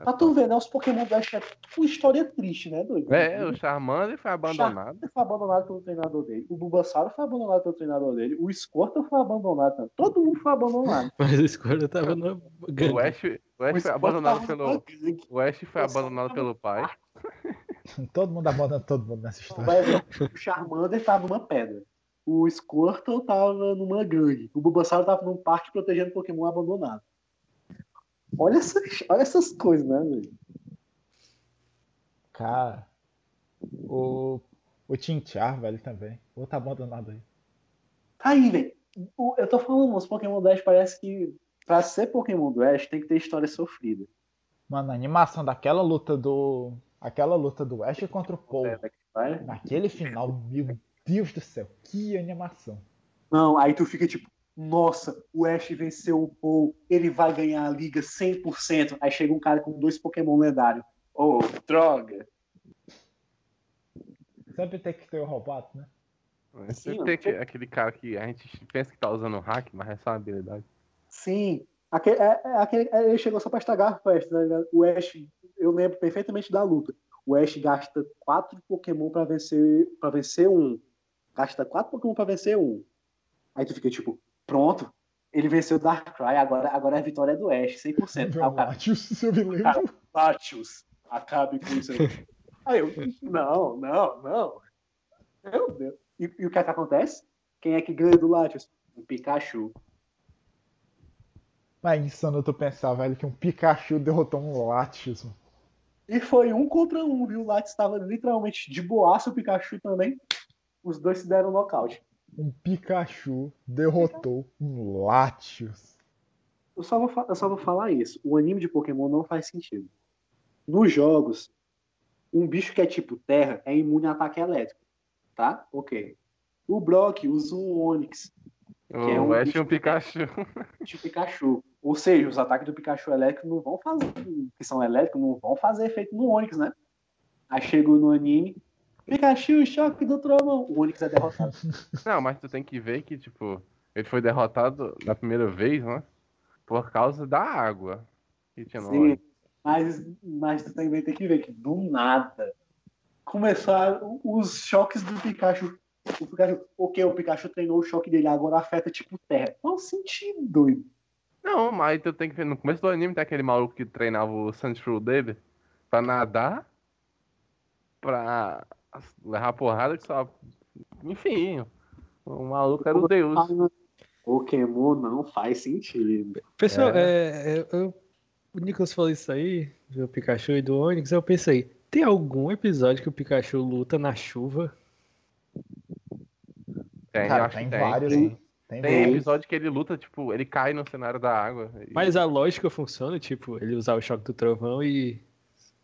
Pra tu ver, né? Os Pokémon do Ash é uma história triste, né, doido? É, o Charmander foi abandonado. Charmander foi abandonado pelo treinador dele. O Bulbasaur foi abandonado pelo treinador dele. O Squirtle foi abandonado. Todo mundo foi abandonado. Mas o Squirtle tava no O Ash, o Ash foi Squirtle abandonado pelo. numa gangue. O Ash foi abandonado pelo pai. Todo mundo abandona todo mundo nessa história. O Charmander tava numa pedra. O Squirtle tava numa gangue. O Bulbasaur tava num parque protegendo Pokémon abandonado. Olha essas, olha essas coisas, né, doido? Cara, o, o Tinchar, velho, também. Outro abandonado aí. Tá aí, velho. Eu tô falando, os Pokémon do Ash parece que pra ser Pokémon do Ash tem que ter história sofrida. Mano, a animação daquela luta do. Aquela luta do Ash contra o Paul. É. Naquele final, meu Deus do céu, que animação. Não, aí tu fica tipo, nossa, o Ash venceu o Paul, ele vai ganhar a liga 100%. Aí chega um cara com dois Pokémon lendários. Oh, droga. Sempre tem que ter o roubado, né? Sempre Sim, tem que- aquele cara que a gente pensa que tá usando hack, mas é só uma habilidade. Sim. Aquele, é- é aquele- é- ele chegou só pra estragar a festa, tá ligado? O Ash, eu lembro perfeitamente da luta. O Ash gasta quatro Pokémon pra vencer, pra vencer um. Gasta quatro Pokémon pra vencer um. Aí tu fica tipo, pronto. Ele venceu o Darkrai, agora, agora a vitória é do Ash, 100%. Aí o cara, Latios, se eu me lembro. Cara, Latios, acabe com isso aí. Aí eu, não, não, não. Meu Deus. E, e o que é que acontece? Quem é que ganha do Latios? O Pikachu. Mas é insano tu pensar, velho, que um Pikachu derrotou um Latios. E foi um contra um, viu? O Latios estava literalmente de boaça, o Pikachu também. Os dois se deram nocaute. Um Pikachu derrotou um Latios. Eu só, vou, eu só vou falar isso. O anime de Pokémon não faz sentido. Nos jogos, um bicho que é tipo terra é imune a ataque elétrico. Tá? Ok. O Brock usa um Onix, O é um Ash bicho um Pikachu. de Pikachu. Ou seja, os ataques do Pikachu elétrico não vão fazer, que são elétricos, não vão fazer efeito no Onix, né? Aí chegou no anime, Pikachu, choque do trovão. O Onix é derrotado. Não, mas tu tem que ver que, tipo, ele foi derrotado na primeira vez, né? Por causa da água que tinha no Sim, mas, mas tu também tem que ver que do nada começaram os choques do Pikachu. O Pikachu, ok, o Pikachu treinou o choque dele, agora afeta tipo terra. Qual o sentido, doido? Não, mas tu tem que ver, no começo do anime tem aquele maluco que treinava o Sandshrew dele pra nadar, pra levar porrada que só... Enfim, o maluco era o deus. Pokémon não faz sentido. Pessoal, é, é, eu- o Nicolas falou isso aí, do Pikachu e do Onix, eu pensei, tem algum episódio que o Pikachu luta na chuva? Tem, eu Cara, acho tem que tem. vários, Tem, né? Tem tem episódio que ele luta, tipo, ele cai no cenário da água. e- Mas a lógica funciona, tipo, ele usar o choque do trovão e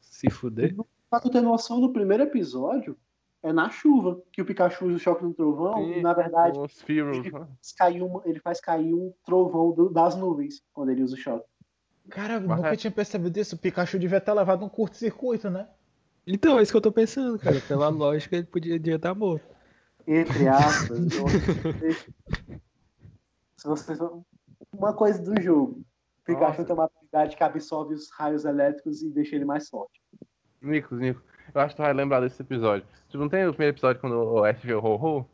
se fuder? Pra tu ter noção, no primeiro episódio é na chuva que o Pikachu usa o choque no trovão Sim, e na verdade ele faz cair uma- ele faz cair um trovão do- das nuvens quando ele usa o choque. Cara, eu Mas nunca é- tinha percebido isso. O Pikachu devia ter levado um curto-circuito, né? Então, é isso que eu tô pensando, cara. Pela lógica, ele podia devia estar morto. Entre aspas, se você uma coisa do jogo, o Pikachu Nossa. tem uma habilidade que absorve os raios elétricos e deixa ele mais forte. Nicos, Nico, eu acho que tu vai lembrar desse episódio. Tu não tem o primeiro episódio quando o Ash vê o Ho-Ho?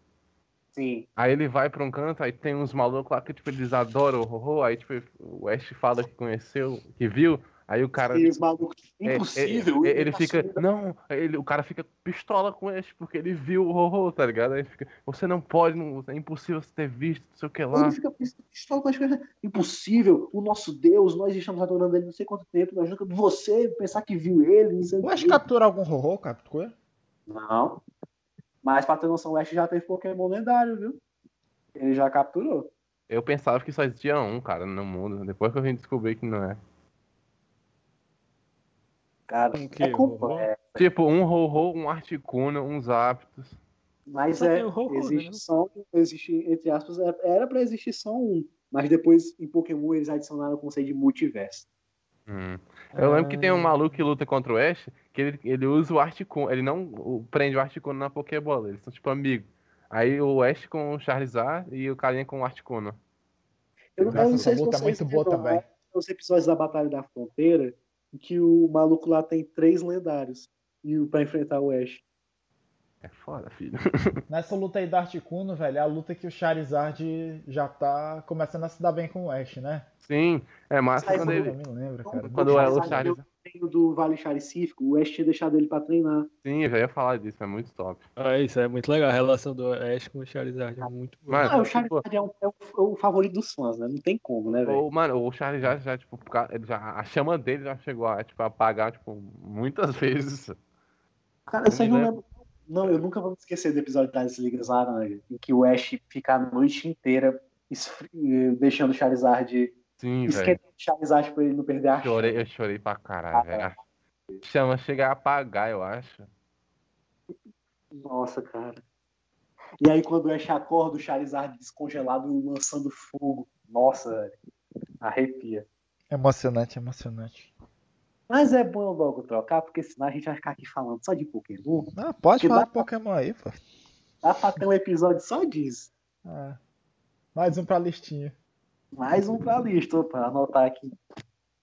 Sim. Aí ele vai pra um canto, aí tem uns malucos lá que, tipo, eles adoram o Rorô, aí, tipo, o Ash fala que conheceu, que viu, aí o cara... E os malucos. é, Impossível. é, é, ele tá fica, não, ele, o cara fica pistola com o Ash, porque ele viu o Rorô, tá ligado? Aí fica, você não pode, não- é impossível você ter visto, não sei o que lá. Ele fica pistola com as coisas. Impossível. O nosso Deus, nós estamos adorando ele não sei quanto tempo. Nós nunca você pensar que viu ele, não sei o O Ash quê. captura algum horror, captura? Não. Mas pra ter noção, o Ash já teve Pokémon lendário, viu? Ele já capturou. Eu pensava que só existia um, cara, no mundo, depois que eu vim descobrir que não é. Cara, Um quê? é complexo. Tipo, um Rorô, um Articuno, uns Aptos. Mas Só é, existe né? só, existe, entre aspas, é- era pra existir só um. Mas depois, em Pokémon, eles adicionaram o conceito de multiverso. Hum. Eu lembro que tem um Ah. maluco que luta contra o Ash, que ele, ele usa o Articuno, ele não o- prende o Articuno na Pokébola, eles são tipo amigos. Aí o Ash com o Charizard e o carinha com o Articuno. Eu, não- eu Nossa, não sei essa se luta é vocês muito boa também. Os episódios da Batalha da Fronteira, em que o maluco lá tem três lendários e o- pra enfrentar o Ash. É foda, filho. Nessa luta aí da Articuno, velho, é a luta que o Charizard já tá começando a se dar bem com o Ash, né? Sim, é massa Sai quando ele. Eu me lembro, cara. Quando o é o Charizard treino do Vale Charicífico, o Ash tinha deixado ele pra treinar. Sim, eu já ia falar disso, é muito top. Ah, isso é muito legal. A relação do Ash com o Charizard é muito boa. Mano, Ah, o tipo, Charizard é, um- é o, é o favorito dos fãs, né? Não tem como, né, velho? o, mano, o Charizard já, tipo, ele já, a chama dele já chegou a, tipo, apagar, tipo, muitas vezes. Cara, vocês não né? lembram. Não, eu nunca vou me esquecer do episódio das Ligas Laranja, em que o Ash fica a noite inteira esfri- eh, deixando o Charizard Sim, velho. esquentando o Charizard pra ele não perder a chance. Chorei, eu chorei pra caralho, velho. Chama chega a apagar, eu acho. Nossa, cara. E aí quando o Ash acorda, o Charizard descongelado lançando fogo. Nossa, velho. Arrepia. Emocionante, emocionante. Mas é bom logo trocar, porque senão a gente vai ficar aqui falando só de Pokémon. Ah, pode Que falar de Pokémon aí, pô. Dá pra ter um episódio só disso. Ah, mais um pra listinha. Mais um pra lista, para anotar aqui.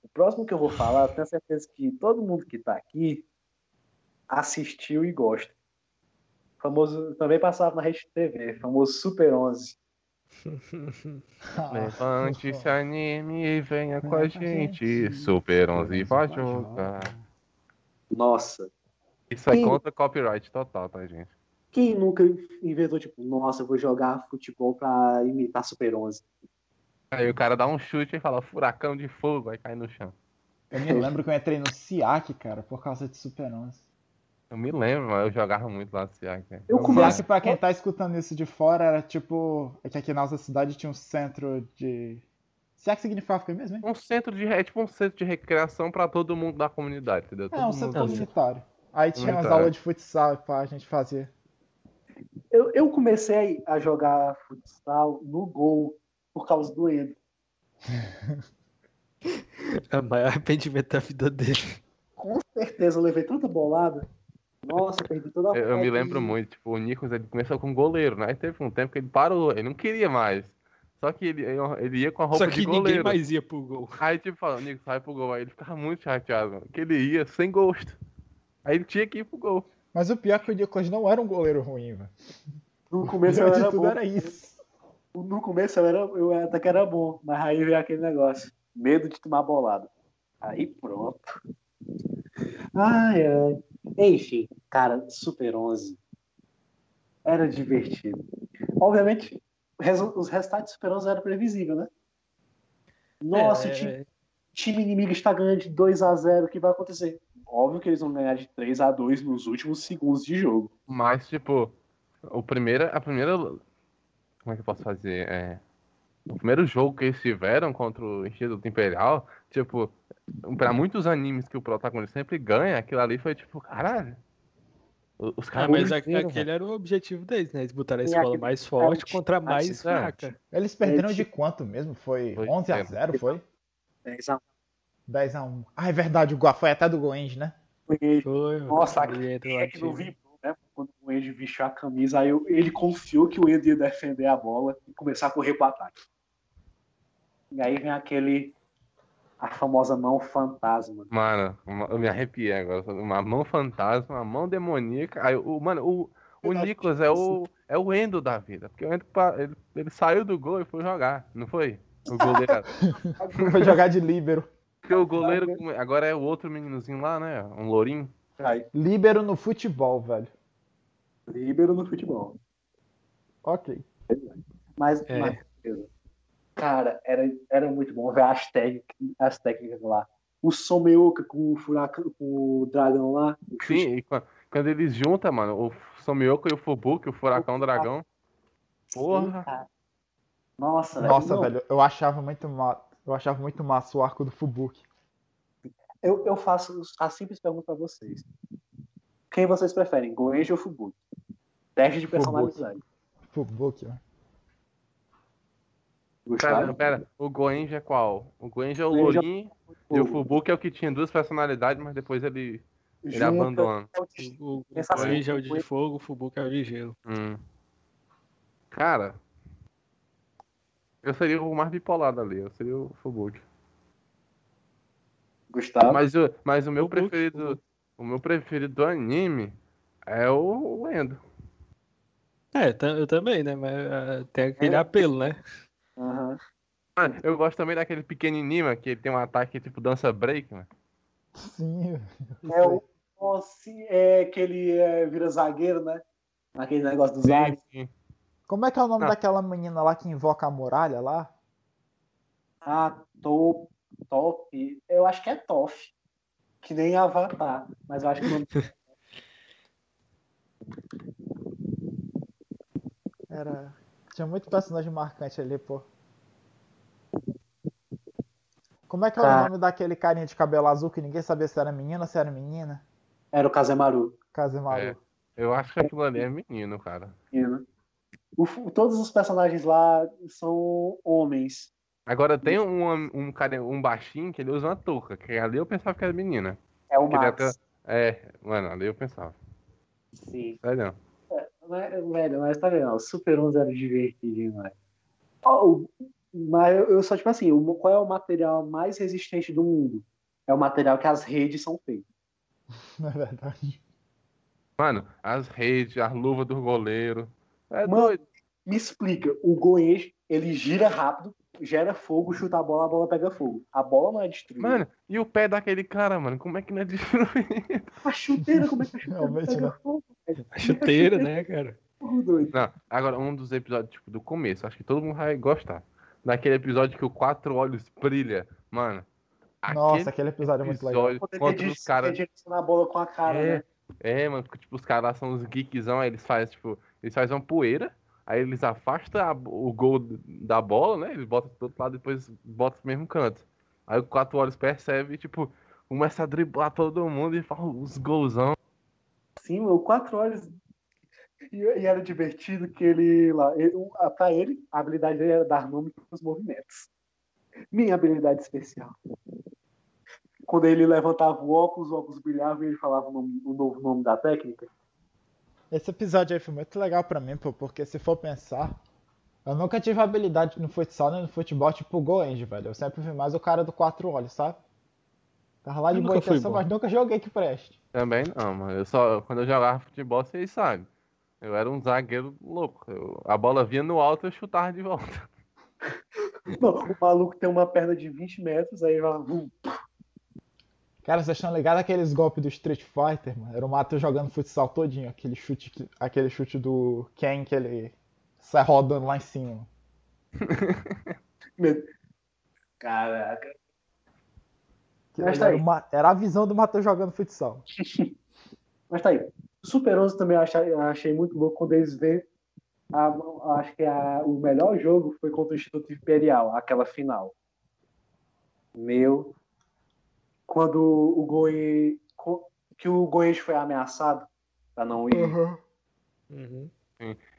O próximo que eu vou falar, eu tenho certeza que todo mundo que tá aqui assistiu e gosta. Famoso, também passava na Rede TV, famoso Super 11. Ah, Levante-se, anime e venha com a gente. Super 11 vai jogar. Nossa, Isso é Sim. contra copyright total, tá, gente? quem nunca inventou, tipo, nossa, eu vou jogar futebol pra imitar Super 11? Aí o cara dá um chute e fala furacão de fogo, aí cai no chão. Eu me lembro que eu entrei no SIAC, cara, por causa de Super 11. Eu me lembro, mas eu jogava muito lá no Ciac. né? Eu comecei- SIAC, pra quem tá escutando isso de fora, era tipo. É que aqui na nossa cidade tinha um centro de. SIAC significava o que mesmo, hein? Um centro de é tipo um centro de recreação pra todo mundo da comunidade, entendeu? É, Todo um mundo- centro comunitário. Aí tinha umas Comunitário. aulas de futsal que a gente fazia. Eu, eu comecei a jogar futsal no gol por causa do Endo. É o maior arrependimento da vida dele. Com certeza eu levei tanta bolada. Nossa, perdi toda a Eu, eu me lembro e- muito, tipo, o Nichols ele começou com goleiro, né? Aí teve um tempo que ele parou, ele não queria mais. Só que ele, ele ia com a roupa Só de que ninguém goleiro. mais ia pro gol. Aí tipo, falando, Nichols, vai pro gol. Aí ele ficava muito chateado, mano, que ele ia sem gosto. Aí ele tinha que ir pro gol. Mas o pior é que o Nicolas não era um goleiro ruim, velho. No começo de era tudo bom. era isso. No começo eu, era, eu até que era bom, mas aí veio aquele negócio. Medo de tomar bolada. Aí pronto. Ai, ai. Enfim, cara, Super 11. Era divertido. Obviamente, os resultados de Super 11 eram previsível, né? Nossa, É, o time, time inimigo está ganhando de 2 a 0 o que vai acontecer? Óbvio que eles vão ganhar de 3 a 2 nos últimos segundos de jogo. Mas, tipo, o primeiro, a primeira. Como é que eu posso fazer? É, o primeiro jogo que eles tiveram contra o Instituto Imperial, tipo, pra muitos animes que o protagonista sempre ganha, aquilo ali foi tipo, caralho. Os Ah, caras mas a- venceram, aquele era o objetivo deles, né? Eles botaram a escola aquele- mais forte é, contra a mais exato. fraca. Eles perderam É, de quanto mesmo? Foi Foi 11 a zero. 0, foi? 10 a 10 a 1. Ah, é verdade, o Gua foi até do Goenji, né? 1. Foi, Nossa, ele entra lá, é que não tira. Quando o Ed vestiu a camisa, aí eu- ele confiou que o Ed ia defender a bola e começar a correr pro ataque. E aí vem aquele. A famosa mão fantasma. Mano, eu me arrepiei agora. Uma mão fantasma, uma mão demoníaca. Aí, o, mano, o, o Nicolas é o, é o Endo da vida. Porque o Endo, ele, ele saiu do gol e foi jogar, não foi? O goleiro. Foi jogar de líbero. Porque o goleiro agora é o outro meninozinho lá, né? Um lourinho. Aí, Líbero no futebol, velho. Líbero no futebol. Ok. Mas, É. mas, cara, era, era muito bom ver as técnicas, as técnicas lá. O Someuca com o furacão, com o dragão lá. o Sim, e quan- quando eles juntam, mano, o Somioka e o Fubuki, o Furacão Dragão. Porra. cara. Nossa, velho. Nossa, não, velho, eu achava muito ma... eu achava muito massa o arco do Fubuki. Eu, eu faço a simples pergunta pra vocês. Quem vocês preferem, Goenji ou Fubuki? Teste de personalidade. Fubuki, ó. Pera, pera, o Goenji é qual? O Goenji é o Goenji é- lourinho e o Fubuki é o que tinha duas personalidades, mas depois ele, ele abandona. O, o assim, Goenji é o de o- fogo, o Fubuki é o de gelo. Hum. Cara, eu seria o mais bipolado ali, eu seria o Fubuki. Gustavo? Mas, o- mas o meu Fubuki, preferido, o meu preferido do anime é o Endo. É, eu também, né? Mas ah, tem aquele É. apelo, né? Aham. Ah, eu gosto também daquele pequenininho, mano, que ele tem um ataque tipo dança break, mano. Sim. É o é que ele é, vira zagueiro, né? Naquele negócio do zague. sim. Como é que é o nome Não. daquela menina lá que invoca a muralha lá? Ah, top, top. Eu acho que é Toff. Que nem Avatar. Mas eu acho que o nome Era. Tinha muito personagem marcante ali, pô. Como é que é o Tá. nome daquele carinha de cabelo azul que ninguém sabia se era menina ou se era menina? era o Kazemaru. Kazemaru. É. Eu acho que aquilo ali é menino, cara. né? O todos os personagens lá são homens. Agora tem um, um cara, um baixinho que ele usa uma touca, que ali eu pensava que era menina. É o Max. até- É, mano, ali eu pensava. Sim. Sério. Mas, velho, mas tá legal. O Super 11 era divertido demais. Ó, o- mas eu, só, tipo assim, qual é o material mais resistente do mundo? É o material que as redes são feitas. Não é verdade? Mano, as redes, as luvas do goleiro. É Mano, doido. Me explica, o Goenji, ele gira rápido, gera fogo, chuta a bola, a bola pega fogo. A bola não é destruída. Mano, e o pé daquele cara, mano? Como é que não é destruído? a chuteira, como é que a chuteira Realmente pega não. fogo? velho? A chuteira, né, cara? Não, agora um dos episódios, tipo, do começo, acho que todo mundo vai gostar. Daquele episódio que o Quatro Olhos brilha. Mano, Nossa, aquele episódio é muito legal. ter os caras. direcionar a bola com a cara, É, né? é, mano, porque, tipo, os caras lá são os geekzão, aí eles fazem, tipo, eles fazem uma poeira, aí eles afastam a- o gol da bola, né? Eles botam do outro lado e depois botam pro mesmo canto. Aí o Quatro Olhos percebe tipo, começa a driblar todo mundo e fala os golzão. Sim, o quatro horas. E, e era divertido que ele lá. Ele, pra ele, a habilidade dele era dar nome pros movimentos. Minha habilidade especial. Quando ele levantava o óculos, o óculos brilhava e ele falava o, nome- o novo nome da técnica. Esse episódio aí foi muito legal pra mim, pô, porque se for pensar, eu nunca tive habilidade no futsal nem no futebol tipo o Goenji, velho. Eu sempre vi mais o cara do quatro olhos, sabe? Tava lá de Eu boa fui intenção, mas nunca joguei que preste. Também não, mano. Eu só, quando eu jogava futebol, vocês sabem. Eu era um zagueiro louco. Eu- a bola vinha no alto e eu chutava de volta. Não, o maluco tem uma perna de 20 metros, aí ele vai. Cara, vocês estão ligados aqueles golpes do Street Fighter, mano? Era o Matheus jogando futsal todinho, aquele chute, que- aquele chute do Ken que ele sai rodando lá em cima. Caraca. Mas tá era, uma- era a visão do Matheus jogando futsal. Mas tá aí. Super 11 também eu achei, achei muito louco quando eles vê. a- acho que a- o melhor jogo foi contra o Instituto Imperial, aquela final. Meu. Quando o Goi. Que o Goiás foi ameaçado pra não ir. Uhum.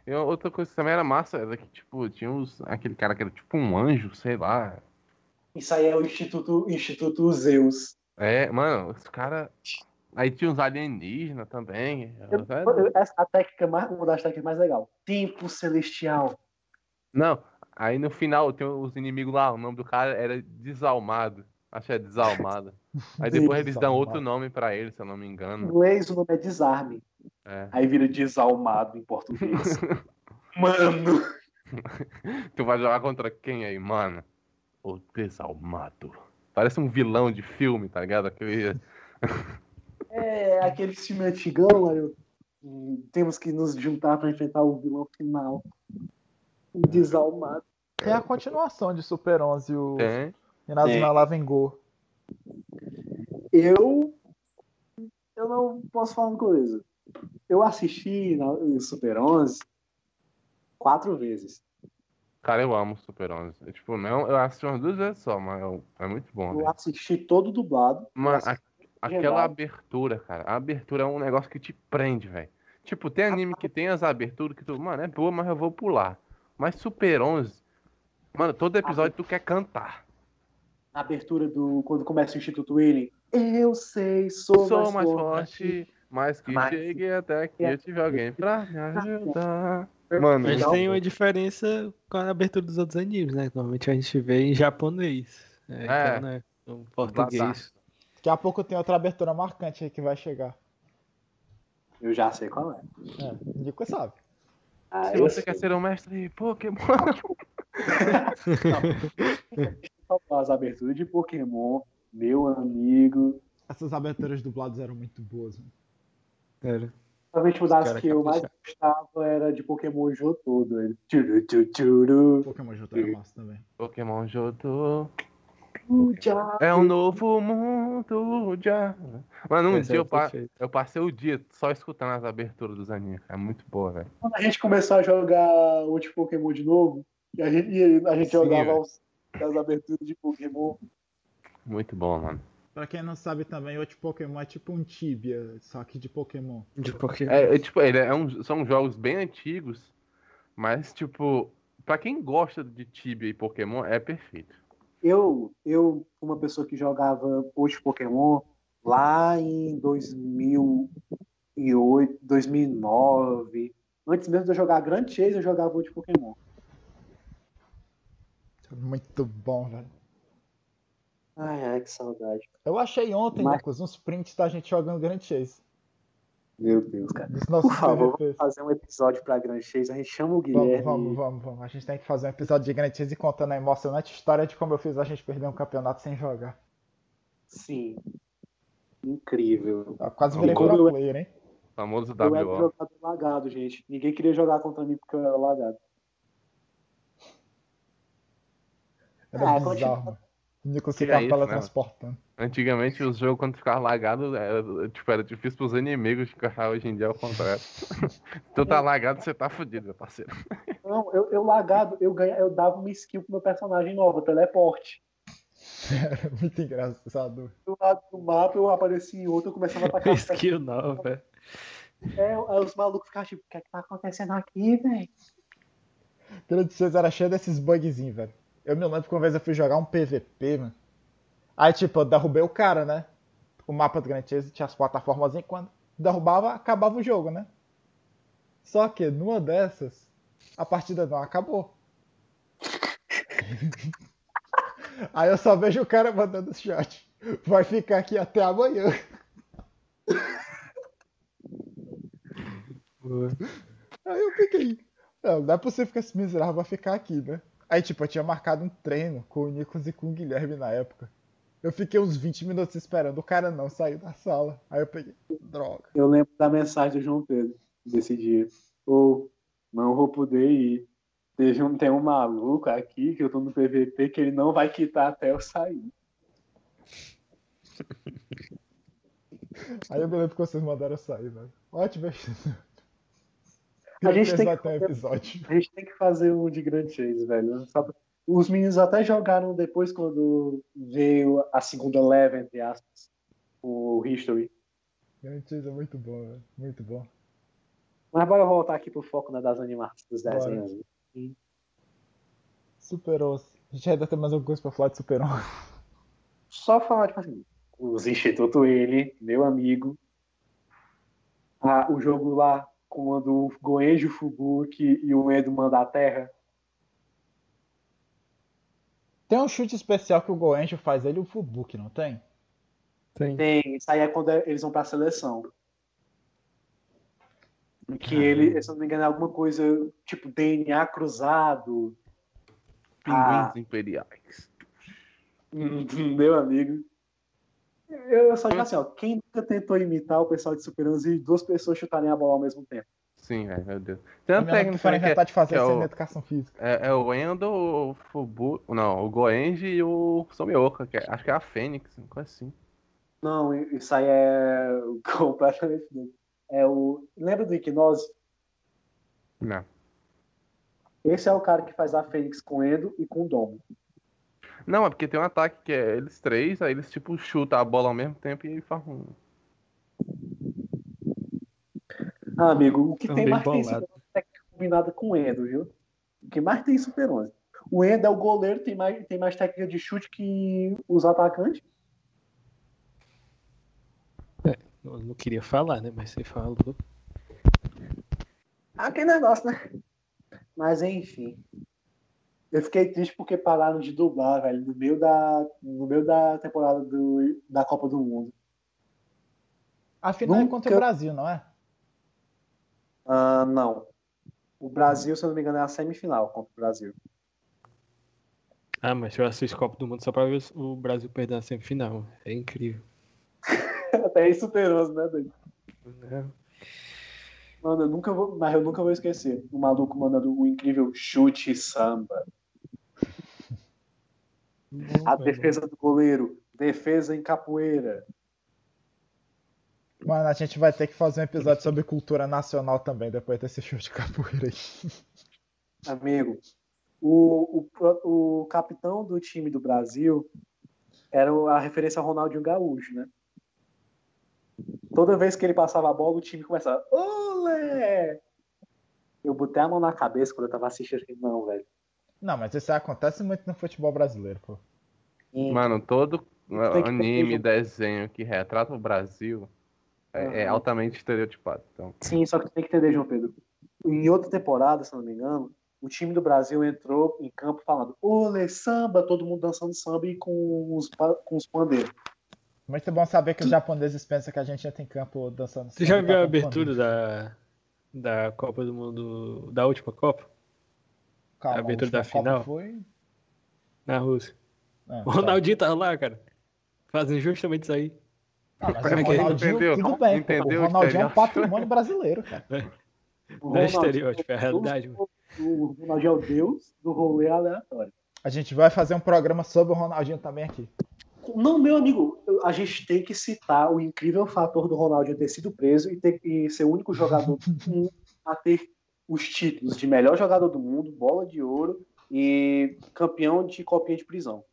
E outra coisa que também era massa era que, tipo, tinha uns, aquele cara que era tipo um anjo, sei lá. Isso aí é o Instituto, Instituto Zeus. É, mano, os caras. Aí tinha uns alienígenas também. Eu- É, eu- essa- a técnica mais, uma das técnicas mais legais. Tempo celestial. Não, aí no final tem os inimigos lá, o nome do cara era Desalmado. Acho que é Desalmado. Aí depois eles dão outro nome pra ele, se eu não me Em engano. inglês o nome é desarme. É. Aí vira desalmado em português. Mano! Tu vai jogar contra quem aí, mano? O desalmado. Parece um vilão de filme, tá ligado? Aquele... É aquele filme antigão, eu- hum, temos que nos juntar pra enfrentar o vilão final. O desalmado. Tem a continuação de Super 11, o Tem. Inazuma Go. Eu. Eu não posso falar uma coisa. Eu assisti na- o Super 11 quatro vezes. Cara, eu amo Super 11. Eu, tipo, não, eu assisti umas duas vezes só, mas eu- é muito bom. Eu velho. assisti todo dublado. Mano, Eu a- aquela legendado. abertura, cara. A abertura é um negócio que te prende, velho. Tipo, tem anime que tem as aberturas que tu, mano, é boa, mas eu vou pular. Mas Super 11, mano, todo episódio tu quer cantar. A abertura do. Quando começa o Instituto Willing. Eu sei, sou, Sou mais forte. forte, mas que Mas- chegue até aqui eu tive alguém pra me ajudar. Mano, Mas tem uma diferença com a abertura dos outros animes, né? Normalmente a gente vê em japonês. É, É. Então, né? Português. Daqui a pouco tem outra abertura marcante aí que vai chegar. Eu já sei qual é. É, Nico sabe. Ah, se você sei. quer ser um mestre Pokémon, As aberturas de Pokémon, meu amigo. Essas aberturas dubladas eram muito boas. mano. Cara, Talvez tipo, das cara que eu mais gostava era de Pokémon Jotodo. Ele. Tchuru, tchuru, tchuru. Pokémon J era massa também. Pokémon Johto Já. é um novo mundo já. Mano, um esse dia é eu, pa- eu passei o dia só escutando as aberturas dos animes. É muito boa, velho. Quando a gente começou a jogar outro Pokémon de novo, e a gente, e a gente Sim, jogava os- as aberturas de Pokémon. Muito bom, mano. Pra quem não sabe também, o outro Pokémon é tipo um Tibia, só que de Pokémon. De Pokémon. É, é, tipo, ele é um- são jogos bem antigos, mas, tipo, pra quem gosta de Tibia e Pokémon, é perfeito. Eu, eu, uma pessoa que jogava outro Pokémon lá em 2008, 2009, antes mesmo de eu jogar Grand Chase, eu jogava outro Pokémon. Muito bom, velho. Ai, ai, que saudade. Eu achei ontem, Mas- Nicolas, uns prints da gente jogando Grand Chase. Meu Deus, cara. Dos nossos Por favor, vamos fazer um episódio pra Grand Chase. A gente chama o Vamos, Guilherme. vamos, vamos, vamos. A gente tem que fazer um episódio de Grand Chase contando a emocionante história de como eu fiz a gente perder um campeonato sem jogar. Sim. Incrível. Eu quase virei pro eu- player, hein? Famoso Eu era WO. jogador lagado, gente. Ninguém queria jogar contra mim porque eu era lagado. Era Ah, bizarro, continua. mano. O Nicolas Que ficava é isso, né? teletransportando. Antigamente os jogos, quando ficava lagado, era, tipo, era difícil pros inimigos ficar hoje em dia é o contrário. tu tá lagado, você tá fudido, meu parceiro. Não, eu, eu lagado, eu, ganha, eu dava uma skill pro meu personagem nova, teleporte. Era muito engraçado. Do lado do mapa, eu aparecia em outro, eu começava a atacar. Skill nova. É, aí os malucos ficavam tipo, o que é que tá acontecendo aqui, velho? Grand Chase era cheio desses bugzinhos, velho. Eu me lembro que uma vez eu fui jogar um PVP, mano. Aí, tipo, eu derrubei o cara, né? O mapa do Grand Chase tinha as plataformas e quando derrubava, acabava o jogo, né? Só que numa dessas, a partida não acabou. Aí eu só vejo o cara mandando chat. Vai ficar aqui até amanhã. Aí eu fiquei. Não, não é possível que esse miserável vai ficar aqui, né? Aí, tipo, eu tinha marcado um treino com o Nicolas e com o Guilherme na época. Eu fiquei uns 20 minutos esperando, o cara não saiu da sala. Aí eu peguei, droga. Eu lembro da mensagem do João Pedro desse dia. Ou, não vou poder ir. Teve um, tem um maluco aqui que eu tô no PVP que ele não vai quitar até eu sair. Aí eu me lembro que vocês mandaram eu sair, velho. Ótimo. A gente tem que episódio. A gente tem que fazer um de Grand Chase, velho. Os meninos até jogaram depois quando veio a segunda leva, entre aspas, o History. Grand Chase é muito bom, velho. Muito bom. Mas bora voltar aqui pro foco né, das animações, dos desenhos. Super Osso. A gente ainda tem mais alguma coisa pra falar de Super Osso. Só falar, tipo assim, os Instituto ele, meu amigo. Ah, o jogo lá, quando o Goenji, o Fubuki e o Edo mandam a terra. Tem um chute especial que o Goenjo faz ele e o Fubuki, não tem? Tem. Tem, isso aí é quando eles vão pra seleção. Que ele, se eu não me engano, é alguma coisa tipo DNA cruzado. Pinguins Ah. imperiais. Meu amigo. Eu só digo assim, ó, quem nunca tentou imitar o pessoal de Super 11 e duas pessoas chutarem a bola ao mesmo tempo? Sim, velho, meu Deus. Tem uma que técnica foram né, que é, inventar de fazer que é o- educação física. é, é o Endo, o Fubu. Não, o Goenji e o Somioka, que é- acho que é a Fênix, uma coisa assim. Não, isso aí é completamente doido. É o. Lembra do Hipnose? Não. Esse é o cara que faz a Fênix com Endo e com Domo. Não, é porque tem um ataque que é eles três, aí eles tipo chutam a bola ao mesmo tempo e aí fazem um. Ah, amigo, o que Tão tem mais tem bolado. Super 11 é combinado com o Endo, viu? O que mais tem Super 11? O Endo é o goleiro, tem mais, tem mais técnica de chute que os atacantes. Eu não queria falar, né? Mas você falou. Aquele negócio, né? Mas enfim. Eu fiquei triste porque pararam de dublar, velho, no meio da, no meio da temporada do, da Copa do Mundo. A final é Nunca- contra o Brasil, não é? Ah, não. O Brasil, se eu não me engano, é a semifinal contra o Brasil. Ah, mas eu assisto Copa do Mundo só pra ver o Brasil perder na semifinal. É incrível. Até isso superoso, né, doido? É. Mano, eu nunca vou, mas eu nunca vou esquecer. O maluco mandando o incrível chute samba. A defesa do goleiro, defesa em capoeira. Mano, a gente vai ter que fazer um episódio sobre cultura nacional também, depois desse show de capoeira aí. Amigo, o, o, o capitão do time do Brasil era a referência ao Ronaldinho Gaúcho, né? Toda vez que ele passava a bola, o time começava, olé! Eu botei a mão na cabeça quando eu tava assistindo. Não, velho. Não, mas isso acontece muito no futebol brasileiro, pô. Mano, todo Tem que anime, desenho que retrata o Brasil é, é altamente estereotipado. Então, Sim, só que tu tem que entender, João Pedro. Em outra temporada, se eu não me engano, o time do Brasil entrou em campo falando olê, samba, todo mundo dançando samba e com os, com os pandeiros. Muito bom saber que os japoneses pensam que a gente entra em campo dançando. Você já samba, viu a tá abertura da, da Copa do Mundo, da última Copa? Calma, a abertura da final? Foi... Na Rússia. Ah, O tá. Ronaldinho tava lá, cara. Fazem justamente isso aí. Ah, mas é o é? Ronaldinho, Entendeu? tudo bem. Entendeu O o Ronaldinho é um patrimônio brasileiro, cara. O Não é estereótipo, é a realidade. mano. O Ronaldinho é o deus do rolê aleatório. A gente vai fazer um programa sobre o Ronaldinho também aqui. Não, meu amigo, a gente tem que citar o incrível fator do Ronaldinho ter sido preso e, ter, e ser o único jogador a ter os títulos de melhor jogador do mundo, bola de ouro e campeão de copinha de prisão.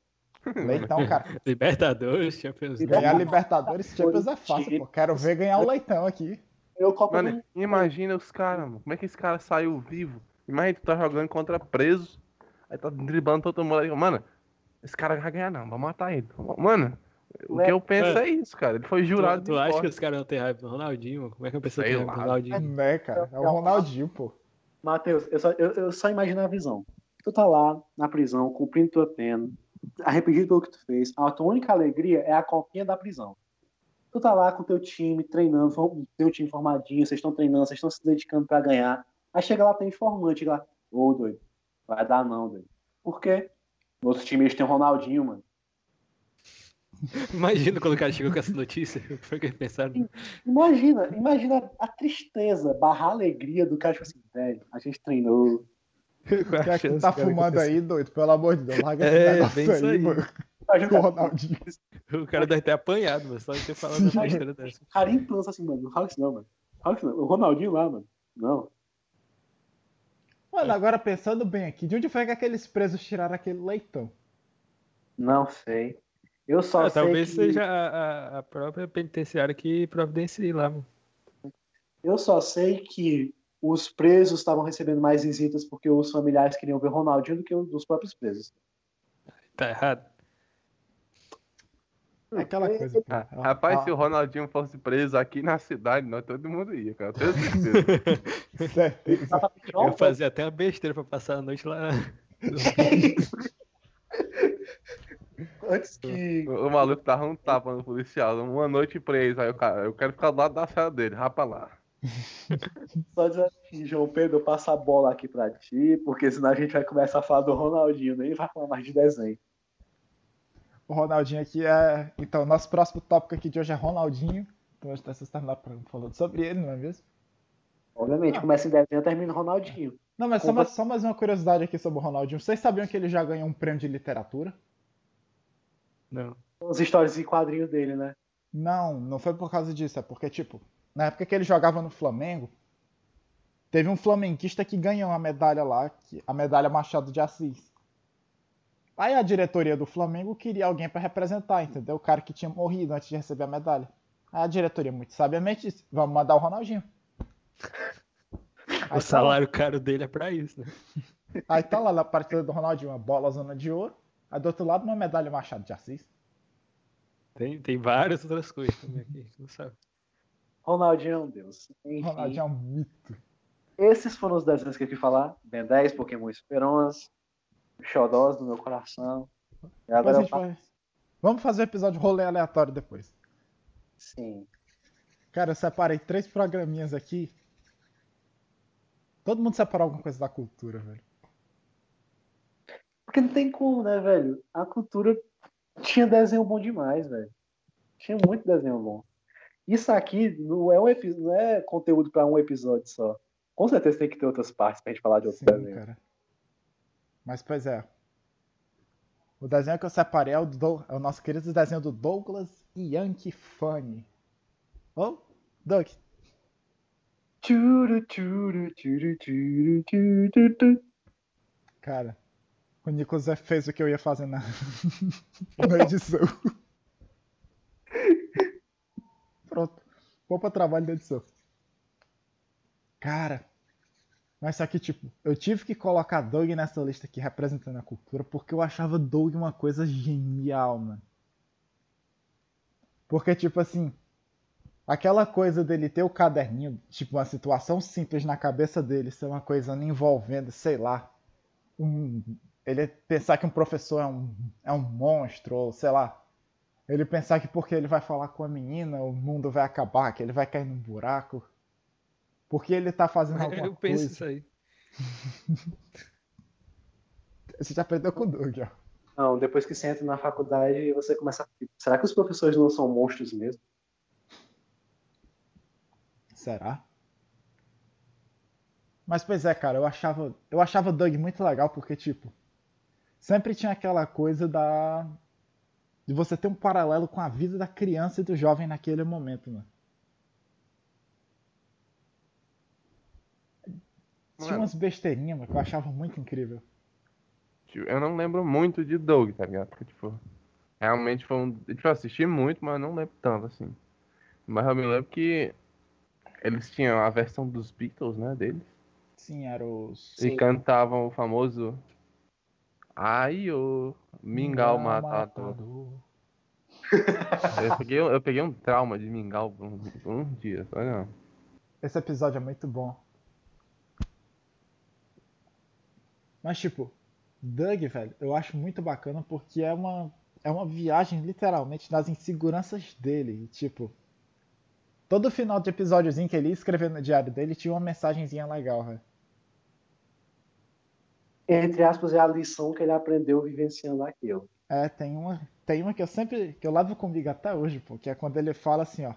Leitão, cara. Libertadores, Champions League. Ganhar Libertadores Champions é fácil, pô. Quero ver ganhar o Leitão aqui. Eu Copa do mano, imagina os caras, mano. Como é que esse cara saiu vivo? Imagina tu tá jogando contra preso, aí tá driblando todo mundo aí. Mano, esse cara vai ganhar não, vamos matar ele. Mano, o que eu penso é isso, cara. Ele foi jurado Tu, tu de acha que os caras não têm raiva do Ronaldinho? mano? Como é que Sei tem raiva do lá. Ronaldinho? Né, cara? É o Ronaldinho, pô. Matheus, eu só, eu, eu só imagino a visão. Tu tá lá na prisão, cumprindo tua pena, arrependido pelo que tu fez. A tua única alegria é a copinha da prisão. Tu tá lá com teu time, treinando, teu time formadinho, vocês estão treinando, vocês estão se dedicando pra ganhar. Aí chega lá, tem informante lá. Ô, doido, vai dar não, doido. Por quê? No outro time eles têm o Ronaldinho, mano. Imagina quando o cara chegou com essa notícia. O que foi que pensaram? Imagina, imagina a tristeza, barra a alegria do cara, tipo assim, velho, a gente treinou. Qual Que a é que chance, tá cara, fumando aí, doido? Pelo amor de Deus, larga É, esse negócio aí, aí. mano. Com o Ronaldinho. O cara deve ter apanhado, mas só de ter falado uma besteira dessa. O cara implança assim, mano, não fala isso não, mano. Fala isso não. O Ronaldinho lá, mano. Não. Mano, agora pensando bem aqui, de onde foi que aqueles presos tiraram aquele leitão? Não sei. Eu só Ah, sei talvez que... seja a, a- a própria penitenciária que providencie lá, mano. Eu só sei que os presos estavam recebendo mais visitas porque os familiares queriam ver o Ronaldinho do que os dos próprios presos. Tá errado. É aquela coisa. pô. Ah, Rapaz, Ah, se o Ronaldinho fosse preso aqui na cidade, nós todo mundo ia, cara. Eu tenho certeza. Eu ia fazer até uma besteira pra passar a noite lá. Antes que. o, o maluco tava um tapa no policial, uma noite preso. Aí o cara, eu quero ficar do lado da cela dele, rapa lá. Só dizer assim, João Pedro, passa a bola aqui pra ti, porque senão a gente vai começar a falar do Ronaldinho, nem vai falar mais de desenho. O Ronaldinho aqui é. Então, nosso próximo tópico aqui de hoje é Ronaldinho. Então, hoje vocês terminar falando sobre ele, não é mesmo? Obviamente, Ah. começa em desenho, termina em Ronaldinho. Não, mas só mais, só mais uma curiosidade aqui sobre o Ronaldinho. Vocês sabiam que ele já ganhou um prêmio de literatura? Não. As histórias e quadrinhos dele, né? Não, não foi por causa disso. É porque, tipo, na época que ele jogava no Flamengo, teve um flamenguista que ganhou a medalha lá, a medalha Machado de Assis. Aí a diretoria do Flamengo queria alguém pra representar, entendeu? O cara que tinha morrido antes de receber a medalha. Aí a diretoria, muito sabiamente, disse: vamos mandar o Ronaldinho. Aí tá O lá- salário caro dele é pra isso, né? Aí tá lá na partida do Ronaldinho, uma bola zona de ouro. Aí do outro lado, uma medalha Machado de Assis. Tem, tem várias outras coisas também aqui, a gente não sabe. Ronaldinho é um deus. Enfim, Ronaldinho é um mito. esses foram os desenhos que eu quis falar. Ben 10, Pokémon Esperança, Xodós do meu coração. E agora eu vai... Vamos fazer o episódio rolê aleatório depois. Sim. Cara, eu separei três programinhas aqui. Todo mundo separou alguma coisa da cultura, velho. Porque não tem como, né, velho? A cultura tinha desenho bom demais, velho. Tinha muito desenho bom. Isso aqui não é, um não é conteúdo pra um episódio só. Com certeza tem que ter outras partes pra gente falar de outros Sim, desenhos. cara. Mas, pois é. O desenho que eu separei é o, do... é o nosso querido desenho do Douglas Yankee Funny. Ô, Doug, tchuru, tchuru. cara. O Nicolas fez o que eu ia fazer na, na edição. Pronto. Vou pra trabalho da edição. Cara. Mas só que, tipo, eu tive que colocar Doug nessa lista aqui representando a cultura porque eu achava Doug uma coisa genial, mano. Porque, tipo assim, aquela coisa dele ter o caderninho, tipo, uma situação simples na cabeça dele ser uma coisa envolvendo, sei lá, um, ele pensar que um professor é um, é um monstro, ou sei lá, ele pensar que porque ele vai falar com a menina, o mundo vai acabar, que ele vai cair num buraco. Porque ele tá fazendo alguma Eu penso coisa. isso aí. Você já aprendeu com o Doug, ó. Não, depois que você entra na faculdade, você começa a. Será que os professores não são monstros mesmo? Será? Mas pois é, cara, eu achava, eu achava Doug muito legal porque tipo, sempre tinha aquela coisa da de você ter um paralelo com a vida da criança e do jovem naquele momento, mano. Tinha umas besteirinhas, mano, que eu achava muito incrível. Tipo, Eu não lembro muito de Doug, tá ligado? Porque, tipo, realmente foi um. Tipo, eu assisti muito, mas não lembro tanto, assim. Mas eu me lembro que eles tinham a versão dos Beatles, né, deles. Sim, era os E cantavam o famoso. Ai, ô, Mingau matador. Eu peguei, eu peguei um trauma de Mingau por um, por um dia, só não. Esse episódio é muito bom. Mas tipo, Doug, velho, eu acho muito bacana porque é uma é uma viagem literalmente nas inseguranças dele, e, tipo, todo final de episódiozinho que ele ia escrever no diário dele tinha uma mensagenzinha legal, velho. Entre aspas, é a lição que ele aprendeu vivenciando aquilo. É, tem uma, tem uma que eu sempre, que eu levo comigo até hoje, pô, que é quando ele fala assim, ó,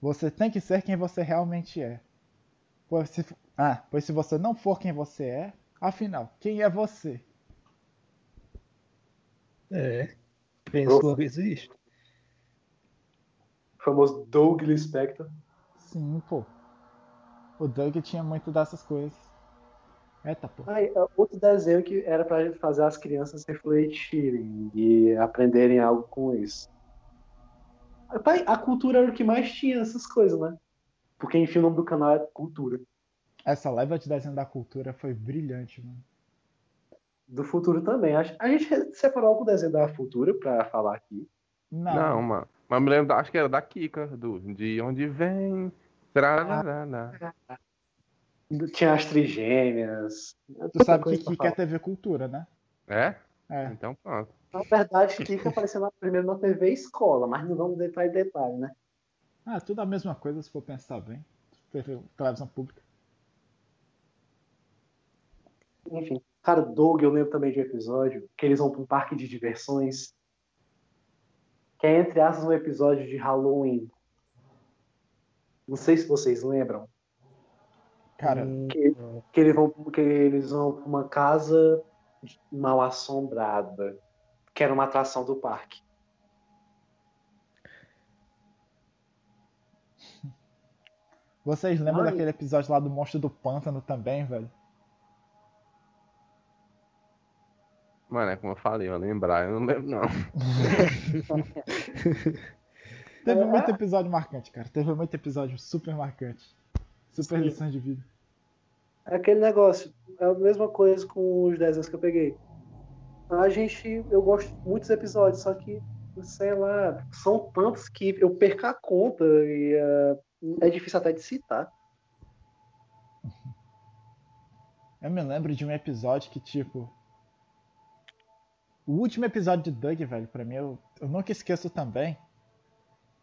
você tem que ser quem você realmente é. Pois se, ah, pois se você não for quem você é, afinal, quem é você? É. Penso Pro- logo existe. O famoso Douglas Spector. Sim, pô. O Doug tinha muito dessas coisas. Eita, pô. Aí, é outro desenho que era pra gente fazer as crianças refletirem e aprenderem algo com isso. Pai, a cultura era o que mais tinha essas coisas, né? Porque, enfim, o nome do canal é Cultura. Essa leva de desenho da cultura foi brilhante, mano. Do futuro também. A gente separou algum desenho da Futura pra falar aqui. Não, Não, mano. Mas me lembro, da- acho que era da Kika, do De Onde Vem. Trararara. Tinha as trigêmeas. tu sabe que pra Kika é. TV Cultura, né? É? É. Então pronto. Na verdade, Kika apareceu na- primeiro na TV Escola, mas não vamos entrar em detalhe, né? Ah, tudo a mesma coisa se for pensar bem. TV, televisão pública. Enfim. Cara, Doug, eu lembro também de um episódio que eles vão para um parque de diversões. Que é, entre aspas, um episódio de Halloween. Não sei se vocês lembram. Cara, Que, que, eles vão, que eles vão pra uma casa mal assombrada. Que era uma atração do parque. vocês lembram Ai. daquele episódio lá do Monstro do Pântano também, velho? Mano, é como eu falei, eu lembrar, eu não lembro não. Teve É. muito episódio marcante, cara. Teve muito episódio super marcante. Super Sim. lições de vida. É aquele negócio. É a mesma coisa com os desenhos que eu peguei. A gente. Eu gosto de muitos episódios, só que, sei lá, são tantos que eu perco a conta e eh, é difícil até de citar. Eu me lembro de um episódio que, tipo. O último episódio de Doug, velho, pra mim, eu, eu nunca esqueço também.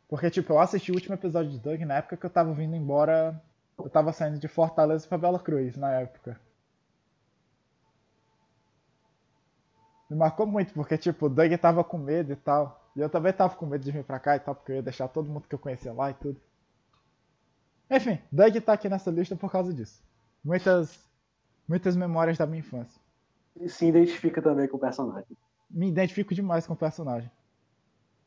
Porque, tipo, eu assisti o último episódio de Doug na época que eu tava vindo embora. Eu tava saindo de Fortaleza pra Bela Cruz na época. Me marcou muito, porque, tipo, o Doug tava com medo e tal. E eu também tava com medo de vir pra cá e tal, porque eu ia deixar todo mundo que eu conhecia lá e tudo. Enfim, Doug tá aqui nessa lista por causa disso. Muitas, muitas memórias da minha infância. E se identifica também com o personagem. Me identifico demais com o personagem.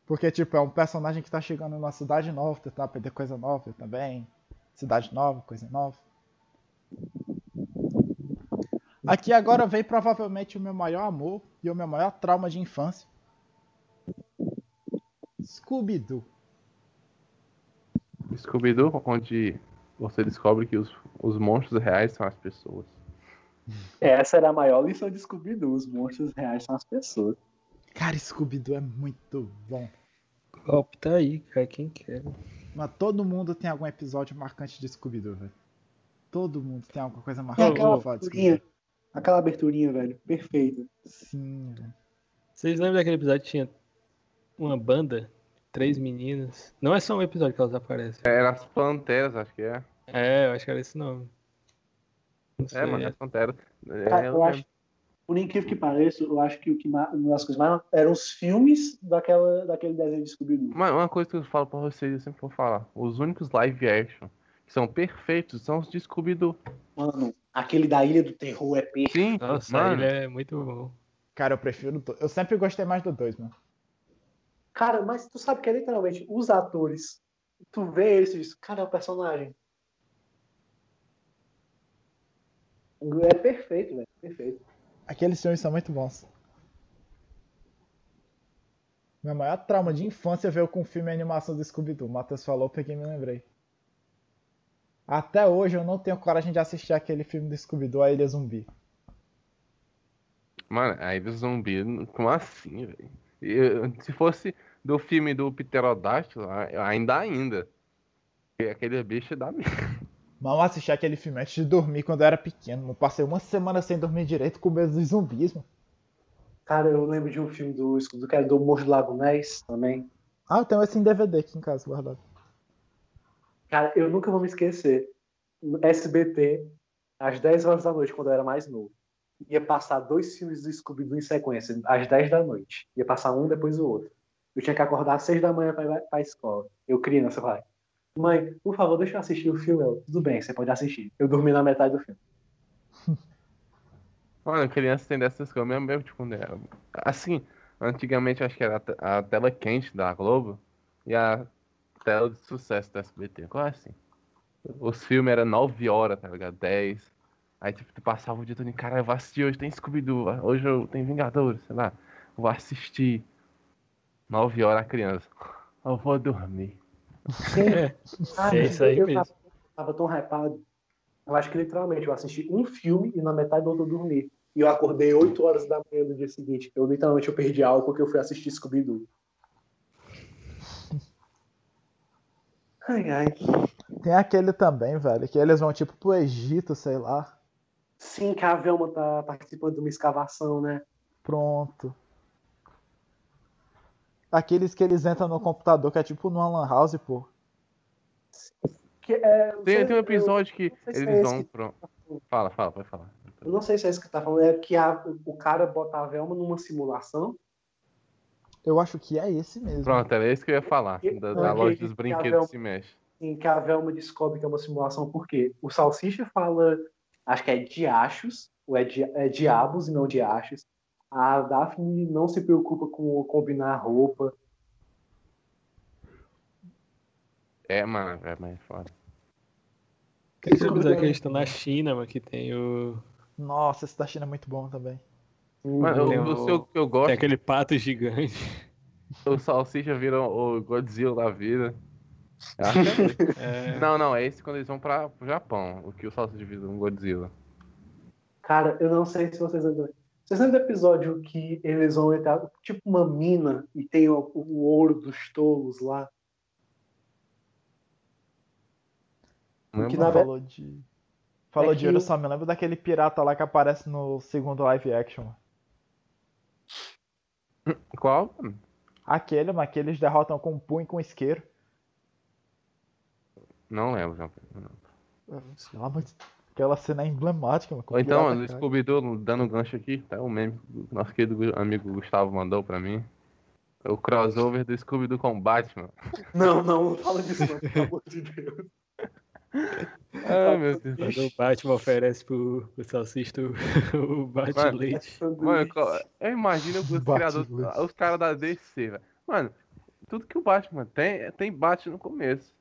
Porque, tipo, é um personagem que tá chegando numa cidade nova, tentar aprender coisa nova também. Cidade nova, coisa nova. Aqui agora vem provavelmente o meu maior amor e o meu maior trauma de infância. Scooby-Doo. Scooby-Doo, onde você descobre que os, os monstros reais são as pessoas. Essa era a maior lição de Scooby-Doo. Os monstros reais são as pessoas. Cara, Scooby-Doo é muito bom. O golpe tá aí, cara. Quem quer? Mas todo mundo tem algum episódio marcante de Scooby-Doo, velho. Todo mundo tem alguma coisa É marcante aquela pra falar de Scooby-Doo. aquela aberturinha, velho. Perfeita. Sim, velho. Vocês lembram daquele episódio que tinha uma banda? Três meninas. Não é só um episódio que elas aparecem. Era as Panteras, acho que é. É, eu acho que era esse nome. Não sei. É, mano, as Panteras. É, eu eu acho, por incrível que pareça, eu acho que o que ma- uma das coisas mais eram os filmes daquela, daquele desenho de Scooby-Doo. Mano, uma coisa que eu falo pra vocês, eu sempre vou falar. Os únicos live action que são perfeitos são os de Scooby-Doo. Mano, aquele da Ilha do Terror é perfeito. Sim, Nossa, mano. ele é muito bom. Cara, eu prefiro. do- Eu sempre gostei mais do 2, mano. Cara, mas tu sabe que é literalmente os atores. Tu vê eles e diz, cara, é o personagem. É perfeito, velho. Perfeito. Aqueles filmes são muito bons. Meu maior trauma de infância veio com o filme e animação do Scooby-Doo. Matheus falou, peguei e me lembrei. Até hoje eu não tenho coragem de assistir aquele filme do Scooby-Doo, A Ilha Zumbi. Mano, aí do zumbi, como assim, velho? Se fosse do filme do Pterodáctilo, a- ainda ainda. Aquele bicho dá medo. Mal assisti aquele filme antes de dormir quando eu era pequeno. Eu passei uma semana sem dormir direito com medo dos zumbis, mano. Cara, eu lembro de um filme do que era do Monstro do Lago Ness também. Ah, eu tenho esse em DVD aqui em casa guardado. Cara, eu nunca vou me esquecer. No SBT, às 10 horas da noite, quando eu era mais novo. Ia passar dois filmes do Scooby-Doo em sequência, às 10 da noite. Ia passar um depois o outro. Eu tinha que acordar às 6 da manhã pra ir pra escola. Eu criança, vai. Mãe, por favor, deixa eu assistir o filme. Eu, Tudo bem, você pode assistir. Eu dormi na metade do filme. Mano, criança tem dessas coisas mesmo, mesmo tipo, né? Assim, antigamente eu acho que era a te- a tela quente da Globo e a tela de sucesso da SBT. Qual é assim? Os filmes eram 9 horas, tá ligado? 10. Aí tipo, tu passava o dia todo em cara, eu vou assistir hoje, tem Scooby-Doo, hoje eu tenho Vingadores, sei lá. Vou assistir. 9 horas a criança. Eu vou dormir. É, Ah, É isso aí eu mesmo. Tava, tava tão hypado. Eu acho que literalmente eu assisti um filme e na metade do outro eu dormi. E eu acordei 8 horas da manhã do dia seguinte. Eu literalmente eu perdi algo porque eu fui assistir Scooby-Doo. Ai, ai. Tem aquele também, velho, que eles vão tipo pro Egito, sei lá. Sim, que a Velma tá participando de uma escavação, né? Pronto. Aqueles que eles entram no computador, que é tipo numa lan house, pô. Que é, Tem, sei- tem um episódio que sei se eles é vão esse pro. Fala, fala, pode falar. Eu não sei se é isso que tá falando, é que a- o cara bota a Velma numa simulação. Eu acho que é esse mesmo. Pronto, era isso que eu ia falar. Da, da Ok, loja dos que brinquedos Abel- se mexe. em que a Velma descobre que é uma simulação, porque o Salsicha fala, acho que é diachos, ou é, di, é diabos e não diachos. A Daphne não se preocupa com combinar roupa. É, mano, é mais foda. Tem aquele episódio que eles estão na China, mano, que tem o. Nossa, esse da China é muito bom também. Mano, Tem eu, o- o seu que eu gosto, Tem aquele pato gigante. o Salsicha vira o Godzilla da vida. Que é- É, Não, não, é esse quando eles vão pra, pro Japão. O que o Salsicha vira um Godzilla. Cara, eu não sei se vocês. Vocês lembram do episódio que eles vão entrar, tipo uma mina, e tem o, o ouro dos tolos lá? Não Que lembro. na ve- Falou de. Falou É de que ouro, só me lembro daquele pirata lá que aparece no segundo live action. Qual? Aquele, mas que eles derrotam com um punho e com isqueiro. Não lembro, João não. Pelo amor de- Aquela cena é emblemática, mano. Ou então, pirata mano, o. Scooby-Doo dando gancho aqui, tá o meme que o nosso querido amigo Gustavo mandou pra mim. É O crossover do Scooby-Doo com Batman. Não, não, não fala disso, não, pelo amor de Deus. Ai, meu Deus. quando o Batman oferece pro, pro Salsicha o, o bate-leite. Mano, qual- eu imagino os criadores, os caras da DC, velho. Mano, tudo que o Batman tem, tem bate no começo.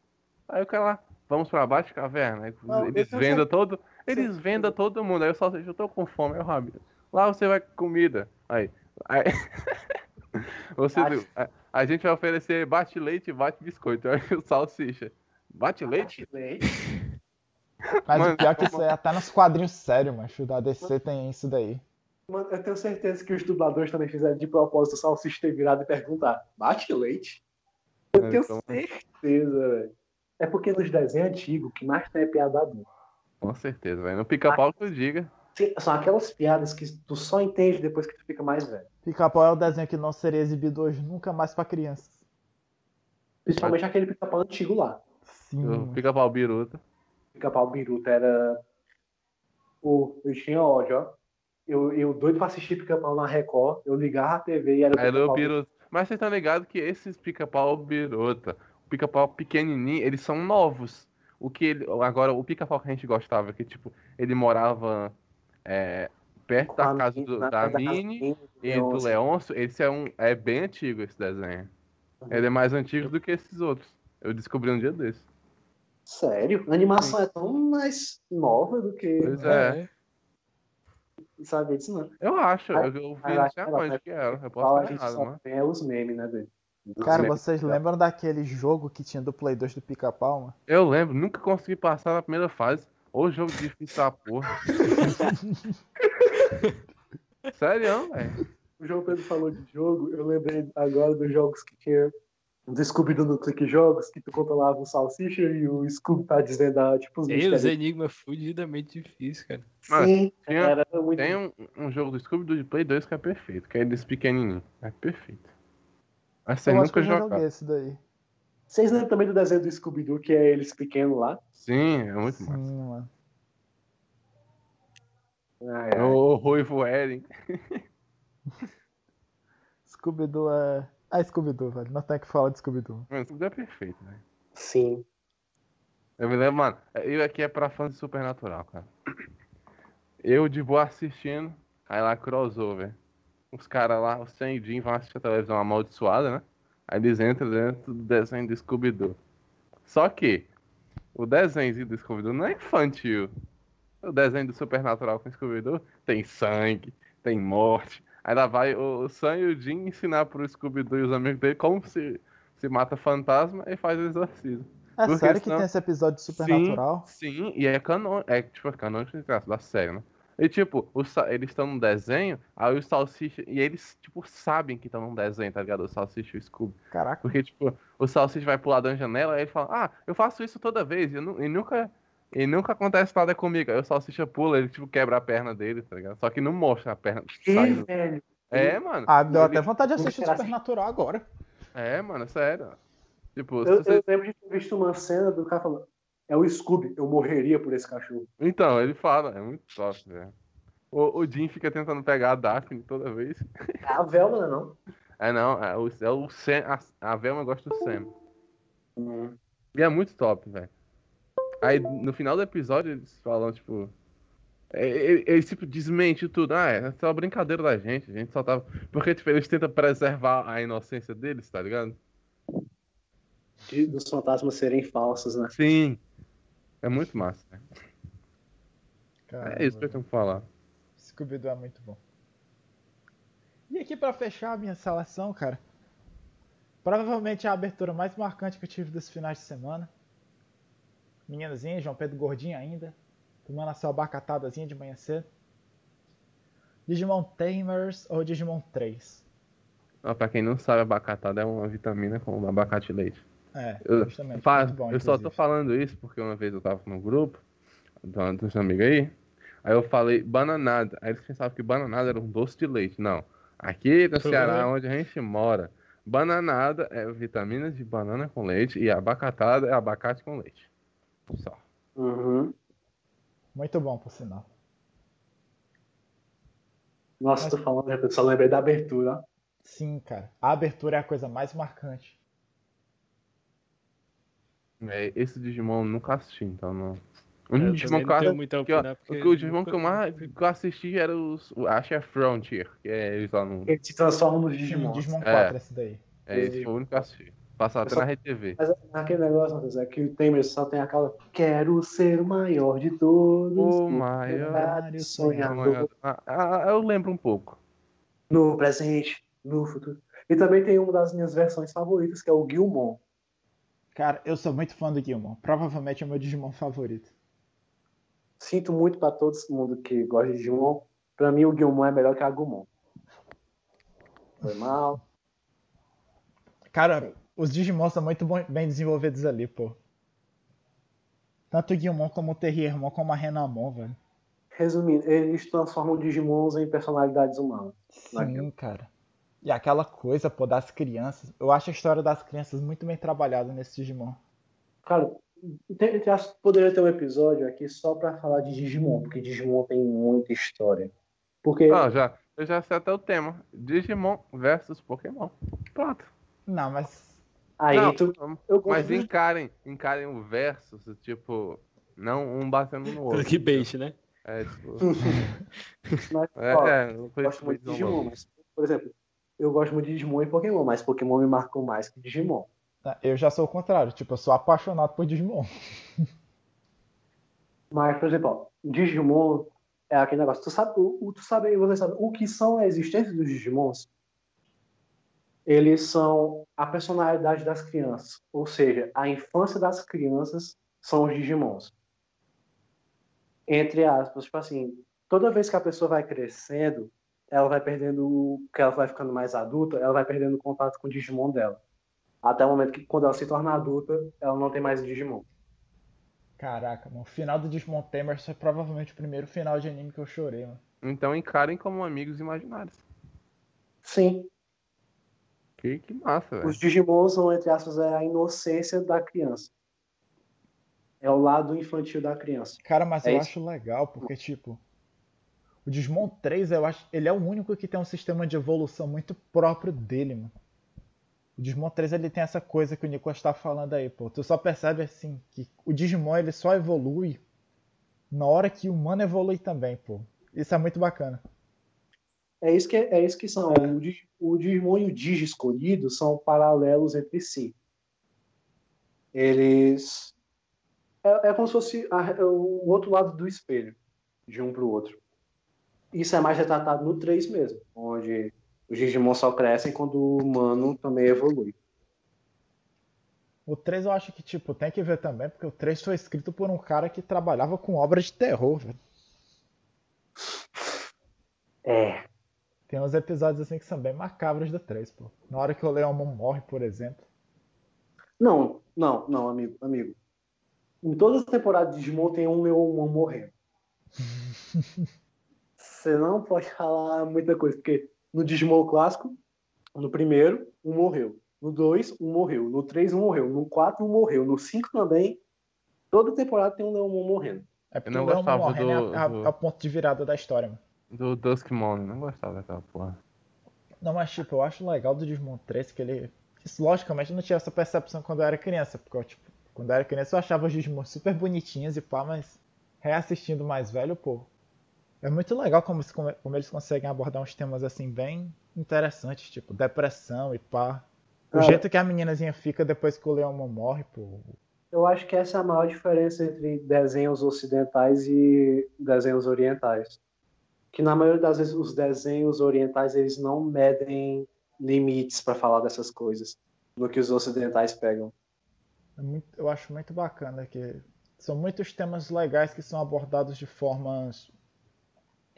Aí o cara lá, vamos pra Bate Caverna. Não, eles vendam todo. Eles vendam todo mundo. Aí eu só eu tô com fome, eu Rabino. Lá você vai com comida. Aí. aí você, a, a gente vai oferecer bate leite e bate biscoito. Aí o salsicha. Bate leite? Mas Mano, o pior é que isso é até nos quadrinhos sérios, macho. Da DC tem isso daí. Mano, eu tenho certeza que os dubladores também fizeram de propósito o Salsicha ter virado e perguntar: bate leite? Eu É, tenho então- certeza, velho. É porque nos desenhos antigos, o que mais tem é piada adulta. Com certeza, velho. No pica-pau que eu diga. São aquelas piadas que tu só entende depois que tu fica mais velho. Pica-pau é o desenho que não seria exibido hoje nunca mais pra crianças. Principalmente aquele pica-pau antigo lá. Sim. O pica-pau biruta. Pica-pau biruta era. Pô, eu tinha ódio, ó. Eu, eu doido pra assistir pica-pau na Record, eu ligava a TV e era Era o biruta. Mas vocês estão ligados que esses pica-pau biruta, o pica-pau pequenininho, eles são novos. O que ele, agora, o pica-pau que a gente gostava, que tipo, ele morava é, perto da casa do- da casa Mini Mini, e do Leôncio. Esse é, um, é bem antigo esse desenho. Ele é mais antigo do que esses outros. Eu descobri um dia desse. Sério? A animação é tão mais nova do que. Pois é. Sabe disso, não. Eu acho, eu, Mas- eu vi mas não sei aonde vai- que era. Eu posso a estar gente errado, só mano. tem é os memes, né, dele? Cara, vocês lembram daquele jogo que tinha do Play 2 do Pica-Pau, mano? Eu lembro, nunca consegui passar na primeira fase. Ô jogo difícil da porra. Sério, velho. O João Pedro falou de jogo, eu lembrei agora dos jogos que tinha do Scooby-Doo no Clique Jogos, que tu controlava o Salsicha e o Scooby tá dizendo, ah, tipo, os E os enigmas fudidamente difíceis, cara. Mano, Sim, tinha- era muito... Tem um, um jogo do Scooby-Doo de Play 2 que é perfeito, que é desse pequenininho. É perfeito. Mas você eu acho que nunca joguei esse daí. Vocês lembram também do desenho do Scooby-Doo, que é eles pequenos lá? Sim, é muito Sim, massa. mano. Ah, é. O Ruivo Eren. Scooby-Doo é. Ah, Scooby-Doo, velho. Não tem que falar de Scooby-Doo. Mano, Scooby-Doo é perfeito, velho. Sim. Eu me lembro, mano, eu aqui é pra fãs de Supernatural, cara. Eu de boa assistindo, aí lá crossover. Os caras lá, o Sam e o Jim vão assistir a televisão amaldiçoada, né? Aí eles entram dentro do desenho do Scooby-Doo. Só que o desenho do Scooby-Doo não é infantil. O desenho do Supernatural com o Scooby-Doo tem sangue, tem morte. Aí lá vai o Sam e o Jim ensinar pro Scooby-Doo e os amigos dele como se, se mata fantasma e faz o exorcismo. É Porque sério que senão- tem esse episódio de Supernatural? Sim, sim, e é canônico, é tipo, é canônico da série, né? E tipo, o Sa- eles estão num desenho, aí o Salsicha, e eles, tipo, sabem que estão num desenho, tá ligado? O Salsicha e o Scooby. Caraca. Porque, tipo, o Salsicha vai pular da janela, aí ele fala, ah, eu faço isso toda vez, e, eu e nunca, e nunca acontece nada comigo. Aí o Salsicha pula, ele, tipo, quebra a perna dele, tá ligado? Só que não mostra a perna Que, saindo. velho? É, mano. Ah, deu Ele- até vontade de assistir assim? Supernatural agora. É, mano, sério. Tipo, Eu, você... eu lembro de ter visto uma cena do cara falando, É o Scooby, eu morreria por esse cachorro. Então, ele fala, é muito top, velho. O, o Jim fica tentando pegar a Daphne toda vez. É a Velma, né, não? É não, é o, é o Sam, a, a Velma gosta do Sam. Hum. E é muito top, velho. Aí no final do episódio eles falam, tipo. é- é- Eles tipo desmente tudo. Ah, é só brincadeira da gente. A gente só tava. Porque tipo, eles tentam preservar a inocência deles, tá ligado? De- Dos fantasmas serem falsos, né? Sim. É muito massa. né? Caramba, É isso que eu tenho que falar. Scooby-Doo é muito bom. E aqui pra fechar a minha seleção, cara. Provavelmente a abertura mais marcante que eu tive dos finais de semana. Meninazinha, João Pedro gordinho ainda. Tomando a sua abacatadazinha de manhã cedo. Digimon Tamers ou Digimon 3? Ó, pra quem não sabe, abacatada é uma vitamina com abacate e leite. É, Eu, bom, eu só tô falando isso porque uma vez eu tava no grupo do- dos amigos aí. Aí eu falei bananada. Aí eles pensavam que bananada era um doce de leite. Não. Aqui no Ceará, onde a gente mora, bananada é vitamina de banana com leite e abacatada é abacate com leite. Só. Uhum. Muito bom, por sinal. Nossa, tô falando, eu só lembrei da abertura. Sim, cara. A abertura é a coisa mais marcante. É, esse Digimon eu nunca assisti, então não. O Eu único Digimon que eu, tenho muito a que eu- porque o Digimon que eu mais que eu assisti era os. o- Acho que é Frontier, que é eles lá no. Ele se transforma no Digimon, Digimon. Digimon É. 4, esse daí. É esse foi o único que eu assisti. Passava até só- na RTV. Mas aquele negócio, Matheus, é que o Tamer só tem aquela. Quero ser o maior de todos. O maior sonhador. Ah, ah, eu lembro um pouco. No presente, no futuro. E também tem uma das minhas versões favoritas, que é o Gilmon. Cara, eu sou muito fã do Gilmon. Provavelmente é o meu Digimon favorito. Sinto muito pra todo mundo que gosta de Digimon. Pra mim, o Gilmon é melhor que a Agumon. Foi mal. Cara, os Digimon são muito bem desenvolvidos ali, pô. Tanto o Gilmon como o Terriermon como a Renamon, velho. Resumindo, eles transformam Digimons em personalidades humanas. Sim, Naquilo. cara. E aquela coisa, pô, das crianças. Eu acho a história das crianças muito bem trabalhada nesse Digimon. Cara, tem, tem- acho que poderia ter um episódio aqui só pra falar de Digimon, porque Digimon tem muita história. Porque Ah, já, eu já sei até o tema. Digimon versus Pokémon. Pronto. Não, mas. aí Não, tu. Eu mas de- encarem, encarem o versus, tipo, não um batendo no outro. Clickbait, né? É, tipo, mas, é, ó, é, eu foi gosto muito de Digimon, mas, por exemplo, eu gosto muito de Digimon e Pokémon, mas Pokémon me marcou mais que Digimon. Eu já sou o contrário. Tipo, eu sou apaixonado por Digimon. Mas, por exemplo, ó, Digimon é aquele negócio. Tu sabe, tu sabe, você sabe o que são a existência dos Digimons? Eles são a personalidade das crianças. Ou seja, a infância das crianças são os Digimons. Entre aspas, tipo assim, toda vez que a pessoa vai crescendo, ela vai perdendo, que ela vai ficando mais adulta, ela vai perdendo contato com o Digimon dela. Até o momento que, quando ela se torna adulta, ela não tem mais Digimon. Caraca, mano. O final do Digimon Tamers foi provavelmente o primeiro final de anime que eu chorei, mano. Então encarem como amigos imaginários. Sim, Que, que massa, velho. Os Digimons são, entre aspas, é a inocência da criança. É o lado infantil da criança. Cara, mas É eu isso. acho legal, porque, tipo, o Digimon 3, eu acho, ele é o único que tem um sistema de evolução muito próprio dele, mano. O Digimon 3, ele tem essa coisa que o Nicolas tá falando aí, pô. Tu só percebe, assim, que o Digimon, ele só evolui na hora que o humano evolui também, pô. Isso é muito bacana. É isso que, é isso que são. O, Dig- o Digimon e o Digi escolhido são paralelos entre si. Eles. É, é como se fosse a- o outro lado do espelho, de um para o outro. Isso é mais retratado no 3 mesmo, onde os Digimon só crescem quando o humano também evolui. O 3 eu acho que, tipo, tem que ver também, porque o 3 foi escrito por um cara que trabalhava com obras de terror, velho. É. Tem uns episódios assim que são bem macabros do 3, pô. Na hora que o Leomon morre, por exemplo. Não, não, não, amigo, amigo. Em todas as temporadas de Digimon tem um Leomon morrendo. Você não pode falar muita coisa, porque no Digimon clássico, no primeiro, um morreu. No 2, um morreu. No 3, um morreu. No 4, um morreu. No 5 também. Toda temporada tem um Leomon morrendo. É porque não o morrendo é, do- a- a- do- é o ponto de virada da história, mano. Do Duskmon, não gostava daquela porra. Não, mas tipo, eu acho legal do Digimon 3 que ele. Isso, logicamente, eu não tinha essa percepção quando eu era criança, porque eu, tipo, quando eu era criança eu achava os Digimon super bonitinhos e pá, mas reassistindo mais velho, pô. É muito legal como, eles- como eles conseguem abordar uns temas assim bem interessantes, tipo, depressão e pá. O Cara. jeito que a meninazinha fica depois que o Leomon morre, pô. Eu acho que essa é a maior diferença entre desenhos ocidentais e desenhos orientais. Que na maioria das vezes os desenhos orientais eles não medem limites para falar dessas coisas, no que os ocidentais pegam. É eu acho muito bacana que são muitos temas legais que são abordados de formas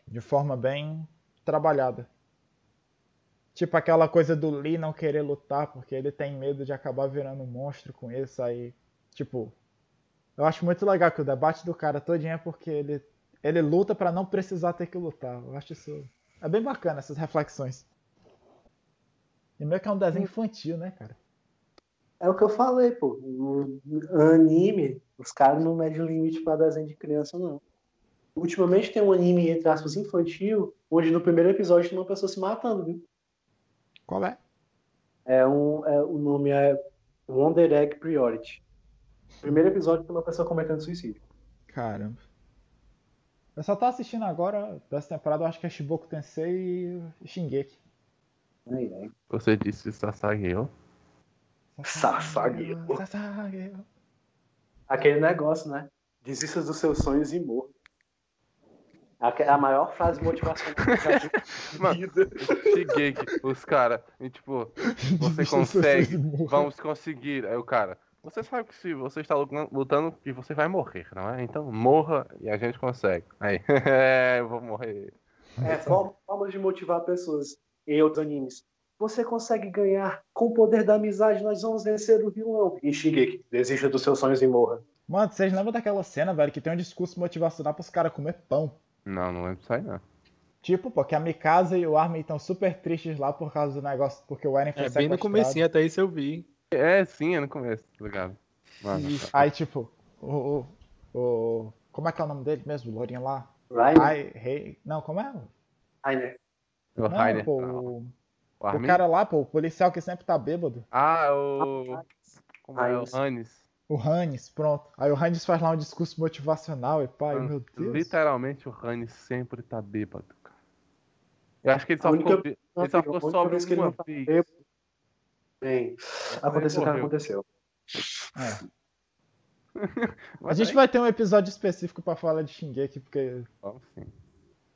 de forma bem trabalhada. Tipo aquela coisa do Lee não querer lutar porque ele tem medo de acabar virando um monstro com isso aí. Tipo, eu acho muito legal que o debate do cara todinho é porque ele ele luta pra não precisar ter que lutar. Eu acho isso é bem bacana essas reflexões. E meio que é um desenho infantil, né, cara? É o que eu falei, pô. Anime, os caras não medem limite para desenho de criança, não. Ultimamente tem um anime, entre aspas, infantil, onde no primeiro episódio tem uma pessoa se matando, viu? Qual é? É um, é, o nome é Wonder Egg Priority. Primeiro episódio tem uma pessoa cometendo suicídio. Caramba. Eu só tô assistindo agora, dessa temporada, eu acho que é Shiboku Tensei e Shingeki. Aí, aí. Você disse Sasageo. Sasageo. Sasageo. Aquele negócio, né? Desista dos seus sonhos e morra. A maior frase motivacional Mano, vida. Shigeki, os caras, e tipo, você consegue, vamos conseguir. Aí o cara, você sabe que se você está lutando, que você vai morrer, não é? Então morra e a gente consegue. Aí, é, eu vou morrer. É, forma- formas de motivar pessoas em outros animes. Você consegue ganhar com o poder da amizade, nós vamos vencer o vilão. E Shigeki, desista dos seus sonhos e morra. Mano, vocês lembram daquela cena, velho, que tem um discurso motivacional pros caras comer pão? Não, não lembro disso aí não. Tipo, pô, que a Mikasa e o Armin estão super tristes lá por causa do negócio, porque o Eren foi É bem no sequestrado. comecinho, até isso eu vi. É, sim, é no começo, tá ligado? Mano, Isso. Aí, tipo, o, o, o- Como é que é o nome dele mesmo, o Lourinho lá? Ryan? Ai, rei. Não, como é? Rainer. o Rainer, pô, o o, cara lá, pô, o policial que sempre tá bêbado. Ah, o... Como é? O Hannes. O Hannes, pronto. Aí o Hannes faz lá um discurso motivacional e pai, meu Deus. Literalmente o Hannes sempre tá bêbado, cara. Eu acho que ele só A única- ficou, ele só ficou sóbrio vez que ele uma não tá vez. bêbado. Bem, aconteceu o que aconteceu. É. A Mas gente aí- vai ter um episódio específico pra falar de Shingeki, porque sim.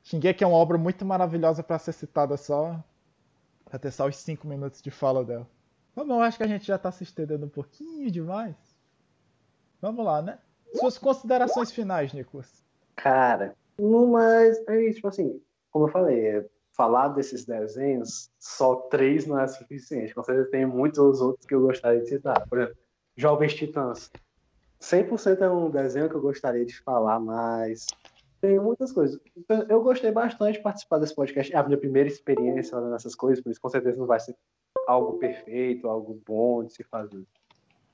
Shingeki é uma obra muito maravilhosa pra ser citada só. Pra ter só os 5 minutos de fala dela. Vamos, eu acho que a gente já tá se estendendo um pouquinho demais. Vamos lá, né? Suas considerações finais, Nicolas. Cara, no mais, é isso, tipo assim, como eu falei, é, falar desses desenhos, só três não é suficiente. Com certeza tem muitos outros que eu gostaria de citar. Por exemplo, Jovens Titãs. 100% é um desenho que eu gostaria de falar, mas tem muitas coisas. Eu gostei bastante de participar desse podcast. É a minha primeira experiência fazendo essas coisas, por isso com certeza não vai ser algo perfeito, algo bom de se fazer.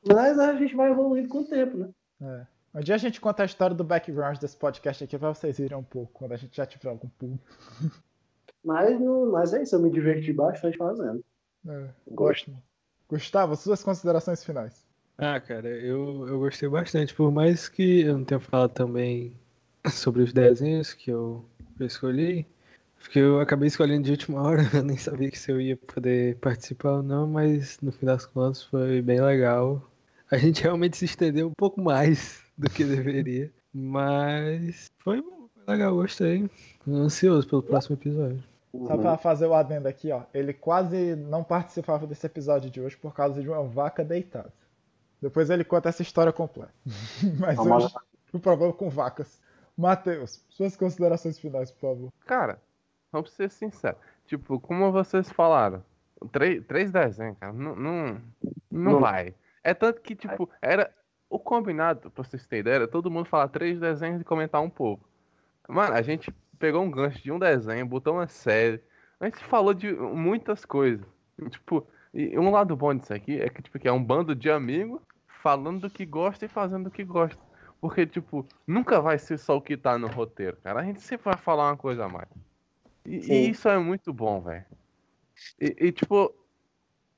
Mas a gente vai evoluindo com o tempo, né? É. Um dia a gente conta a história do background desse podcast aqui pra vocês irem um pouco, quando a gente já tiver algum público. Mas, não- mas é isso, eu me diverti bastante fazendo. É, Gosto. Gustavo, suas considerações finais. Ah, cara, eu, eu gostei bastante, por mais que eu não tenha falado também sobre os desenhos que eu escolhi, porque eu acabei escolhendo de última hora, eu nem sabia que se eu ia poder participar ou não, mas no fim das contas foi bem legal. A gente realmente se estendeu um pouco mais do que deveria, mas foi bom, foi legal, gostei. Ansioso pelo próximo episódio. Só pra fazer o adendo aqui, ó. Ele quase não participava desse episódio de hoje por causa de uma vaca deitada. Depois ele conta essa história completa. Mas hoje, o problema com vacas. Matheus, suas considerações finais, por favor. Cara, vamos ser sinceros. Tipo, como vocês falaram, três, três desenhos, cara, não, não, não Não. vai. É tanto que, tipo, era o combinado, pra vocês terem ideia, era todo mundo falar três desenhos e comentar um pouco. Mano, a gente pegou um gancho de um desenho, botou uma série, a gente falou de muitas coisas. Tipo, e um lado bom disso aqui é que, tipo, que é um bando de amigos falando do que gosta e fazendo do que gosta. Porque, tipo, nunca vai ser só o que tá no roteiro, cara. A gente sempre vai falar uma coisa a mais. E, e isso é muito bom, velho. E, e, tipo,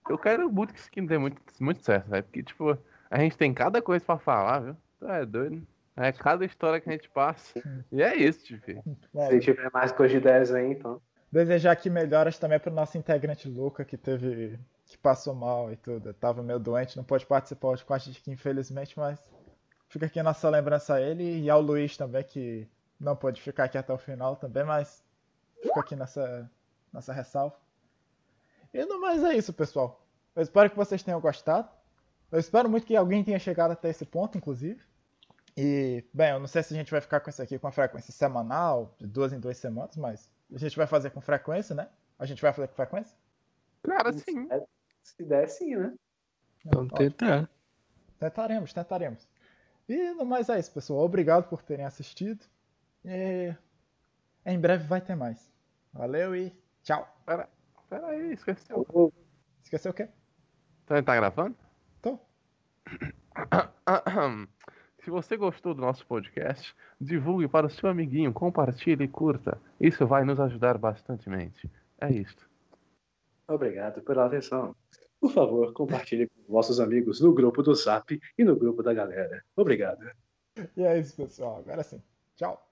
eu quero muito que isso aqui dê muito, muito certo, velho. Porque, tipo, a gente tem cada coisa pra falar, viu? Tu é doido. É cada história que a gente passa. E é isso, tipo. Se tiver mais coisa de 10 aí, então. Desejar aqui melhoras também pro nosso integrante Luca, que teve. que passou mal e tudo. Tava meio doente, não pôde participar hoje com a gente aqui, infelizmente, mas fica aqui nossa lembrança a ele e ao Luiz também, que não pôde ficar aqui até o final também, mas fica aqui nessa, nessa ressalva. E no mais é isso, pessoal. Eu espero que vocês tenham gostado. Eu espero muito que alguém tenha chegado até esse ponto, inclusive. E, bem, eu não sei se a gente vai ficar com isso aqui com a frequência semanal, de duas em duas semanas, mas a gente vai fazer com frequência, né? A gente vai fazer com frequência? Cara, sim. Se der, sim, né? Vamos tentar. Tentaremos, tentaremos. E no mais é isso, pessoal. Obrigado por terem assistido. E em breve vai ter mais. Valeu e tchau. Pera, pera aí, esqueceu. Esqueceu o quê? Então, tá gravando? Tô. Se você gostou do nosso podcast, divulgue para o seu amiguinho, compartilhe e curta. Isso vai nos ajudar bastantemente. É isto. Obrigado pela atenção. Por favor, compartilhe com vossos amigos no grupo do Zap e no grupo da galera. Obrigado. E é isso, pessoal. Agora sim. Tchau.